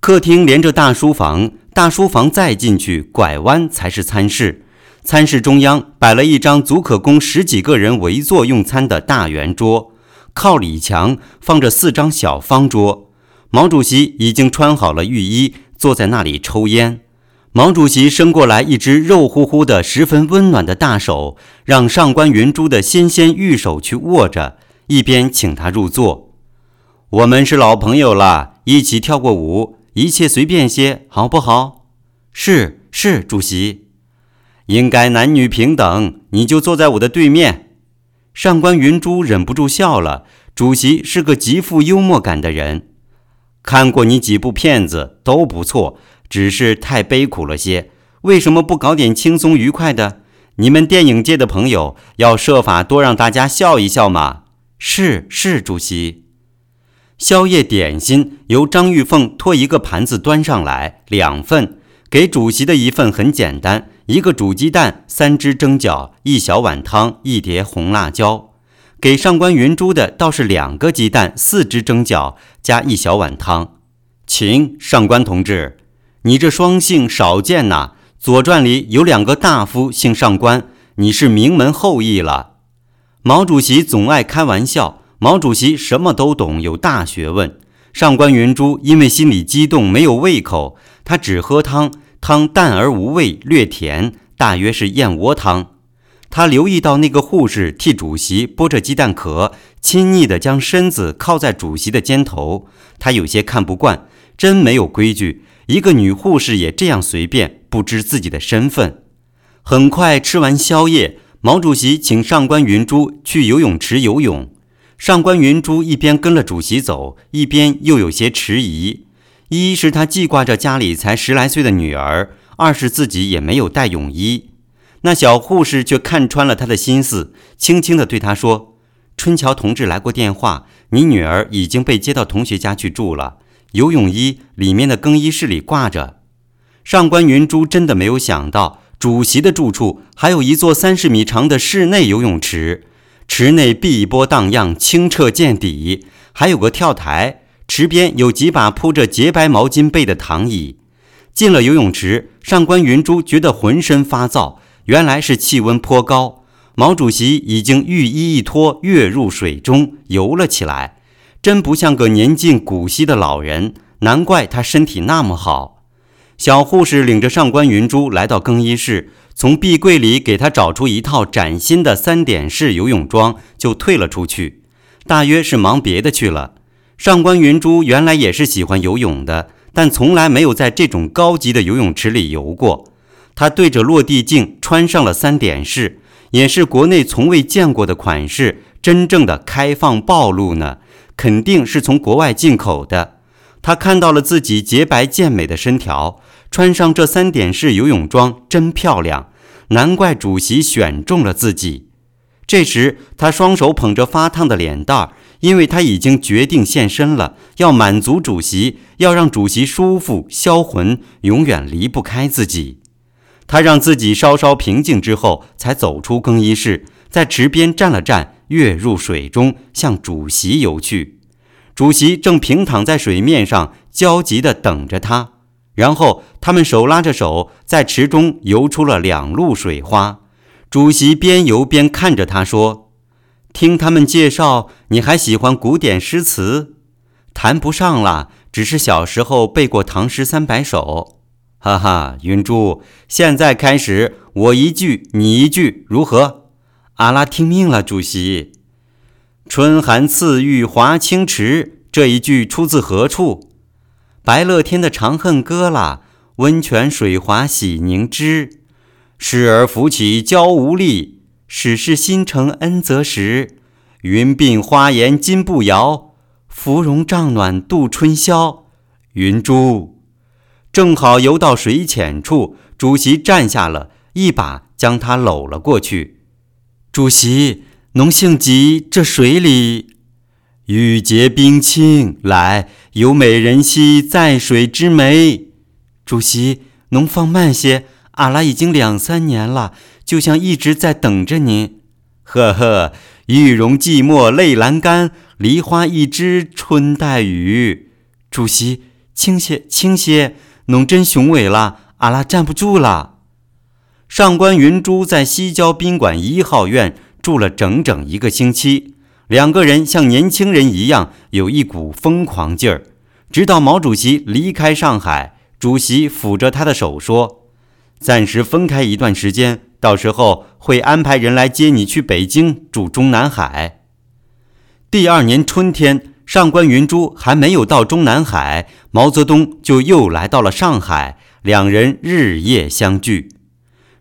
客厅连着大书房。大书房再进去拐弯才是餐室，餐室中央摆了一张足可供十几个人围坐用餐的大圆桌，靠里墙放着四张小方桌。毛主席已经穿好了浴衣，坐在那里抽烟。毛主席伸过来一只肉乎乎的、十分温暖的大手，让上官云珠的纤纤玉手去握着，一边请他入座。我们是老朋友了，一起跳过舞，一切随便些，好不好？是是，主席，应该男女平等，你就坐在我的对面。上官云珠忍不住笑了。主席是个极富幽默感的人，看过你几部片子都不错。只是太悲苦了些，为什么不搞点轻松愉快的？你们电影界的朋友要设法多让大家笑一笑嘛。是是，主席。宵夜点心由张玉凤托一个盘子端上来，两份。给主席的一份很简单，一个煮鸡蛋，三只蒸饺，一小碗汤，一碟红辣椒。给上官云珠的倒是两个鸡蛋，四只蒸饺，加一小碗汤。请上官同志。你这双姓少见呐，《左传》里有两个大夫姓上官，你是名门后裔了。毛主席总爱开玩笑，毛主席什么都懂，有大学问。上官云珠因为心里激动，没有胃口，他只喝汤，汤淡而无味，略甜，大约是燕窝汤。他留意到那个护士替主席剥着鸡蛋壳，亲昵地将身子靠在主席的肩头，他有些看不惯，真没有规矩。一个女护士也这样随便，不知自己的身份。很快吃完宵夜，毛主席请上官云珠去游泳池游泳。上官云珠一边跟了主席走，一边又有些迟疑：一是他记挂着家里才十来岁的女儿，二是自己也没有带泳衣。那小护士却看穿了他的心思，轻轻地对他说：“春桥同志来过电话，你女儿已经被接到同学家去住了。”游泳衣里面的更衣室里挂着。上官云珠真的没有想到，主席的住处还有一座三十米长的室内游泳池，池内碧波荡漾，清澈见底，还有个跳台。池边有几把铺着洁白毛巾被的躺椅。进了游泳池，上官云珠觉得浑身发燥，原来是气温颇高。毛主席已经浴衣一脱，跃入水中游了起来。真不像个年近古稀的老人，难怪他身体那么好。小护士领着上官云珠来到更衣室，从壁柜里给他找出一套崭新的三点式游泳装，就退了出去，大约是忙别的去了。上官云珠原来也是喜欢游泳的，但从来没有在这种高级的游泳池里游过。他对着落地镜穿上了三点式，也是国内从未见过的款式，真正的开放暴露呢。肯定是从国外进口的。他看到了自己洁白健美的身条，穿上这三点式游泳装真漂亮，难怪主席选中了自己。这时，他双手捧着发烫的脸蛋儿，因为他已经决定献身了，要满足主席，要让主席舒服销魂，永远离不开自己。他让自己稍稍平静之后，才走出更衣室，在池边站了站。跃入水中，向主席游去。主席正平躺在水面上，焦急地等着他。然后他们手拉着手，在池中游出了两路水花。主席边游边看着他说：“听他们介绍，你还喜欢古典诗词？谈不上啦，只是小时候背过唐诗三百首。哈哈，云珠，现在开始，我一句你一句，如何？”阿拉听命了，主席。春寒赐浴华清池，这一句出自何处？白乐天的《长恨歌》啦。温泉水滑洗凝脂，侍儿扶起娇无力。始是新承恩泽时，云鬓花颜金步摇。芙蓉帐暖度春宵。云珠，正好游到水浅处，主席站下了，一把将他搂了过去。主席，侬性急，这水里玉洁冰清，来有美人兮在水之湄。主席，侬放慢些，阿拉已经两三年了，就像一直在等着您。呵呵，玉容寂寞泪阑干，梨花一枝春带雨。主席，轻些，轻些，侬真雄伟了，阿拉站不住了。上官云珠在西郊宾馆一号院住了整整一个星期，两个人像年轻人一样，有一股疯狂劲儿。直到毛主席离开上海，主席抚着他的手说：“暂时分开一段时间，到时候会安排人来接你去北京住中南海。”第二年春天，上官云珠还没有到中南海，毛泽东就又来到了上海，两人日夜相聚。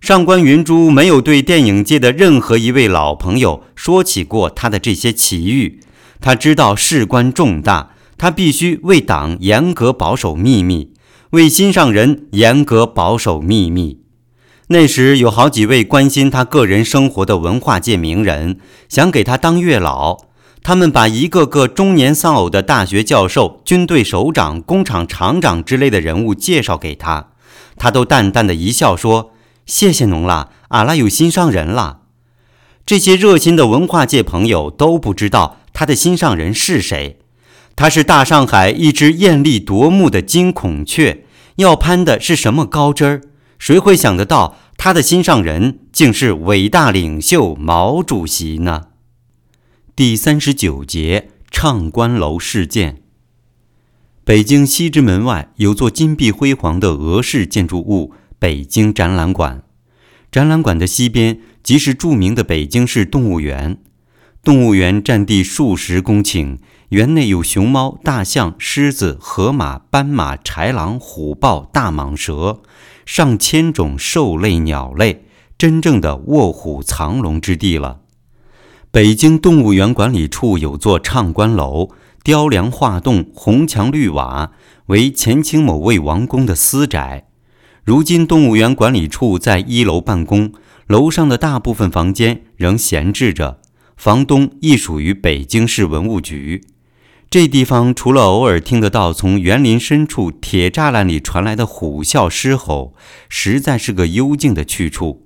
上官云珠没有对电影界的任何一位老朋友说起过他的这些奇遇，他知道事关重大，他必须为党严格保守秘密，为心上人严格保守秘密。那时有好几位关心他个人生活的文化界名人想给他当月老，他们把一个个中年丧偶的大学教授、军队首长、工厂厂长之类的人物介绍给他，他都淡淡的一笑说。谢谢侬啦，阿拉有心上人啦。这些热心的文化界朋友都不知道他的心上人是谁。他是大上海一只艳丽夺目的金孔雀，要攀的是什么高枝儿？谁会想得到他的心上人竟是伟大领袖毛主席呢？第三十九节唱官楼事件。北京西直门外有座金碧辉煌的俄式建筑物。北京展览馆，展览馆的西边即是著名的北京市动物园。动物园占地数十公顷，园内有熊猫、大象、狮子、河马、斑马、豺狼、虎豹、大蟒蛇，上千种兽类、鸟类，真正的卧虎藏龙之地了。北京动物园管理处有座唱官楼，雕梁画栋，红墙绿瓦，为前清某位王公的私宅。如今，动物园管理处在一楼办公，楼上的大部分房间仍闲置着。房东亦属于北京市文物局。这地方除了偶尔听得到从园林深处铁栅栏里传来的虎啸狮吼，实在是个幽静的去处。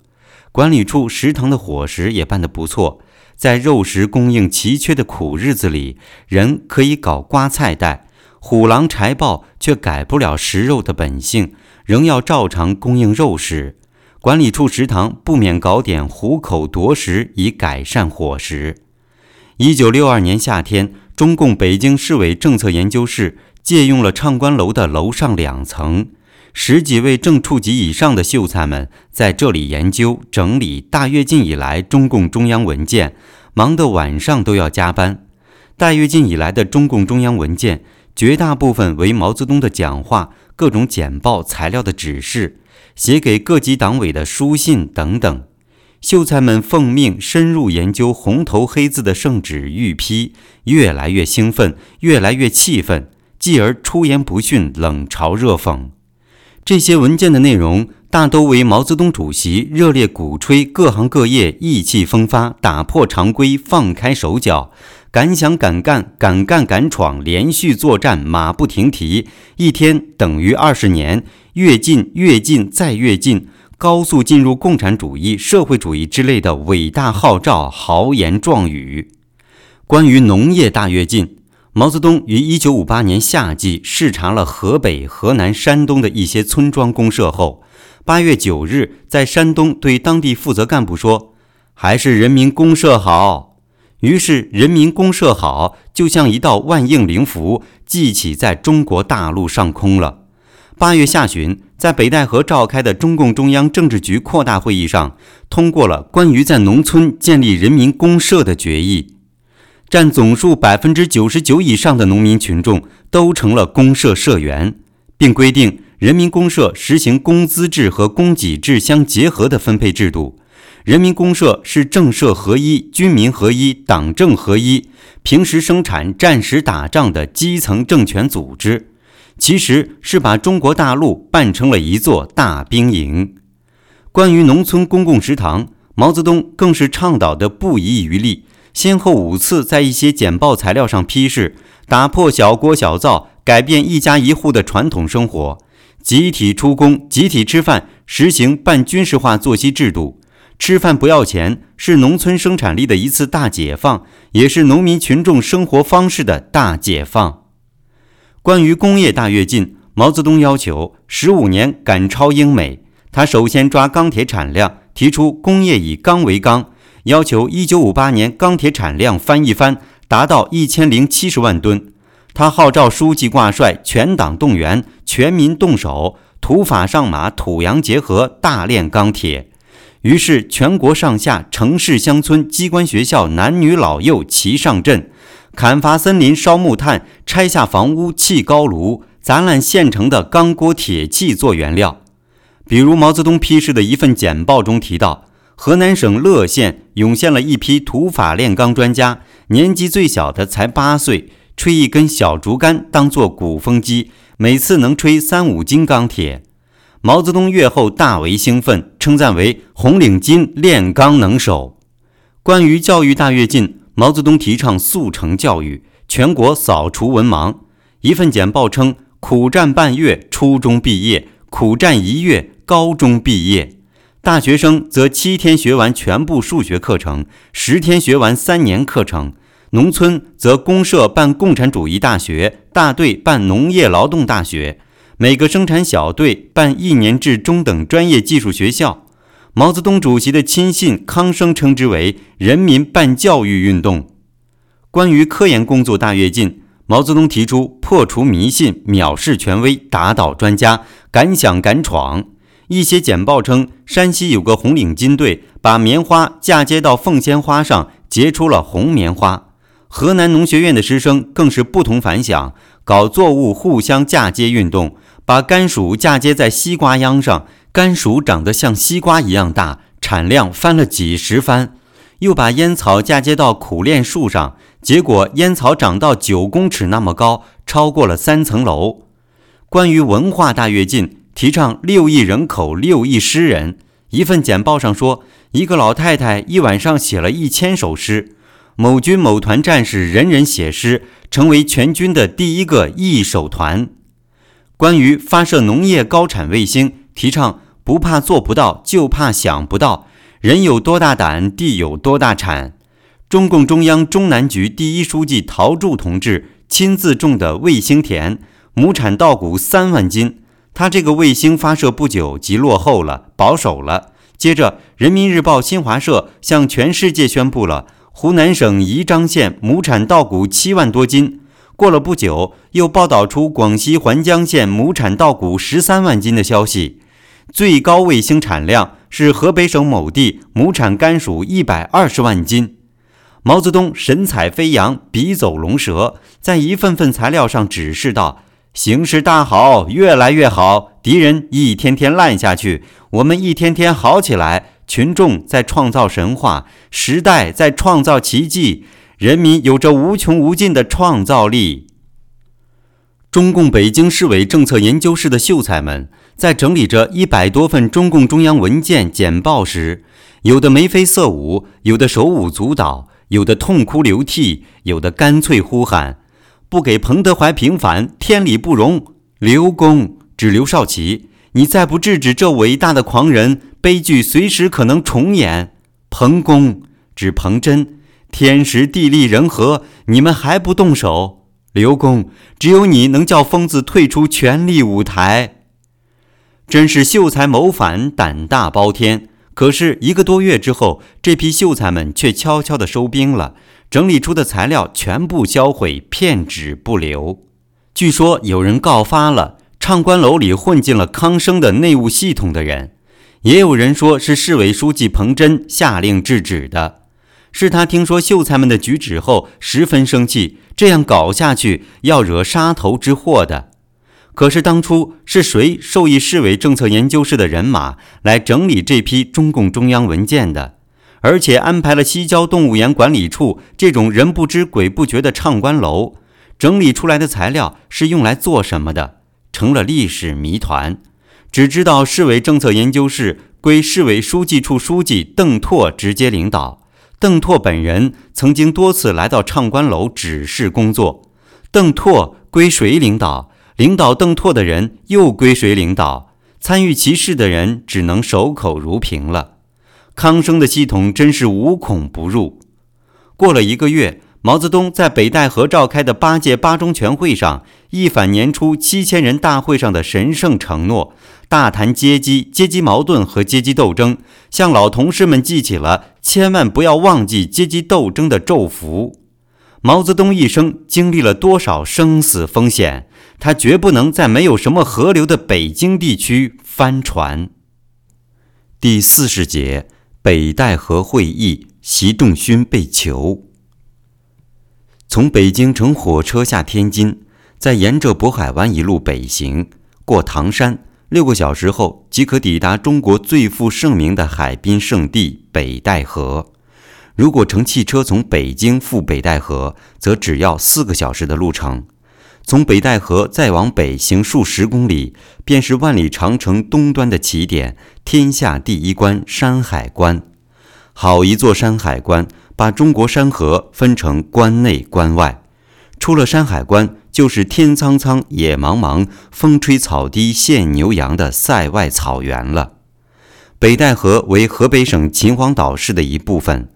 管理处食堂的伙食也办得不错，在肉食供应奇缺的苦日子里，人可以搞瓜菜袋，虎狼豺豹却改不了食肉的本性。仍要照常供应肉食，管理处食堂不免搞点虎口夺食，以改善伙食。一九六二年夏天，中共北京市委政策研究室借用了唱官楼的楼上两层，十几位正处级以上的秀才们在这里研究整理大跃进以来中共中央文件，忙得晚上都要加班。大跃进以来的中共中央文件，绝大部分为毛泽东的讲话。各种简报材料的指示，写给各级党委的书信等等，秀才们奉命深入研究红头黑字的圣旨御批，越来越兴奋，越来越气愤，继而出言不逊，冷嘲热讽。这些文件的内容大都为毛泽东主席热烈鼓吹各行各业意气风发，打破常规，放开手脚。敢想敢干，敢干敢闯，连续作战，马不停蹄，一天等于二十年，越进越进再越进，高速进入共产主义、社会主义之类的伟大号召、豪言壮语。关于农业大跃进，毛泽东于一九五八年夏季视察了河北、河南、山东的一些村庄公社后，八月九日在山东对当地负责干部说：“还是人民公社好。”于是，人民公社好，就像一道万应灵符，记起在中国大陆上空了。八月下旬，在北戴河召开的中共中央政治局扩大会议上，通过了关于在农村建立人民公社的决议，占总数百分之九十九以上的农民群众都成了公社社员，并规定人民公社实行工资制和供给制相结合的分配制度。人民公社是政社合一、军民合一、党政合一、平时生产、战时打仗的基层政权组织，其实是把中国大陆办成了一座大兵营。关于农村公共食堂，毛泽东更是倡导的不遗余力，先后五次在一些简报材料上批示，打破小锅小灶，改变一家一户的传统生活，集体出工、集体吃饭，实行半军事化作息制度。吃饭不要钱是农村生产力的一次大解放，也是农民群众生活方式的大解放。关于工业大跃进，毛泽东要求十五年赶超英美，他首先抓钢铁产量，提出工业以钢为纲，要求1958年钢铁产量翻一番，达到一千零七十万吨。他号召书记挂帅，全党动员，全民动手，土法上马，土洋结合，大炼钢铁。于是，全国上下、城市乡村、机关学校，男女老幼齐上阵，砍伐森林、烧木炭，拆下房屋、砌高炉，砸烂现成的钢锅铁器做原料。比如，毛泽东批示的一份简报中提到，河南省乐县涌现了一批土法炼钢专家，年纪最小的才八岁，吹一根小竹竿当做鼓风机，每次能吹三五斤钢铁。毛泽东阅后大为兴奋，称赞为“红领巾炼钢能手”。关于教育大跃进，毛泽东提倡速成教育，全国扫除文盲。一份简报称：苦战半月，初中毕业；苦战一月，高中毕业。大学生则七天学完全部数学课程，十天学完三年课程；农村则公社办共产主义大学，大队办农业劳动大学。每个生产小队办一年制中等专业技术学校，毛泽东主席的亲信康生称之为“人民办教育运动”。关于科研工作大跃进，毛泽东提出破除迷信、藐视权威、打倒专家，敢想敢闯。一些简报称，山西有个红领巾队把棉花嫁接到凤仙花上，结出了红棉花。河南农学院的师生更是不同凡响，搞作物互相嫁接运动。把甘薯嫁接在西瓜秧上，甘薯长得像西瓜一样大，产量翻了几十番；又把烟草嫁接到苦楝树上，结果烟草长到九公尺那么高，超过了三层楼。关于文化大跃进，提倡六亿人口六亿诗人。一份简报上说，一个老太太一晚上写了一千首诗。某军某团战士人人写诗，成为全军的第一个一首团。关于发射农业高产卫星，提倡不怕做不到，就怕想不到。人有多大胆，地有多大产。中共中央中南局第一书记陶铸同志亲自种的卫星田，亩产稻谷三万斤。他这个卫星发射不久即落后了，保守了。接着，人民日报新华社向全世界宣布了湖南省宜章县亩产稻谷七万多斤。过了不久，又报道出广西环江县亩产稻谷十三万斤的消息，最高卫星产量是河北省某地亩产甘薯一百二十万斤。毛泽东神采飞扬，笔走龙蛇，在一份份材料上指示道：“形势大好，越来越好，敌人一天天烂下去，我们一天天好起来，群众在创造神话，时代在创造奇迹。”人民有着无穷无尽的创造力。中共北京市委政策研究室的秀才们在整理着一百多份中共中央文件简报时，有的眉飞色舞，有的手舞足蹈，有的痛哭流涕，有的干脆呼喊：“不给彭德怀平反，天理不容！”刘公指刘少奇：“你再不制止这伟大的狂人，悲剧随时可能重演。”彭公指彭真。天时地利人和，你们还不动手？刘公，只有你能叫疯子退出权力舞台。真是秀才谋反，胆大包天。可是一个多月之后，这批秀才们却悄悄地收兵了，整理出的材料全部销毁，片纸不留。据说有人告发了唱官楼里混进了康生的内务系统的人，也有人说是市委书记彭真下令制止的。是他听说秀才们的举止后十分生气，这样搞下去要惹杀头之祸的。可是当初是谁授意市委政策研究室的人马来整理这批中共中央文件的？而且安排了西郊动物园管理处这种人不知鬼不觉的唱官楼，整理出来的材料是用来做什么的？成了历史谜团。只知道市委政策研究室归市委书记处书记邓拓直接领导。邓拓本人曾经多次来到唱官楼指示工作，邓拓归谁领导？领导邓拓的人又归谁领导？参与其事的人只能守口如瓶了。康生的系统真是无孔不入。过了一个月，毛泽东在北戴河召开的八届八中全会上，一反年初七千人大会上的神圣承诺，大谈阶级、阶级矛盾和阶级斗争，向老同事们记起了千万不要忘记阶级斗争的咒符。毛泽东一生经历了多少生死风险？他绝不能在没有什么河流的北京地区翻船。第四十节，北戴河会议，习仲勋被囚。从北京乘火车下天津，再沿着渤海湾一路北行，过唐山，六个小时后即可抵达中国最负盛名的海滨圣地北戴河。如果乘汽车从北京赴北戴河，则只要四个小时的路程。从北戴河再往北行数十公里，便是万里长城东端的起点——天下第一关山海关。好一座山海关，把中国山河分成关内关外。出了山海关，就是天苍苍、野茫茫、风吹草低见牛羊的塞外草原了。北戴河为河北省秦皇岛市的一部分，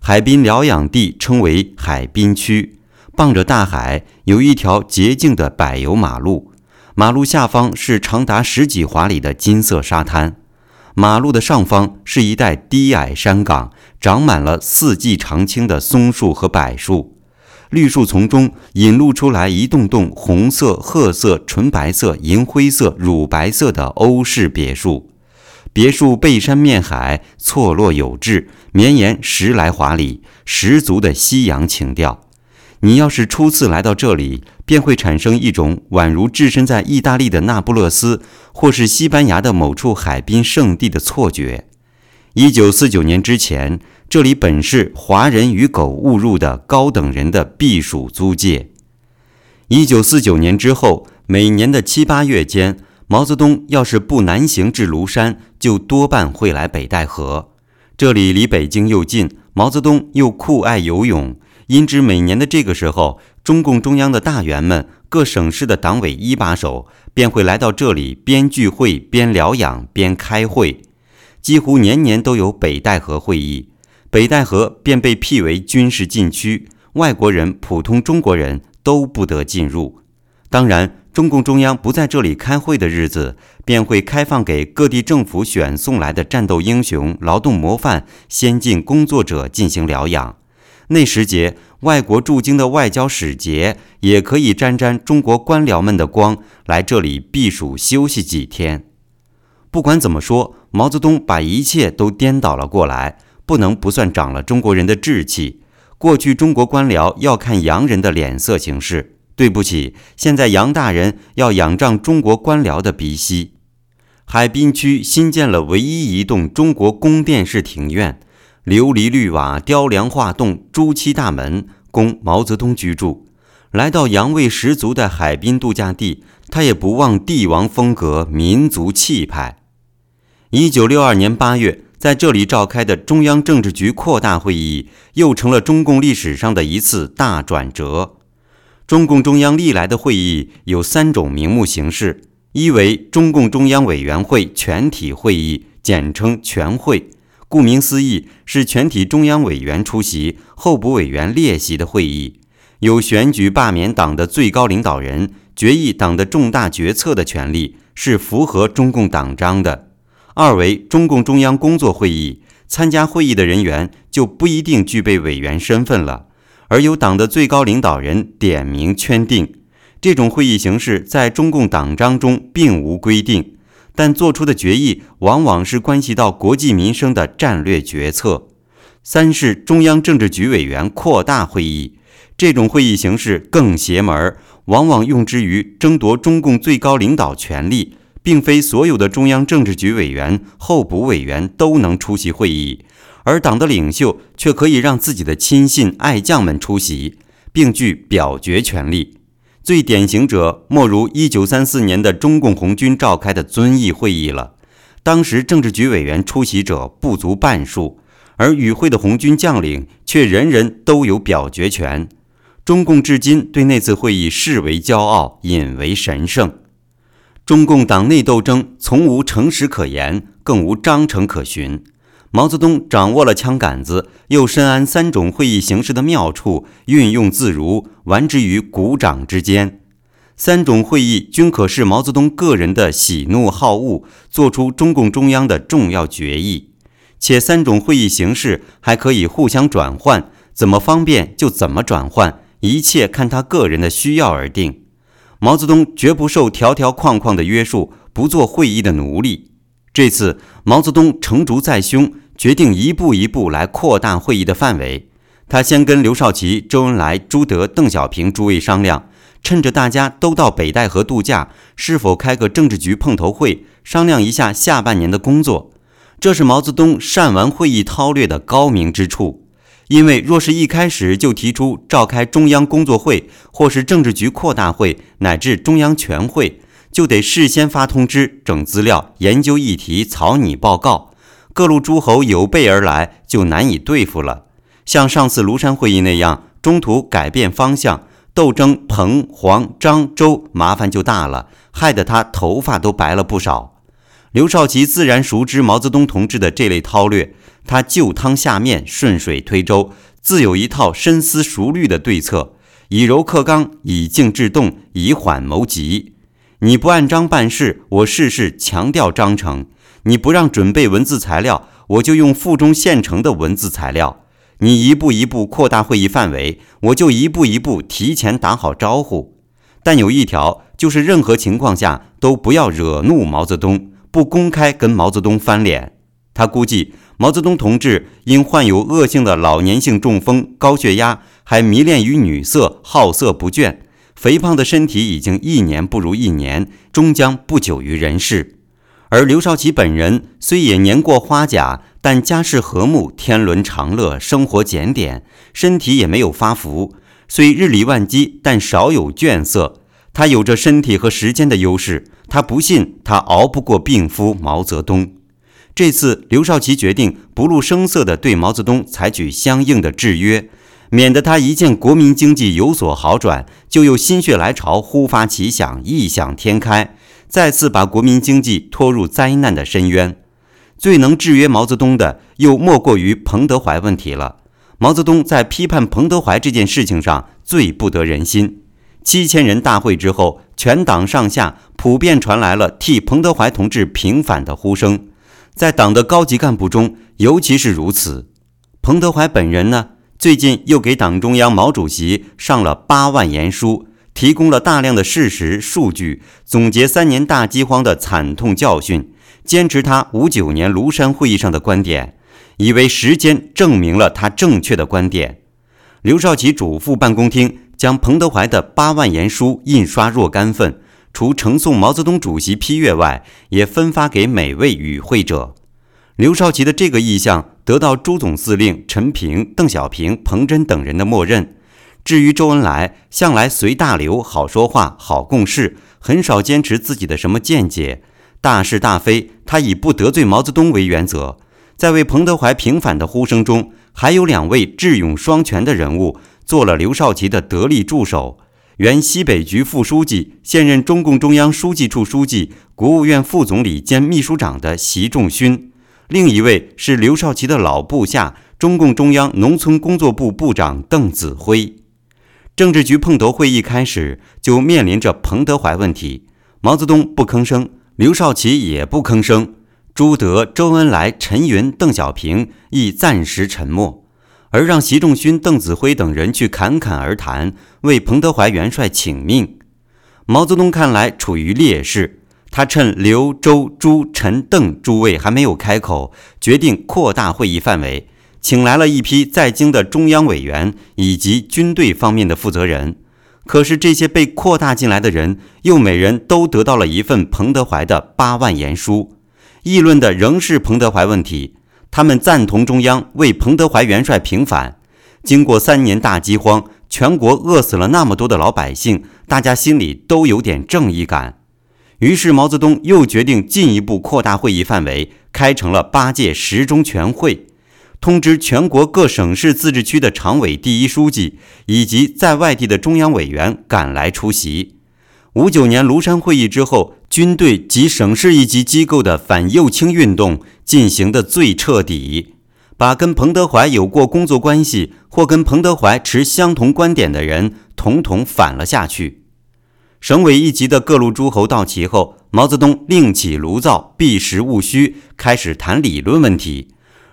海滨疗养地称为海滨区。傍着大海，有一条洁净的柏油马路，马路下方是长达十几华里的金色沙滩，马路的上方是一带低矮山岗，长满了四季常青的松树和柏树，绿树丛中引露出来一栋栋红色、褐色、纯白色、银灰色、乳白色的欧式别墅，别墅背山面海，错落有致，绵延十来华里，十足的西洋情调。你要是初次来到这里，便会产生一种宛如置身在意大利的那不勒斯，或是西班牙的某处海滨圣地的错觉。一九四九年之前，这里本是华人与狗误入的高等人的避暑租界。一九四九年之后，每年的七八月间，毛泽东要是不南行至庐山，就多半会来北戴河。这里离北京又近，毛泽东又酷爱游泳。因之，每年的这个时候，中共中央的大员们、各省市的党委一把手便会来到这里，边聚会边疗养边开会，几乎年年都有北戴河会议。北戴河便被辟为军事禁区，外国人、普通中国人都不得进入。当然，中共中央不在这里开会的日子，便会开放给各地政府选送来的战斗英雄、劳动模范、先进工作者进行疗养。那时节，外国驻京的外交使节也可以沾沾中国官僚们的光，来这里避暑休息几天。不管怎么说，毛泽东把一切都颠倒了过来，不能不算长了中国人的志气。过去中国官僚要看洋人的脸色行事，对不起，现在洋大人要仰仗中国官僚的鼻息。海滨区新建了唯一一栋中国宫殿式庭院。琉璃绿瓦、雕梁画栋、朱漆大门，供毛泽东居住。来到洋味十足的海滨度假地，他也不忘帝王风格、民族气派。一九六二年八月，在这里召开的中央政治局扩大会议，又成了中共历史上的一次大转折。中共中央历来的会议有三种名目形式：一为中共中央委员会全体会议，简称全会。顾名思义，是全体中央委员出席、候补委员列席的会议，有选举、罢免党的最高领导人、决议党的重大决策的权利，是符合中共党章的。二为中共中央工作会议，参加会议的人员就不一定具备委员身份了，而由党的最高领导人点名圈定。这种会议形式在中共党章中并无规定。但做出的决议往往是关系到国计民生的战略决策。三是中央政治局委员扩大会议，这种会议形式更邪门儿，往往用之于争夺中共最高领导权力，并非所有的中央政治局委员、候补委员都能出席会议，而党的领袖却可以让自己的亲信、爱将们出席，并具表决权利。最典型者莫如一九三四年的中共红军召开的遵义会议了。当时政治局委员出席者不足半数，而与会的红军将领却人人都有表决权。中共至今对那次会议视为骄傲，引为神圣。中共党内斗争从无诚实可言，更无章程可循。毛泽东掌握了枪杆子，又深谙三种会议形式的妙处，运用自如，玩之于股掌之间。三种会议均可视毛泽东个人的喜怒好恶，做出中共中央的重要决议。且三种会议形式还可以互相转换，怎么方便就怎么转换，一切看他个人的需要而定。毛泽东绝不受条条框框的约束，不做会议的奴隶。这次毛泽东成竹在胸，决定一步一步来扩大会议的范围。他先跟刘少奇、周恩来、朱德、邓小平诸位商量。趁着大家都到北戴河度假，是否开个政治局碰头会，商量一下下半年的工作？这是毛泽东善玩会议韬略的高明之处。因为若是一开始就提出召开中央工作会，或是政治局扩大会，乃至中央全会，就得事先发通知、整资料、研究议题、草拟报告，各路诸侯有备而来，就难以对付了。像上次庐山会议那样，中途改变方向。斗争彭黄张周麻烦就大了，害得他头发都白了不少。刘少奇自然熟知毛泽东同志的这类韬略，他就汤下面，顺水推舟，自有一套深思熟虑的对策，以柔克刚，以静制动，以缓谋急。你不按章办事，我事事强调章程；你不让准备文字材料，我就用附中现成的文字材料。你一步一步扩大会议范围，我就一步一步提前打好招呼。但有一条，就是任何情况下都不要惹怒毛泽东，不公开跟毛泽东翻脸。他估计毛泽东同志因患有恶性的老年性中风、高血压，还迷恋于女色，好色不倦，肥胖的身体已经一年不如一年，终将不久于人世。而刘少奇本人虽也年过花甲。但家世和睦，天伦长乐，生活检点，身体也没有发福。虽日理万机，但少有倦色。他有着身体和时间的优势，他不信他熬不过病夫毛泽东。这次刘少奇决定不露声色地对毛泽东采取相应的制约，免得他一见国民经济有所好转，就又心血来潮，忽发奇想，异想天开，再次把国民经济拖入灾难的深渊。最能制约毛泽东的，又莫过于彭德怀问题了。毛泽东在批判彭德怀这件事情上最不得人心。七千人大会之后，全党上下普遍传来了替彭德怀同志平反的呼声，在党的高级干部中尤其是如此。彭德怀本人呢，最近又给党中央毛主席上了八万言书，提供了大量的事实数据，总结三年大饥荒的惨痛教训。坚持他五九年庐山会议上的观点，以为时间证明了他正确的观点。刘少奇嘱咐办公厅将彭德怀的八万言书印刷若干份，除呈送毛泽东主席批阅外，也分发给每位与会者。刘少奇的这个意向得到朱总司令陈平、邓小平、彭真等人的默认。至于周恩来，向来随大流，好说话，好共事，很少坚持自己的什么见解。大是大非，他以不得罪毛泽东为原则。在为彭德怀平反的呼声中，还有两位智勇双全的人物做了刘少奇的得力助手：原西北局副书记、现任中共中央书记处书记、国务院副总理兼秘书长的习仲勋；另一位是刘少奇的老部下，中共中央农村工作部部长邓子恢。政治局碰头会议开始，就面临着彭德怀问题，毛泽东不吭声。刘少奇也不吭声，朱德、周恩来、陈云、邓小平亦暂时沉默，而让习仲勋、邓子恢等人去侃侃而谈，为彭德怀元帅请命。毛泽东看来处于劣势，他趁刘、周、朱、陈、邓诸位还没有开口，决定扩大会议范围，请来了一批在京的中央委员以及军队方面的负责人。可是这些被扩大进来的人，又每人都得到了一份彭德怀的八万言书，议论的仍是彭德怀问题。他们赞同中央为彭德怀元帅平反。经过三年大饥荒，全国饿死了那么多的老百姓，大家心里都有点正义感。于是毛泽东又决定进一步扩大会议范围，开成了八届十中全会。通知全国各省市自治区的常委、第一书记以及在外地的中央委员赶来出席。五九年庐山会议之后，军队及省市一级机构的反右倾运动进行的最彻底，把跟彭德怀有过工作关系或跟彭德怀持相同观点的人统统反了下去。省委一级的各路诸侯到齐后，毛泽东另起炉灶，避实务虚，开始谈理论问题：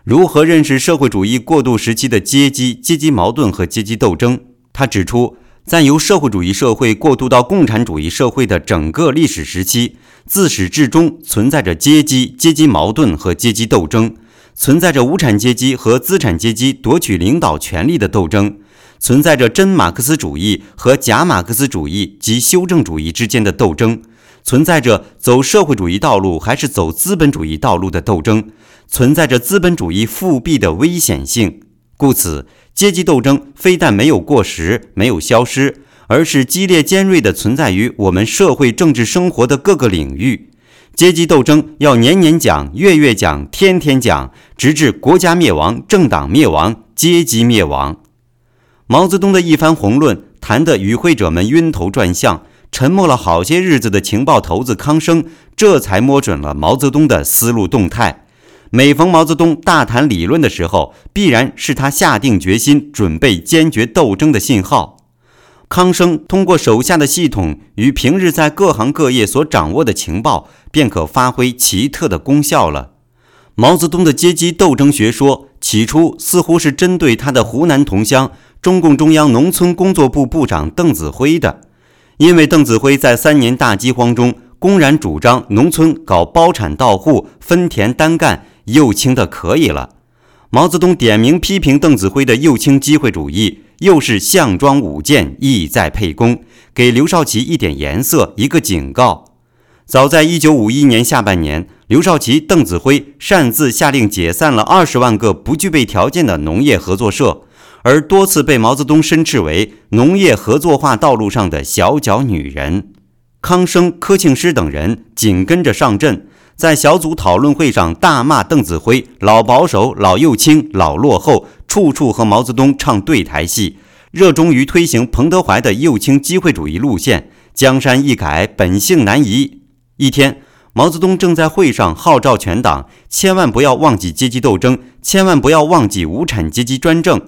如何认识社会主义过渡时期的阶级、阶级矛盾和阶级斗争？他指出，在由社会主义社会过渡到共产主义社会的整个历史时期，自始至终存在着阶级、阶级矛盾和阶级斗争，存在着无产阶级和资产阶级夺取领导权力的斗争。存在着真马克思主义和假马克思主义及修正主义之间的斗争，存在着走社会主义道路还是走资本主义道路的斗争，存在着资本主义复辟的危险性。故此，阶级斗争非但没有过时、没有消失，而是激烈尖锐地存在于我们社会政治生活的各个领域。阶级斗争要年年讲、月月讲、天天讲，直至国家灭亡、政党灭亡、阶级灭亡。毛泽东的一番宏论谈得与会者们晕头转向，沉默了好些日子的情报头子康生这才摸准了毛泽东的思路动态。每逢毛泽东大谈理论的时候，必然是他下定决心准备坚决斗争的信号。康生通过手下的系统与平日在各行各业所掌握的情报，便可发挥奇特的功效了。毛泽东的阶级斗争学说起初似乎是针对他的湖南同乡。中共中央农村工作部部长邓子恢的，因为邓子恢在三年大饥荒中公然主张农村搞包产到户、分田单干，右倾的可以了。毛泽东点名批评邓子恢的右倾机会主义，又是项庄舞剑，意在沛公，给刘少奇一点颜色，一个警告。早在一九五一年下半年，刘少奇、邓子恢擅自下令解散了二十万个不具备条件的农业合作社。而多次被毛泽东申斥为农业合作化道路上的小脚女人，康生、柯庆施等人紧跟着上阵，在小组讨论会上大骂邓子恢老保守、老右倾、老落后，处处和毛泽东唱对台戏，热衷于推行彭德怀的右倾机会主义路线。江山易改，本性难移。一天，毛泽东正在会上号召全党，千万不要忘记阶级斗争，千万不要忘记无产阶级专政。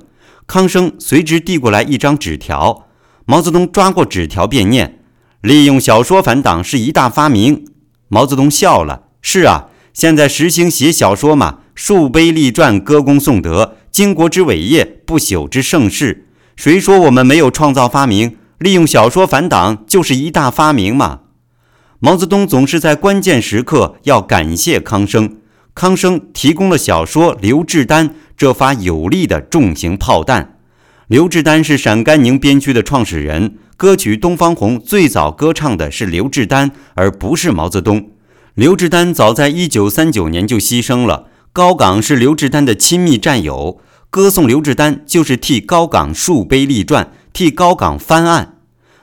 康生随之递过来一张纸条，毛泽东抓过纸条便念：“利用小说反党是一大发明。”毛泽东笑了：“是啊，现在实行写小说嘛，树碑立传，歌功颂德，巾国之伟业，不朽之盛世。谁说我们没有创造发明？利用小说反党就是一大发明嘛。”毛泽东总是在关键时刻要感谢康生，康生提供了小说《刘志丹》。这发有力的重型炮弹，刘志丹是陕甘宁边区的创始人。歌曲《东方红》最早歌唱的是刘志丹，而不是毛泽东。刘志丹早在一九三九年就牺牲了。高岗是刘志丹的亲密战友，歌颂刘志丹就是替高岗树碑立传，替高岗翻案。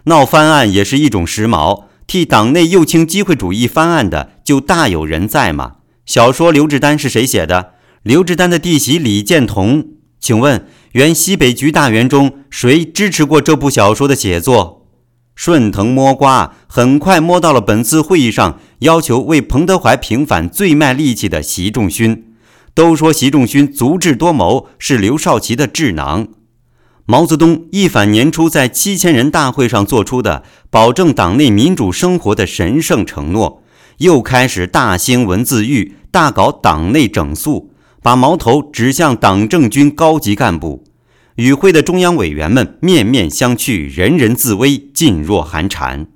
闹翻案也是一种时髦，替党内右倾机会主义翻案的就大有人在嘛。小说《刘志丹》是谁写的？刘志丹的弟媳李建彤，请问原西北局大员中谁支持过这部小说的写作？顺藤摸瓜，很快摸到了本次会议上要求为彭德怀平反最卖力气的习仲勋。都说习仲勋足智多谋，是刘少奇的智囊。毛泽东一反年初在七千人大会上做出的保证党内民主生活的神圣承诺，又开始大兴文字狱，大搞党内整肃。把矛头指向党政军高级干部，与会的中央委员们面面相觑，人人自危，噤若寒蝉。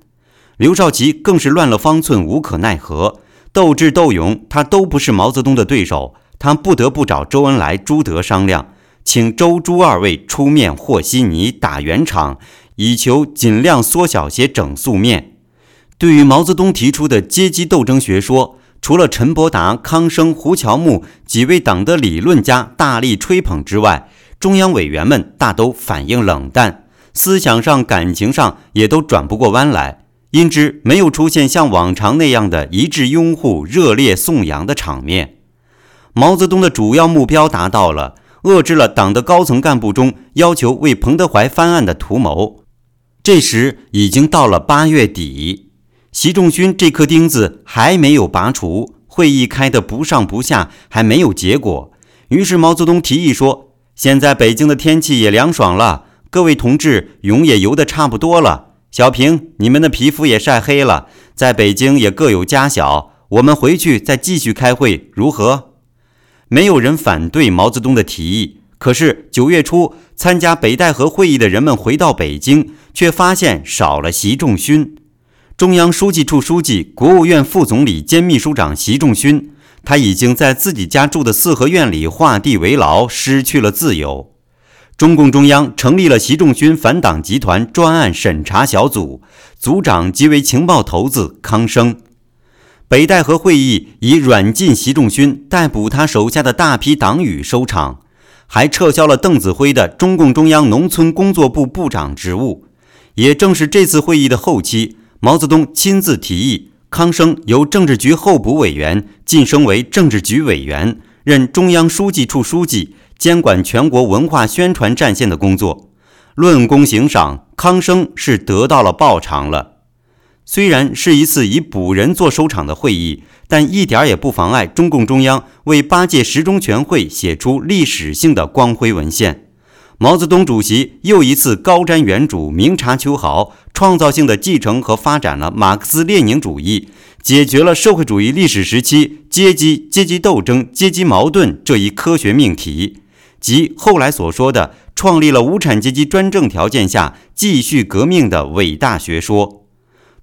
刘少奇更是乱了方寸，无可奈何。斗智斗勇，他都不是毛泽东的对手，他不得不找周恩来、朱德商量，请周朱二位出面和稀泥、打圆场，以求尽量缩小些整肃面。对于毛泽东提出的阶级斗争学说，除了陈伯达、康生、胡乔木几位党的理论家大力吹捧之外，中央委员们大都反应冷淡，思想上、感情上也都转不过弯来，因之没有出现像往常那样的一致拥护、热烈颂扬的场面。毛泽东的主要目标达到了，遏制了党的高层干部中要求为彭德怀翻案的图谋。这时已经到了八月底。习仲勋这颗钉子还没有拔除，会议开得不上不下，还没有结果。于是毛泽东提议说：“现在北京的天气也凉爽了，各位同志泳也游得差不多了，小平，你们的皮肤也晒黑了，在北京也各有家小，我们回去再继续开会，如何？”没有人反对毛泽东的提议。可是九月初参加北戴河会议的人们回到北京，却发现少了习仲勋。中央书记处书记、国务院副总理兼秘书长习仲勋，他已经在自己家住的四合院里画地为牢，失去了自由。中共中央成立了习仲勋反党集团专案审查小组，组长即为情报头子康生。北戴河会议以软禁习仲勋、逮捕他手下的大批党羽收场，还撤销了邓子恢的中共中央农村工作部部长职务。也正是这次会议的后期，毛泽东亲自提议康生由政治局候补委员晋升为政治局委员，任中央书记处书记，监管全国文化宣传战线的工作。论功行赏，康生是得到了报偿了。虽然是一次以补人做收场的会议，但一点也不妨碍中共中央为八届十中全会写出历史性的光辉文献。毛泽东主席又一次高瞻远瞩、明察秋毫，创造性的继承和发展了马克思列宁主义，解决了社会主义历史时期阶级、阶级斗争、阶级矛盾这一科学命题，即后来所说的创立了无产阶级专政条件下继续革命的伟大学说。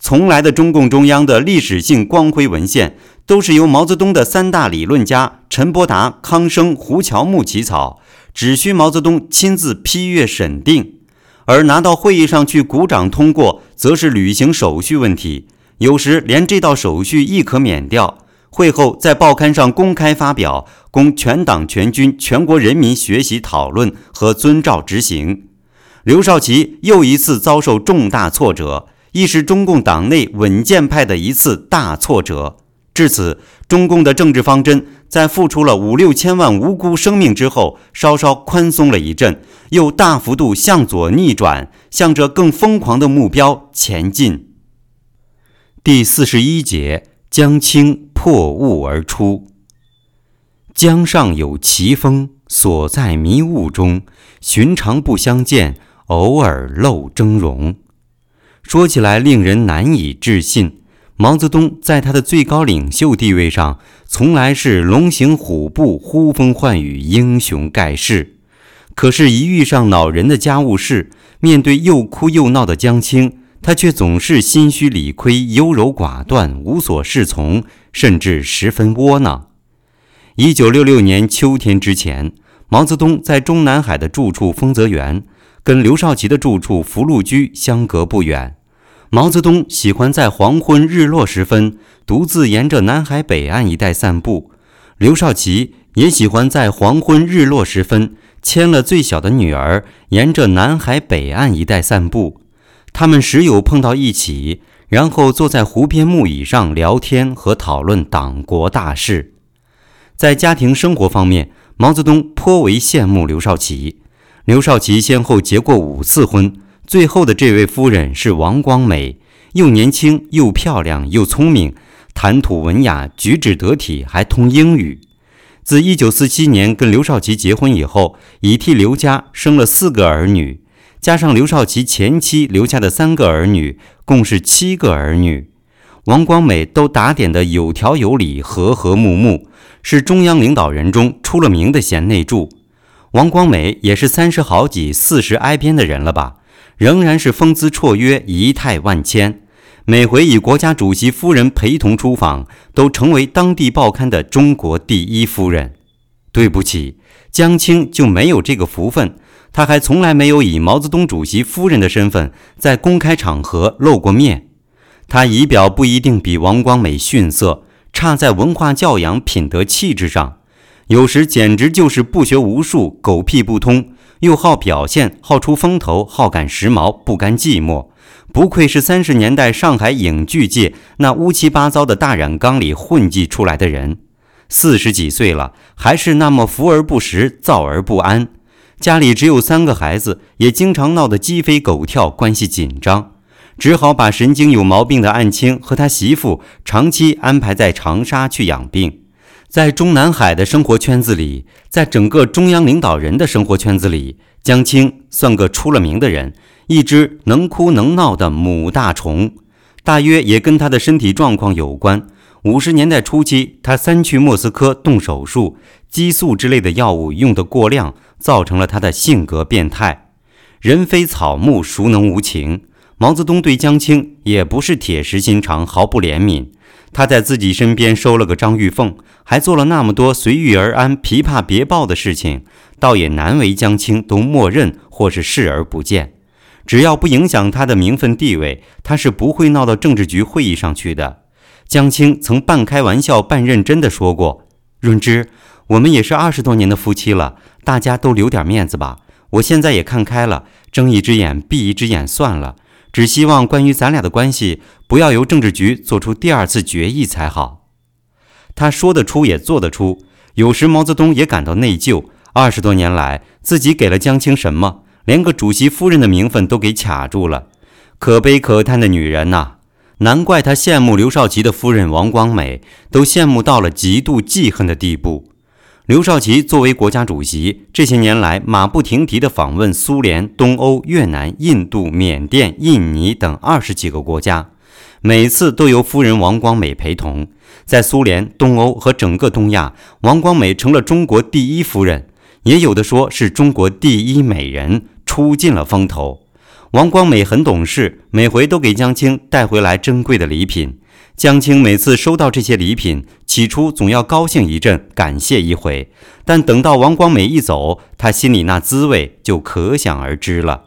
从来的中共中央的历史性光辉文献，都是由毛泽东的三大理论家陈伯达、康生、胡乔木起草，只需毛泽东亲自批阅审定，而拿到会议上去鼓掌通过，则是履行手续问题，有时连这道手续亦可免掉。会后在报刊上公开发表，供全党全军全国人民学习讨论和遵照执行。刘少奇又一次遭受重大挫折。亦是中共党内稳健派的一次大挫折。至此，中共的政治方针在付出了五六千万无辜生命之后，稍稍宽松了一阵，又大幅度向左逆转，向着更疯狂的目标前进。第四十一节：江青破雾而出。江上有奇峰，所在迷雾中，寻常不相见，偶尔露峥嵘。说起来令人难以置信，毛泽东在他的最高领袖地位上，从来是龙行虎步、呼风唤雨、英雄盖世。可是，一遇上恼人的家务事，面对又哭又闹的江青，他却总是心虚理亏、优柔寡断、无所适从，甚至十分窝囊。一九六六年秋天之前，毛泽东在中南海的住处丰泽园，跟刘少奇的住处福禄居相隔不远。毛泽东喜欢在黄昏日落时分独自沿着南海北岸一带散步，刘少奇也喜欢在黄昏日落时分牵了最小的女儿沿着南海北岸一带散步。他们时有碰到一起，然后坐在湖边木椅上聊天和讨论党国大事。在家庭生活方面，毛泽东颇为羡慕刘少奇。刘少奇先后结过五次婚。最后的这位夫人是王光美，又年轻又漂亮又聪明，谈吐文雅，举止得体，还通英语。自1947年跟刘少奇结婚以后，已替刘家生了四个儿女，加上刘少奇前妻留下的三个儿女，共是七个儿女。王光美都打点得有条有理，和和睦睦，是中央领导人中出了名的贤内助。王光美也是三十好几、四十挨边的人了吧？仍然是风姿绰约、仪态万千，每回以国家主席夫人陪同出访，都成为当地报刊的中国第一夫人。对不起，江青就没有这个福分，他还从来没有以毛泽东主席夫人的身份在公开场合露过面。他仪表不一定比王光美逊色，差在文化教养、品德气质上，有时简直就是不学无术、狗屁不通。又好表现，好出风头，好赶时髦，不甘寂寞，不愧是三十年代上海影剧界那乌七八糟的大染缸里混迹出来的人。四十几岁了，还是那么浮而不实，躁而不安。家里只有三个孩子，也经常闹得鸡飞狗跳，关系紧张，只好把神经有毛病的岸青和他媳妇长期安排在长沙去养病。在中南海的生活圈子里，在整个中央领导人的生活圈子里，江青算个出了名的人，一只能哭能闹的母大虫。大约也跟他的身体状况有关。五十年代初期，他三去莫斯科动手术，激素之类的药物用得过量，造成了他的性格变态。人非草木，孰能无情？毛泽东对江青也不是铁石心肠，毫不怜悯。他在自己身边收了个张玉凤，还做了那么多随遇而安、琵琶别抱的事情，倒也难为江青都默认或是视而不见。只要不影响他的名分地位，他是不会闹到政治局会议上去的。江青曾半开玩笑半认真地说过：“润之，我们也是二十多年的夫妻了，大家都留点面子吧。我现在也看开了，睁一只眼闭一只眼算了。”只希望关于咱俩的关系，不要由政治局做出第二次决议才好。他说得出也做得出。有时毛泽东也感到内疚。二十多年来，自己给了江青什么？连个主席夫人的名分都给卡住了。可悲可叹的女人呐！难怪他羡慕刘少奇的夫人王光美，都羡慕到了极度记恨的地步。刘少奇作为国家主席，这些年来马不停蹄地访问苏联、东欧、越南、印度、缅甸、印尼等二十几个国家，每次都由夫人王光美陪同。在苏联、东欧和整个东亚，王光美成了中国第一夫人，也有的说是中国第一美人，出尽了风头。王光美很懂事，每回都给江青带回来珍贵的礼品。江青每次收到这些礼品，起初总要高兴一阵，感谢一回，但等到王光美一走，他心里那滋味就可想而知了。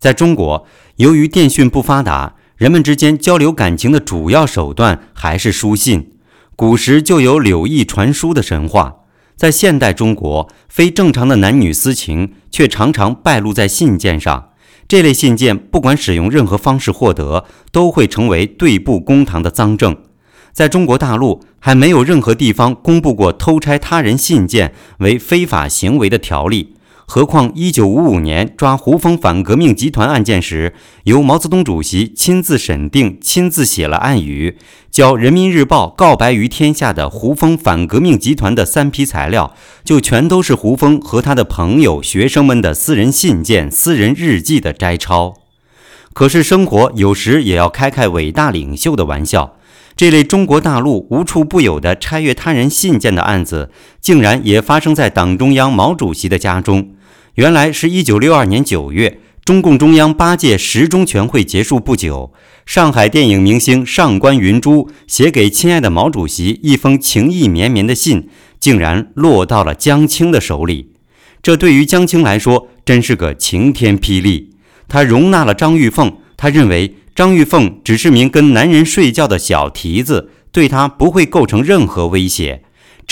在中国，由于电讯不发达，人们之间交流感情的主要手段还是书信。古时就有柳毅传书的神话。在现代中国，非正常的男女私情却常常败露在信件上。这类信件不管使用任何方式获得，都会成为对簿公堂的赃证。在中国大陆，还没有任何地方公布过偷拆他人信件为非法行为的条例。何况1955年抓胡风反革命集团案件时，由毛泽东主席亲自审定、亲自写了案语，交人民日报告白于天下的胡风反革命集团的三批材料，就全都是胡风和他的朋友、学生们的私人信件、私人日记的摘抄。可是生活有时也要开开伟大领袖的玩笑，这类中国大陆无处不有的拆阅他人信件的案子，竟然也发生在党中央毛主席的家中。原来是一九六二年九月，中共中央八届十中全会结束不久，上海电影明星上官云珠写给亲爱的毛主席一封情意绵绵的信，竟然落到了江青的手里。这对于江青来说，真是个晴天霹雳。他容纳了张玉凤，他认为张玉凤只是名跟男人睡觉的小蹄子，对他不会构成任何威胁。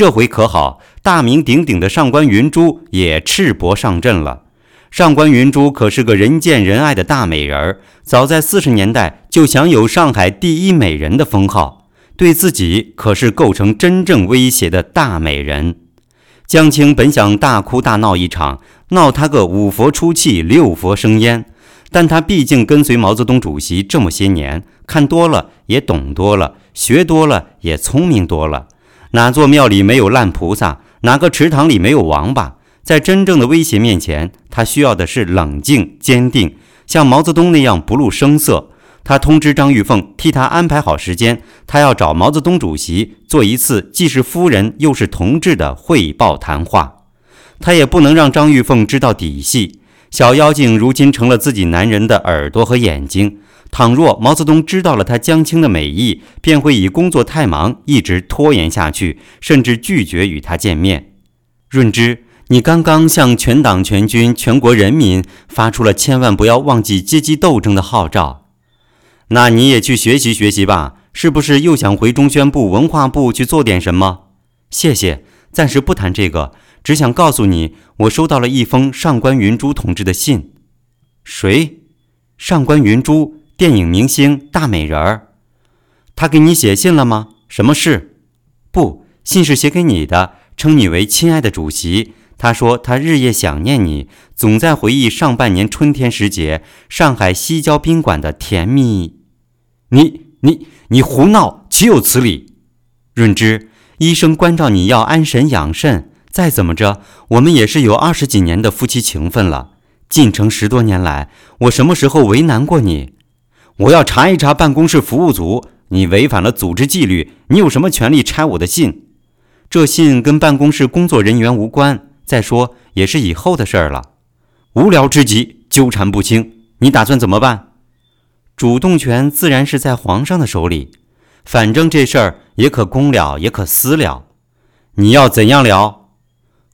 这回可好，大名鼎鼎的上官云珠也赤膊上阵了。上官云珠可是个人见人爱的大美人儿，早在四十年代就享有上海第一美人的封号，对自己可是构成真正威胁的大美人。江青本想大哭大闹一场，闹他个五佛出气，六佛生烟，但他毕竟跟随毛泽东主席这么些年，看多了也懂多了，学多了也聪明多了。哪座庙里没有烂菩萨？哪个池塘里没有王八？在真正的威胁面前，他需要的是冷静、坚定，像毛泽东那样不露声色。他通知张玉凤，替他安排好时间，他要找毛泽东主席做一次既是夫人又是同志的汇报谈话。他也不能让张玉凤知道底细。小妖精如今成了自己男人的耳朵和眼睛。倘若毛泽东知道了他江青的美意，便会以工作太忙一直拖延下去，甚至拒绝与他见面。润之，你刚刚向全党全军全国人民发出了千万不要忘记阶级斗争的号召，那你也去学习学习吧。是不是又想回中宣部、文化部去做点什么？谢谢，暂时不谈这个，只想告诉你，我收到了一封上官云珠同志的信。谁？上官云珠。电影明星大美人儿，他给你写信了吗？什么事？不，信是写给你的，称你为亲爱的主席。他说他日夜想念你，总在回忆上半年春天时节上海西郊宾馆的甜蜜。你你你胡闹，岂有此理！润之，医生关照你要安神养肾，再怎么着，我们也是有二十几年的夫妻情分了。进城十多年来，我什么时候为难过你？我要查一查办公室服务组，你违反了组织纪律，你有什么权利拆我的信？这信跟办公室工作人员无关，再说也是以后的事儿了。无聊之极，纠缠不清，你打算怎么办？主动权自然是在皇上的手里，反正这事儿也可公了，也可私了。你要怎样了？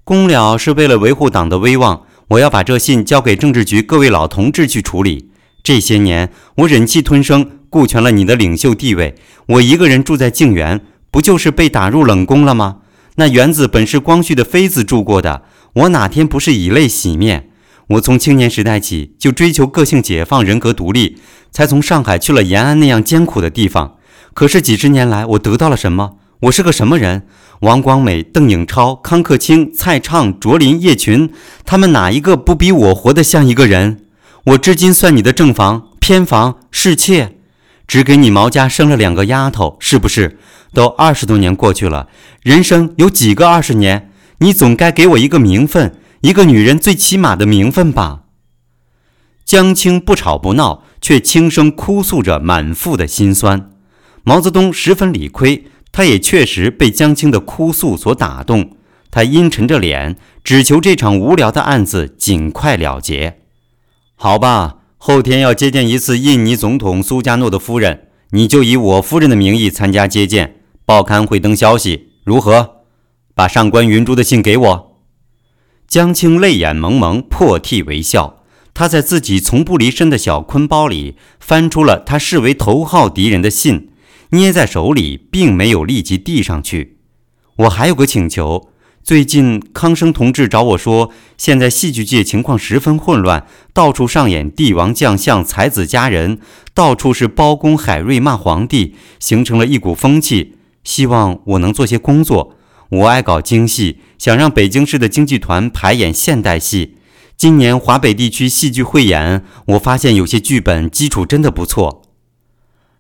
公了是为了维护党的威望，我要把这信交给政治局各位老同志去处理。这些年我忍气吞声，顾全了你的领袖地位，我一个人住在静园，不就是被打入冷宫了吗？那园子本是光绪的妃子住过的，我哪天不是以泪洗面？我从青年时代起就追求个性解放、人格独立，才从上海去了延安那样艰苦的地方。可是几十年来，我得到了什么？我是个什么人？王光美、邓颖超、康克清、蔡畅、卓林、叶群，他们哪一个不比我活得像一个人？我至今算你的正房、偏房、侍妾，只给你毛家生了两个丫头，是不是？都二十多年过去了，人生有几个二十年？你总该给我一个名分，一个女人最起码的名分吧。江青不吵不闹，却轻声哭诉着满腹的心酸。毛泽东十分理亏，他也确实被江青的哭诉所打动。他阴沉着脸，只求这场无聊的案子尽快了结。好吧，后天要接见一次印尼总统苏加诺的夫人，你就以我夫人的名义参加接见。报刊会登消息，如何？把上官云珠的信给我。江青泪眼蒙蒙，破涕为笑。他在自己从不离身的小坤包里翻出了他视为头号敌人的信，捏在手里，并没有立即递上去。我还有个请求。最近康生同志找我说，现在戏剧界情况十分混乱，到处上演帝王将相、才子佳人，到处是包公、海瑞骂皇帝，形成了一股风气。希望我能做些工作。我爱搞京戏，想让北京市的京剧团排演现代戏。今年华北地区戏剧汇演，我发现有些剧本基础真的不错。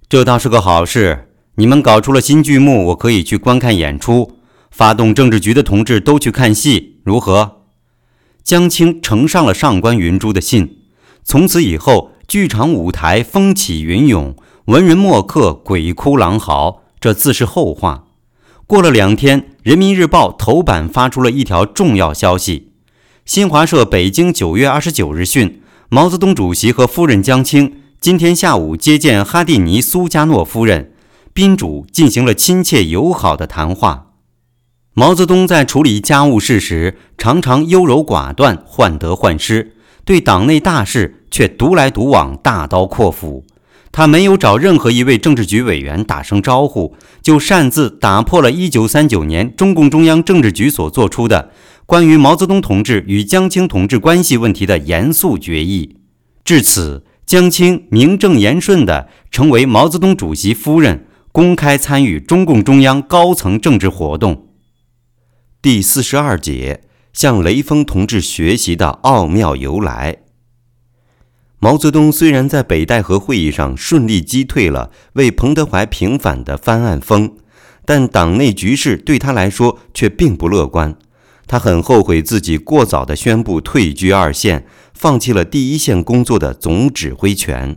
这倒是个好事。你们搞出了新剧目，我可以去观看演出。发动政治局的同志都去看戏，如何？江青呈上了上官云珠的信。从此以后，剧场舞台风起云涌，文人墨客鬼哭狼嚎。这自是后话。过了两天，《人民日报》头版发出了一条重要消息：新华社北京九月二十九日讯，毛泽东主席和夫人江青今天下午接见哈蒂尼·苏加诺夫人，宾主进行了亲切友好的谈话。毛泽东在处理家务事时，常常优柔寡断，患得患失；对党内大事却独来独往，大刀阔斧。他没有找任何一位政治局委员打声招呼，就擅自打破了1939年中共中央政治局所作出的关于毛泽东同志与江青同志关系问题的严肃决议。至此，江青名正言顺地成为毛泽东主席夫人，公开参与中共中央高层政治活动。第四十二节，向雷锋同志学习的奥妙由来。毛泽东虽然在北戴河会议上顺利击退了为彭德怀平反的翻案风，但党内局势对他来说却并不乐观。他很后悔自己过早地宣布退居二线，放弃了第一线工作的总指挥权。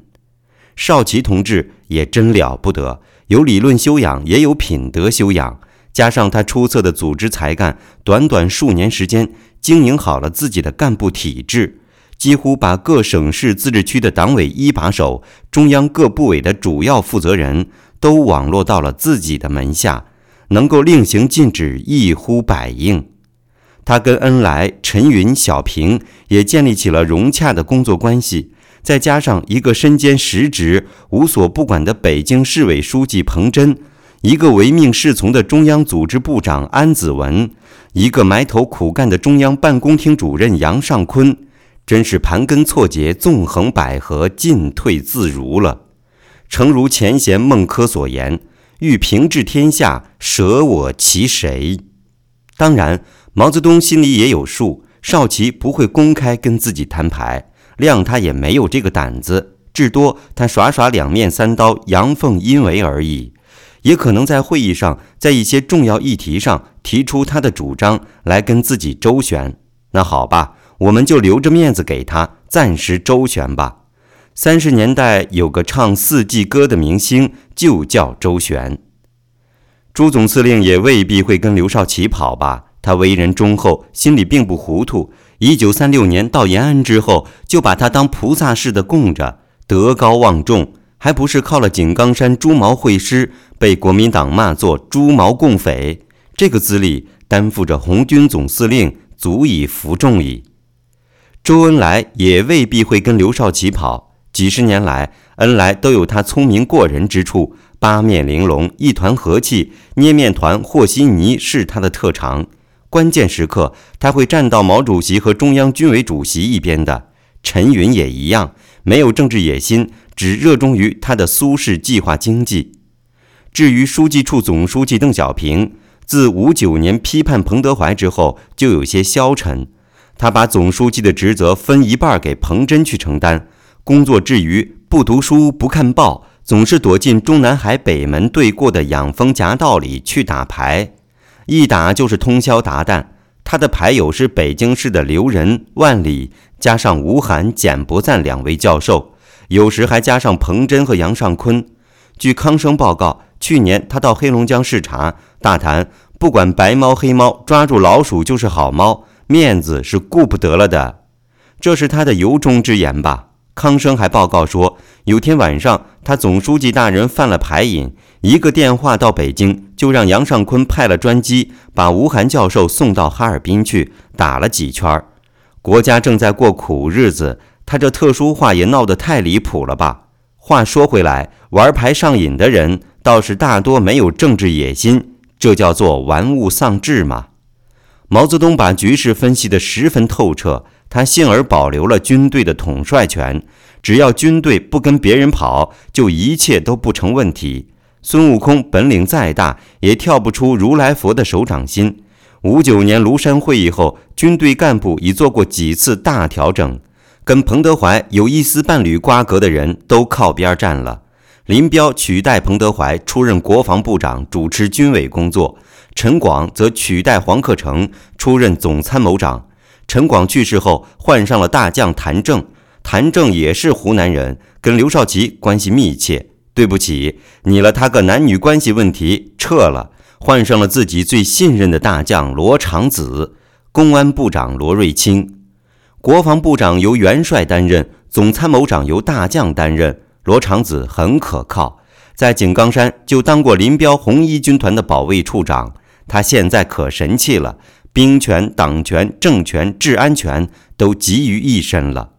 少奇同志也真了不得，有理论修养，也有品德修养，加上他出色的组织才干，短短数年时间经营好了自己的干部体制。几乎把各省市自治区的党委一把手、中央各部委的主要负责人都网络到了自己的门下，能够令行禁止，一呼百应。他跟恩来、陈云、小平也建立起了融洽的工作关系，再加上一个身兼实职、无所不管的北京市委书记彭真，一个唯命是从的中央组织部长安子文，一个埋头苦干的中央办公厅主任杨尚昆。真是盘根错节，纵横捭阖，进退自如了。诚如前贤孟轲所言：“欲平治天下，舍我其谁？”当然，毛泽东心里也有数，少奇不会公开跟自己摊牌，谅他也没有这个胆子，至多他耍耍两面三刀，阳奉阴违而已。也可能在会议上，在一些重要议题上提出他的主张来跟自己周旋。那好吧。我们就留着面子给他，暂时周旋吧。三十年代有个唱四季歌的明星，就叫周旋。朱总司令也未必会跟刘少奇跑吧？他为人忠厚，心里并不糊涂。一九三六年到延安之后，就把他当菩萨似的供着，德高望重，还不是靠了井冈山猪毛会师，被国民党骂作猪毛共匪。这个资历，担负着红军总司令，足以服众矣。周恩来也未必会跟刘少奇跑。几十年来，恩来都有他聪明过人之处，八面玲珑，一团和气，捏面团和稀泥是他的特长。关键时刻，他会站到毛主席和中央军委主席一边的。陈云也一样，没有政治野心，只热衷于他的苏式计划经济。至于书记处总书记邓小平，自五九年批判彭德怀之后，就有些消沉。他把总书记的职责分一半给彭真去承担。工作之余，不读书不看报，总是躲进中南海北门对过的养蜂夹道里去打牌，一打就是通宵达旦。他的牌友是北京市的刘仁、万里，加上吴晗、简伯赞两位教授，有时还加上彭真和杨尚昆。据康生报告，去年他到黑龙江视察，大谈不管白猫黑猫，抓住老鼠就是好猫，面子是顾不得了的。这是他的由衷之言吧。康生还报告说，有天晚上，他总书记大人犯了牌瘾，一个电话到北京，就让杨尚昆派了专机，把吴晗教授送到哈尔滨去打了几圈儿。国家正在过苦日子，他这特殊话也闹得太离谱了吧？话说回来，玩牌上瘾的人倒是大多没有政治野心，这叫做玩物丧志嘛。毛泽东把局势分析得十分透彻。他幸而保留了军队的统帅权，只要军队不跟别人跑，就一切都不成问题。孙悟空本领再大，也跳不出如来佛的手掌心。五九年庐山会议后，军队干部已做过几次大调整，跟彭德怀有一丝半缕瓜葛的人都靠边站了。林彪取代彭德怀出任国防部长，主持军委工作；陈广则取代黄克诚出任总参谋长。陈广去世后，换上了大将谭政。谭政也是湖南人，跟刘少奇关系密切。对不起，拟了他个男女关系问题，撤了，换上了自己最信任的大将罗长子。公安部长罗瑞卿，国防部长由元帅担任，总参谋长由大将担任。罗长子很可靠，在井冈山就当过林彪红一军团的保卫处长。他现在可神气了。兵权、党权、政权、治安权都集于一身了。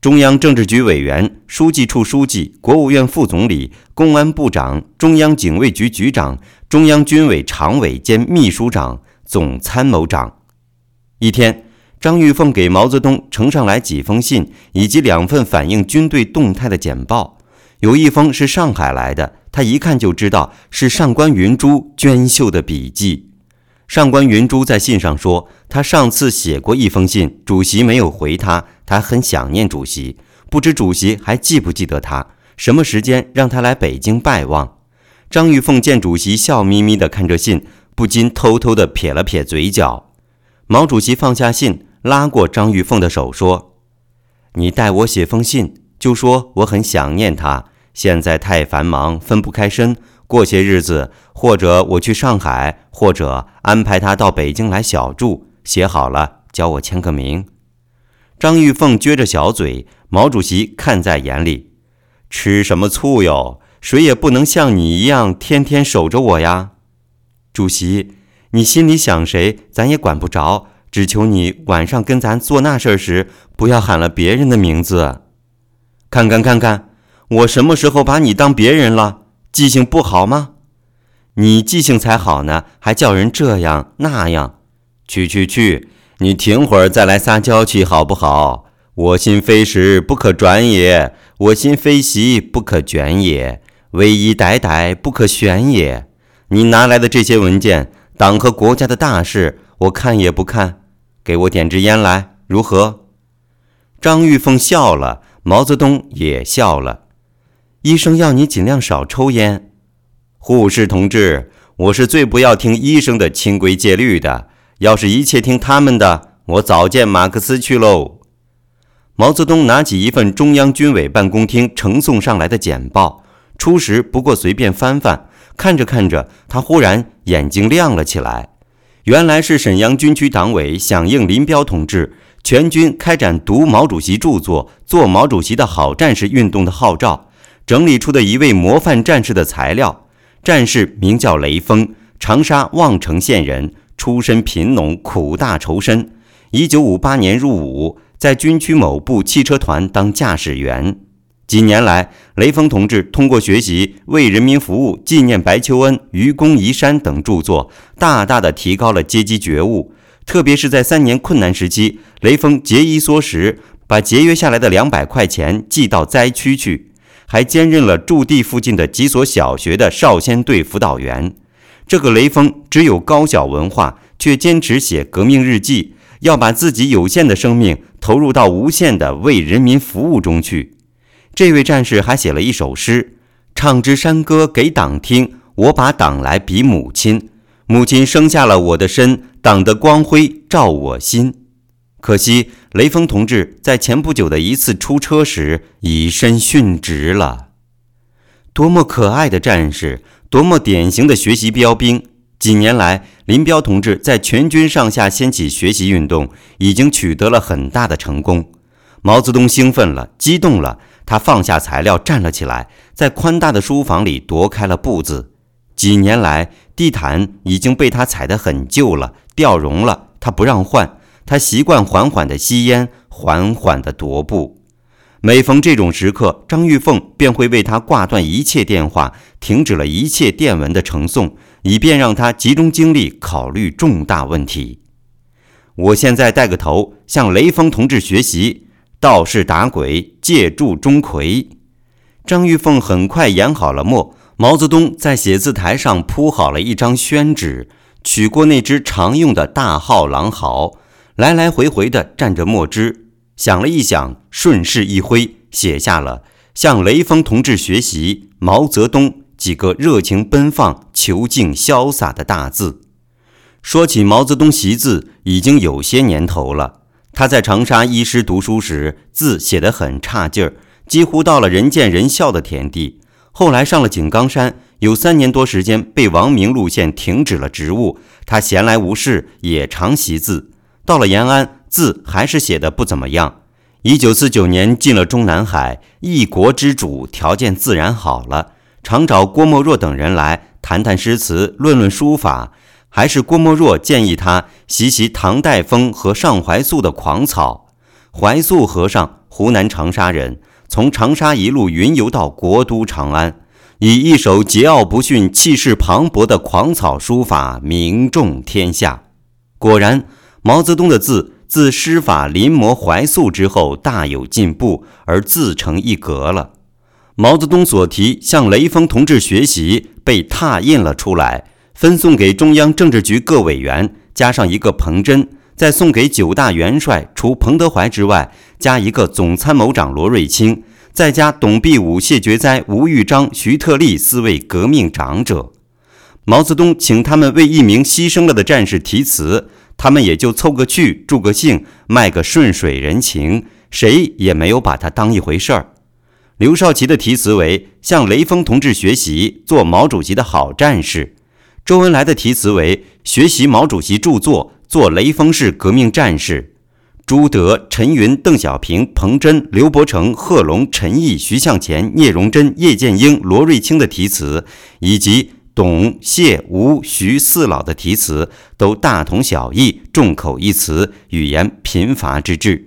中央政治局委员、书记处书记、国务院副总理、公安部长、中央警卫局局长、中央军委常委兼秘书长、总参谋长。一天，张玉凤给毛泽东呈上来几封信，以及两份反映军队动态的简报。有一封是上海来的，他一看就知道是上官云珠娟秀的笔记。上官云珠在信上说，他上次写过一封信，主席没有回他，他很想念主席，不知主席还记不记得他，什么时间让他来北京拜望。张玉凤见主席笑眯眯地看着信，不禁偷偷地撇了撇嘴角。毛主席放下信，拉过张玉凤的手说：“你代我写封信，就说我很想念他，现在太繁忙，分不开身。”过些日子，或者我去上海，或者安排他到北京来小住。写好了，叫我签个名。张玉凤撅着小嘴，毛主席看在眼里。吃什么醋哟？谁也不能像你一样天天守着我呀。主席，你心里想谁，咱也管不着。只求你晚上跟咱做那事儿时，不要喊了别人的名字。看看看看，我什么时候把你当别人了？记性不好吗？你记性才好呢，还叫人这样那样。去去去，你停会儿再来撒娇去好不好？我心非时不可转也，我心非席不可卷也，唯一歹歹不可选也。你拿来的这些文件，党和国家的大事，我看也不看。给我点支烟来，如何？张玉凤笑了，毛泽东也笑了。医生要你尽量少抽烟，护士同志，我是最不要听医生的清规戒律的。要是一切听他们的，我早见马克思去喽。毛泽东拿起一份中央军委办公厅呈送上来的简报，初时不过随便翻翻，看着看着，他忽然眼睛亮了起来。原来是沈阳军区党委响应林彪同志全军开展读毛主席著作、做毛主席的好战士运动的号召，整理出的一位模范战士的材料。战士名叫雷锋，长沙望城县人，出身贫农，苦大仇深。一九五八年入伍，在军区某部汽车团当驾驶员。几年来，雷锋同志通过学习《为人民服务、纪念白求恩、愚公移山》等著作，大大的提高了阶级觉悟。特别是在三年困难时期，雷锋节衣缩食，把节约下来的两百块钱寄到灾区去。还兼任了驻地附近的几所小学的少先队辅导员。这个雷锋只有高小文化，却坚持写革命日记，要把自己有限的生命投入到无限的为人民服务中去。这位战士还写了一首诗：“唱支山歌给党听，我把党来比母亲，母亲生下了我的身，党的光辉照我心。”可惜，雷锋同志在前不久的一次出车时以身殉职了。多么可爱的战士，多么典型的学习标兵！几年来，林彪同志在全军上下掀起学习运动，已经取得了很大的成功。毛泽东兴奋了，激动了，他放下材料，站了起来，在宽大的书房里踱开了步子。几年来，地毯已经被他踩得很旧了，掉绒了，他不让换。他习惯缓缓地吸烟，缓缓地踱步。每逢这种时刻，张玉凤便会为他挂断一切电话，停止了一切电文的呈送，以便让他集中精力考虑重大问题。我现在带个头，向雷锋同志学习，道士打鬼，借助钟馗。张玉凤很快研好了墨，毛泽东在写字台上铺好了一张宣纸，取过那支常用的大号狼毫。来来回回地蘸着墨汁，想了一想，顺势一挥，写下了“向雷锋同志学习，毛泽东”几个热情奔放、遒劲潇洒的大字。说起毛泽东习字，已经有些年头了。他在长沙医师读书时，字写得很差劲儿，几乎到了人见人笑的田地。后来上了井冈山，有三年多时间被王明路线停止了职务，他闲来无事，也常习字。到了延安，字还是写的不怎么样。一九四九年进了中南海，一国之主，条件自然好了，常找郭沫若等人来谈谈诗词，论论书法。还是郭沫若建议他习习唐代风和上怀素的狂草。怀素和尚，湖南长沙人，从长沙一路云游到国都长安，以一首桀骜不驯、气势磅礴的狂草书法名重天下。果然。毛泽东的字自师法临摹怀素之后大有进步，而自成一格了。毛泽东所提向雷锋同志学习被拓印了出来，分送给中央政治局各委员，加上一个彭真，再送给九大元帅，除彭德怀之外，加一个总参谋长罗瑞卿，再加董必武、谢觉哉、吴玉章、徐特立四位革命长者。毛泽东请他们为一名牺牲了的战士题词。他们也就凑个趣，助个兴，卖个顺水人情，谁也没有把他当一回事儿。刘少奇的题词为“向雷锋同志学习，做毛主席的好战士”；周恩来的题词为“学习毛主席著作，做雷锋式革命战士”；朱德、陈云、邓小平、彭真、刘伯承、贺龙、陈毅、徐向前、聂荣臻、叶剑英、罗瑞卿的题词，以及。董、谢、吴、徐四老的题词都大同小异，众口一词，语言贫乏之至。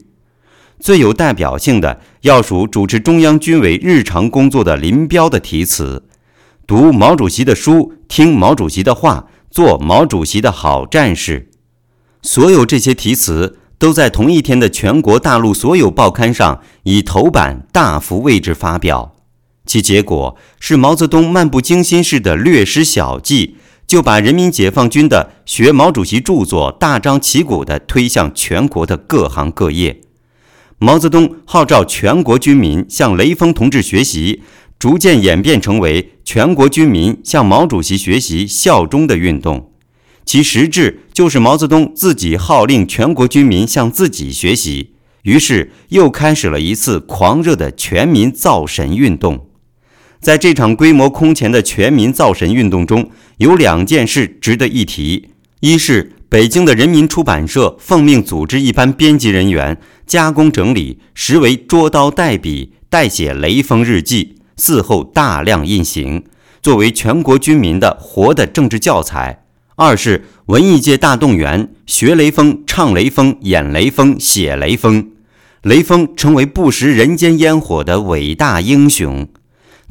最有代表性的，要数主持中央军委日常工作的林彪的题词：读毛主席的书，听毛主席的话，做毛主席的好战士。所有这些题词都在同一天的全国大陆所有报刊上以头版大幅位置发表。其结果是毛泽东漫不经心式的略施小计，就把人民解放军的学毛主席著作大张旗鼓地推向全国的各行各业。毛泽东号召全国军民向雷锋同志学习，逐渐演变成为全国军民向毛主席学习效忠的运动。其实质就是毛泽东自己号令全国军民向自己学习，于是又开始了一次狂热的全民造神运动。在这场规模空前的全民造神运动中，有两件事值得一提：一是北京的人民出版社奉命组织一班编辑人员加工整理，实为捉刀代笔，代写雷锋日记，嗣后大量印行，作为全国军民的活的政治教材；二是文艺界大动员，学雷锋、唱雷锋、演雷锋、写雷锋，雷锋成为不食人间烟火的伟大英雄。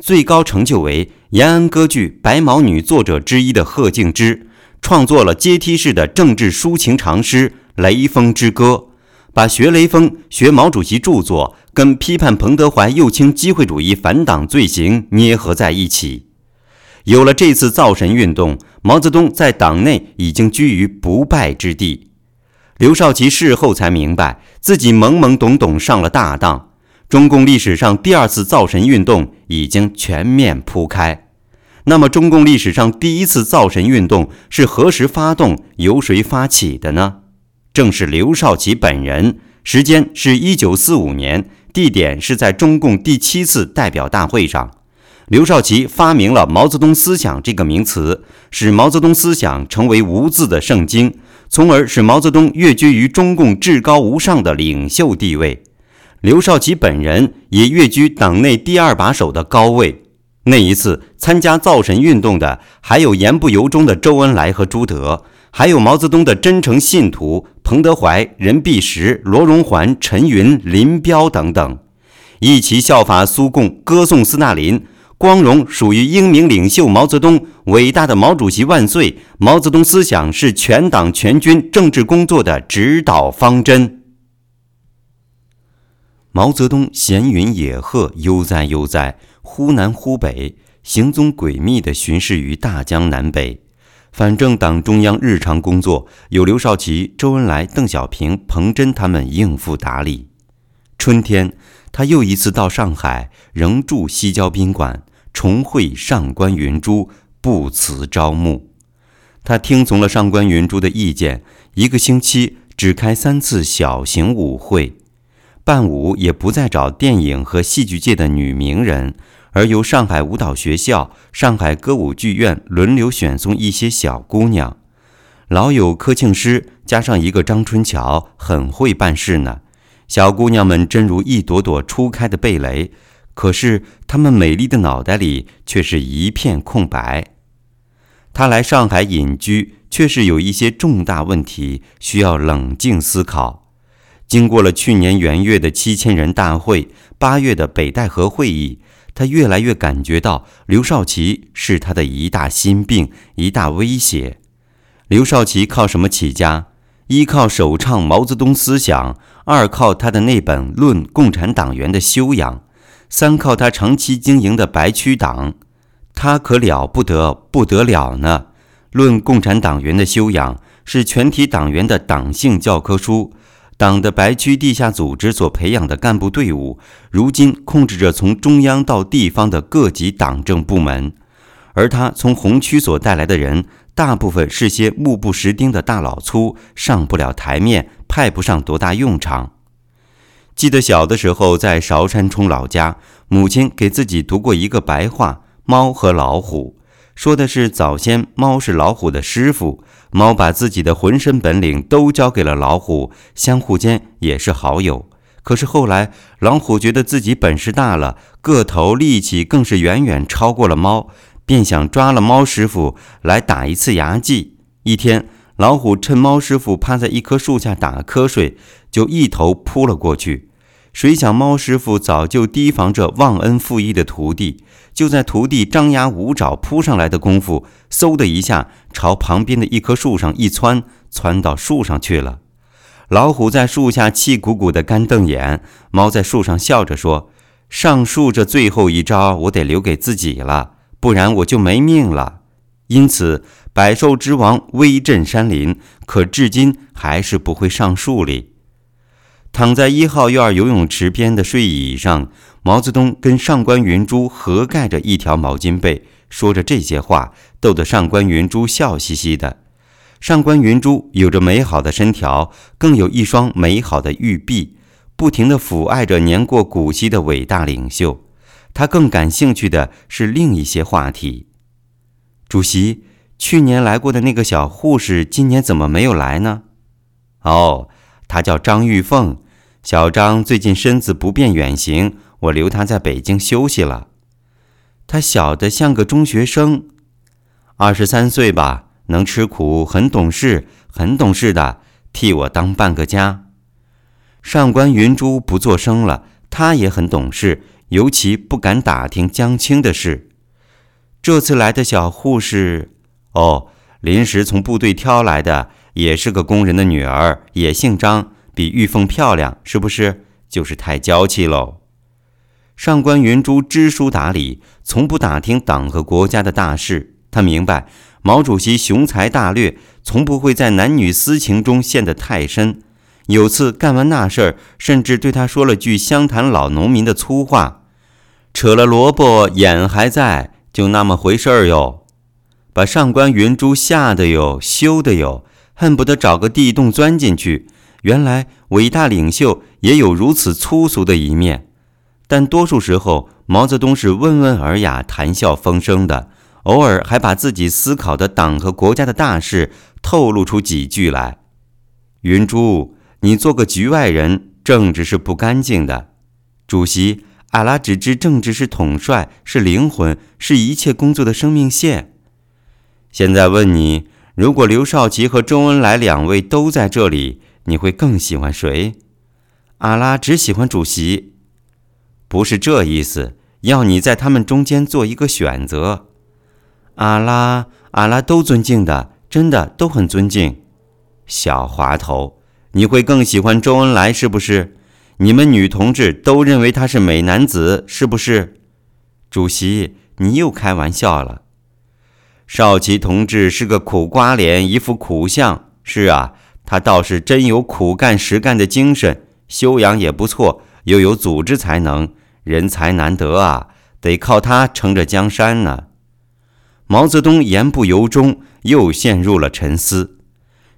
最高成就为延安歌剧《白毛女》作者之一的贺敬之，创作了阶梯式的政治抒情长诗《雷锋之歌》，把学雷锋、学毛主席著作跟批判彭德怀右倾机会主义反党罪行捏合在一起。有了这次造神运动，毛泽东在党内已经居于不败之地。刘少奇事后才明白，自己懵懵懂懂上了大当。中共历史上第二次造神运动已经全面铺开，那么中共历史上第一次造神运动是何时发动、由谁发起的呢？正是刘少奇本人。时间是一九四五年，地点是在中共第七次代表大会上。刘少奇发明了“毛泽东思想”这个名词，使毛泽东思想成为无字的圣经，从而使毛泽东跃居于中共至高无上的领袖地位。刘少奇本人也跃居党内第二把手的高位。那一次参加造神运动的，还有言不由衷的周恩来和朱德，还有毛泽东的真诚信徒彭德怀、任弼时、罗荣桓、陈云、林彪等等，一起效法苏共，歌颂斯大林，光荣属于英明领袖毛泽东，伟大的毛主席万岁！毛泽东思想是全党全军政治工作的指导方针。毛泽东闲云野鹤，悠哉悠哉，忽南忽北，行踪诡秘地巡视于大江南北。反正党中央日常工作有刘少奇、周恩来、邓小平、彭真他们应付打理。春天，他又一次到上海，仍住西郊宾馆，重会上官云珠，不辞朝暮。他听从了上官云珠的意见，一个星期只开三次小型舞会。伴舞也不再找电影和戏剧界的女名人，而由上海舞蹈学校、上海歌舞剧院轮流选送一些小姑娘。老友柯庆施加上一个张春桥，很会办事呢。小姑娘们真如一朵朵初开的蓓蕾，可是她们美丽的脑袋里却是一片空白。她来上海隐居，却是有一些重大问题需要冷静思考。经过了去年元月的七千人大会，八月的北戴河会议，他越来越感觉到刘少奇是他的一大心病，一大威胁。刘少奇靠什么起家？一靠首倡毛泽东思想，二靠他的那本《论共产党员的修养》，三靠他长期经营的白区党。他可了不得，不得了呢！《论共产党员的修养》是全体党员的党性教科书。党的白区地下组织所培养的干部队伍，如今控制着从中央到地方的各级党政部门，而他从红区所带来的人，大部分是些目不识丁的大老粗，上不了台面，派不上多大用场。记得小的时候在韶山冲老家，母亲给自己读过一个白话《猫和老虎》。说的是早先猫是老虎的师傅，猫把自己的浑身本领都交给了老虎，相互间也是好友。可是后来老虎觉得自己本事大了，个头力气更是远远超过了猫，便想抓了猫师傅来打一次牙祭。一天，老虎趁猫师傅趴在一棵树下打瞌睡，就一头扑了过去。谁想猫师傅早就提防着忘恩负义的徒弟。就在徒弟张牙舞爪扑上来的功夫，嗖的一下朝旁边的一棵树上一窜，窜到树上去了。老虎在树下气鼓鼓的干瞪眼，猫在树上笑着说：“上树这最后一招，我得留给自己了，不然我就没命了。”因此，百兽之王威震山林，可至今还是不会上树里。躺在一号院游泳池边的睡椅上。毛泽东跟上官云珠合盖着一条毛巾被，说着这些话，逗得上官云珠笑嘻嘻的。上官云珠有着美好的身条，更有一双美好的玉臂，不停地抚爱着年过古稀的伟大领袖。他更感兴趣的是另一些话题。主席，去年来过的那个小护士，今年怎么没有来呢？哦，她叫张玉凤。小张最近身子不便远行，我留她在北京休息了。他小的像个中学生，二十三岁吧，能吃苦，很懂事，很懂事的，替我当半个家。上官云珠不做声了，她也很懂事。尤其不敢打听江青的事。这次来的小护士，哦，临时从部队挑来的，也是个工人的女儿，也姓张，比玉凤漂亮，是不是？就是太娇气喽。上官云珠知书达理，从不打听党和国家的大事。他明白毛主席雄才大略，从不会在男女私情中陷得太深。有次干完那事儿，甚至对他说了句湘潭老农民的粗话：“扯了萝卜眼还在，就那么回事儿哟。”把上官云珠吓得哟，羞得哟，恨不得找个地洞钻进去。原来伟大领袖也有如此粗俗的一面，但多数时候毛泽东是温文尔雅、谈笑风生的，偶尔还把自己思考的党和国家的大事透露出几句来。云珠。你做个局外人，政治是不干净的。主席，阿拉只知政治是统帅，是灵魂，是一切工作的生命线。现在问你，如果刘少奇和周恩来两位都在这里，你会更喜欢谁？阿拉只喜欢主席，不是这意思，要你在他们中间做一个选择。阿拉，阿拉都尊敬的，真的都很尊敬。小滑头。你会更喜欢周恩来是不是？你们女同志都认为他是美男子是不是？主席，你又开玩笑了。少奇同志是个苦瓜脸，一副苦相。是啊，他倒是真有苦干实干的精神，修养也不错，又有组织才能，人才难得啊，得靠他撑着江山呢。毛泽东言不由衷，又陷入了沉思。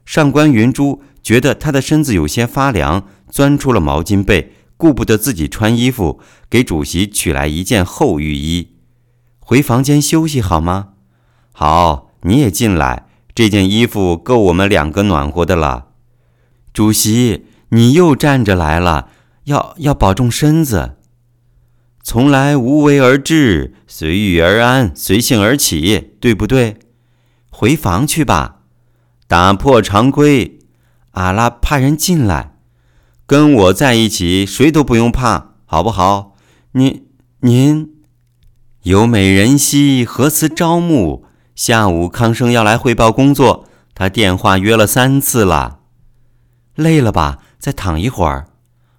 上官云珠。觉得他的身子有些发凉，钻出了毛巾被，顾不得自己穿衣服，给主席取来一件厚浴衣。回房间休息好吗？好，你也进来。这件衣服够我们两个暖和的了。主席，你又站着来了，要要保重身子。从来无为而治，随遇而安，随性而起，对不对？回房去吧，打破常规。阿拉怕人进来，跟我在一起，谁都不用怕，好不好？您您有美人兮，何辞朝暮？下午康生要来汇报工作，他电话约了三次了。累了吧？再躺一会儿。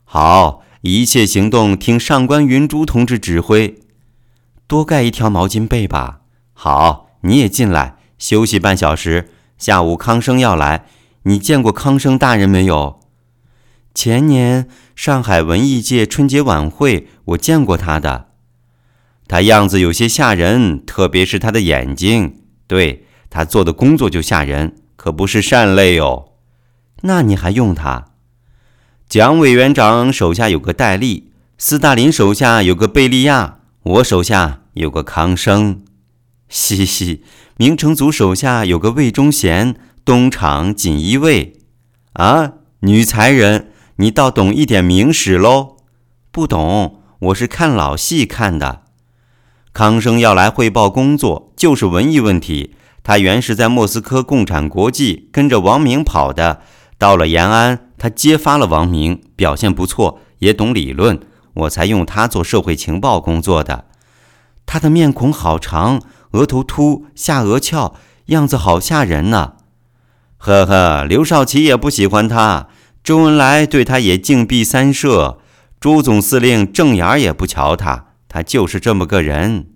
好，一切行动听上官云珠同志指挥。多盖一条毛巾被吧。好，你也进来休息半小时。下午康生要来。你见过康生大人没有？前年上海文艺界春节晚会，我见过他的。他样子有些吓人，特别是他的眼睛。对他做的工作就吓人，可不是善类哦。那你还用他？蒋委员长手下有个戴笠，斯大林手下有个贝利亚，我手下有个康生。嘻嘻，明成祖手下有个魏忠贤。东厂锦衣卫，啊，女才人，你倒懂一点明史喽？不懂，我是看老戏看的。康生要来汇报工作，就是文艺问题。他原是在莫斯科共产国际跟着王明跑的，到了延安，他揭发了王明，表现不错，也懂理论，我才用他做社会情报工作的。他的面孔好长，额头凸，下颚翘，样子好吓人呢。呵呵，刘少奇也不喜欢他，周恩来对他也敬避三舍，朱总司令正眼也不瞧他，他就是这么个人。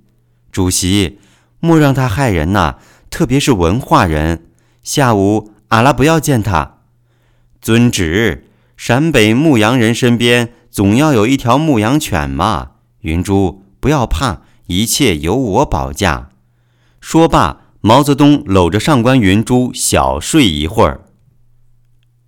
主席，莫让他害人呐，特别是文化人。下午阿拉不要见他。遵旨。陕北牧羊人身边总要有一条牧羊犬嘛。云珠，不要怕，一切由我保驾。说罢。毛泽东搂着上官云珠小睡一会儿。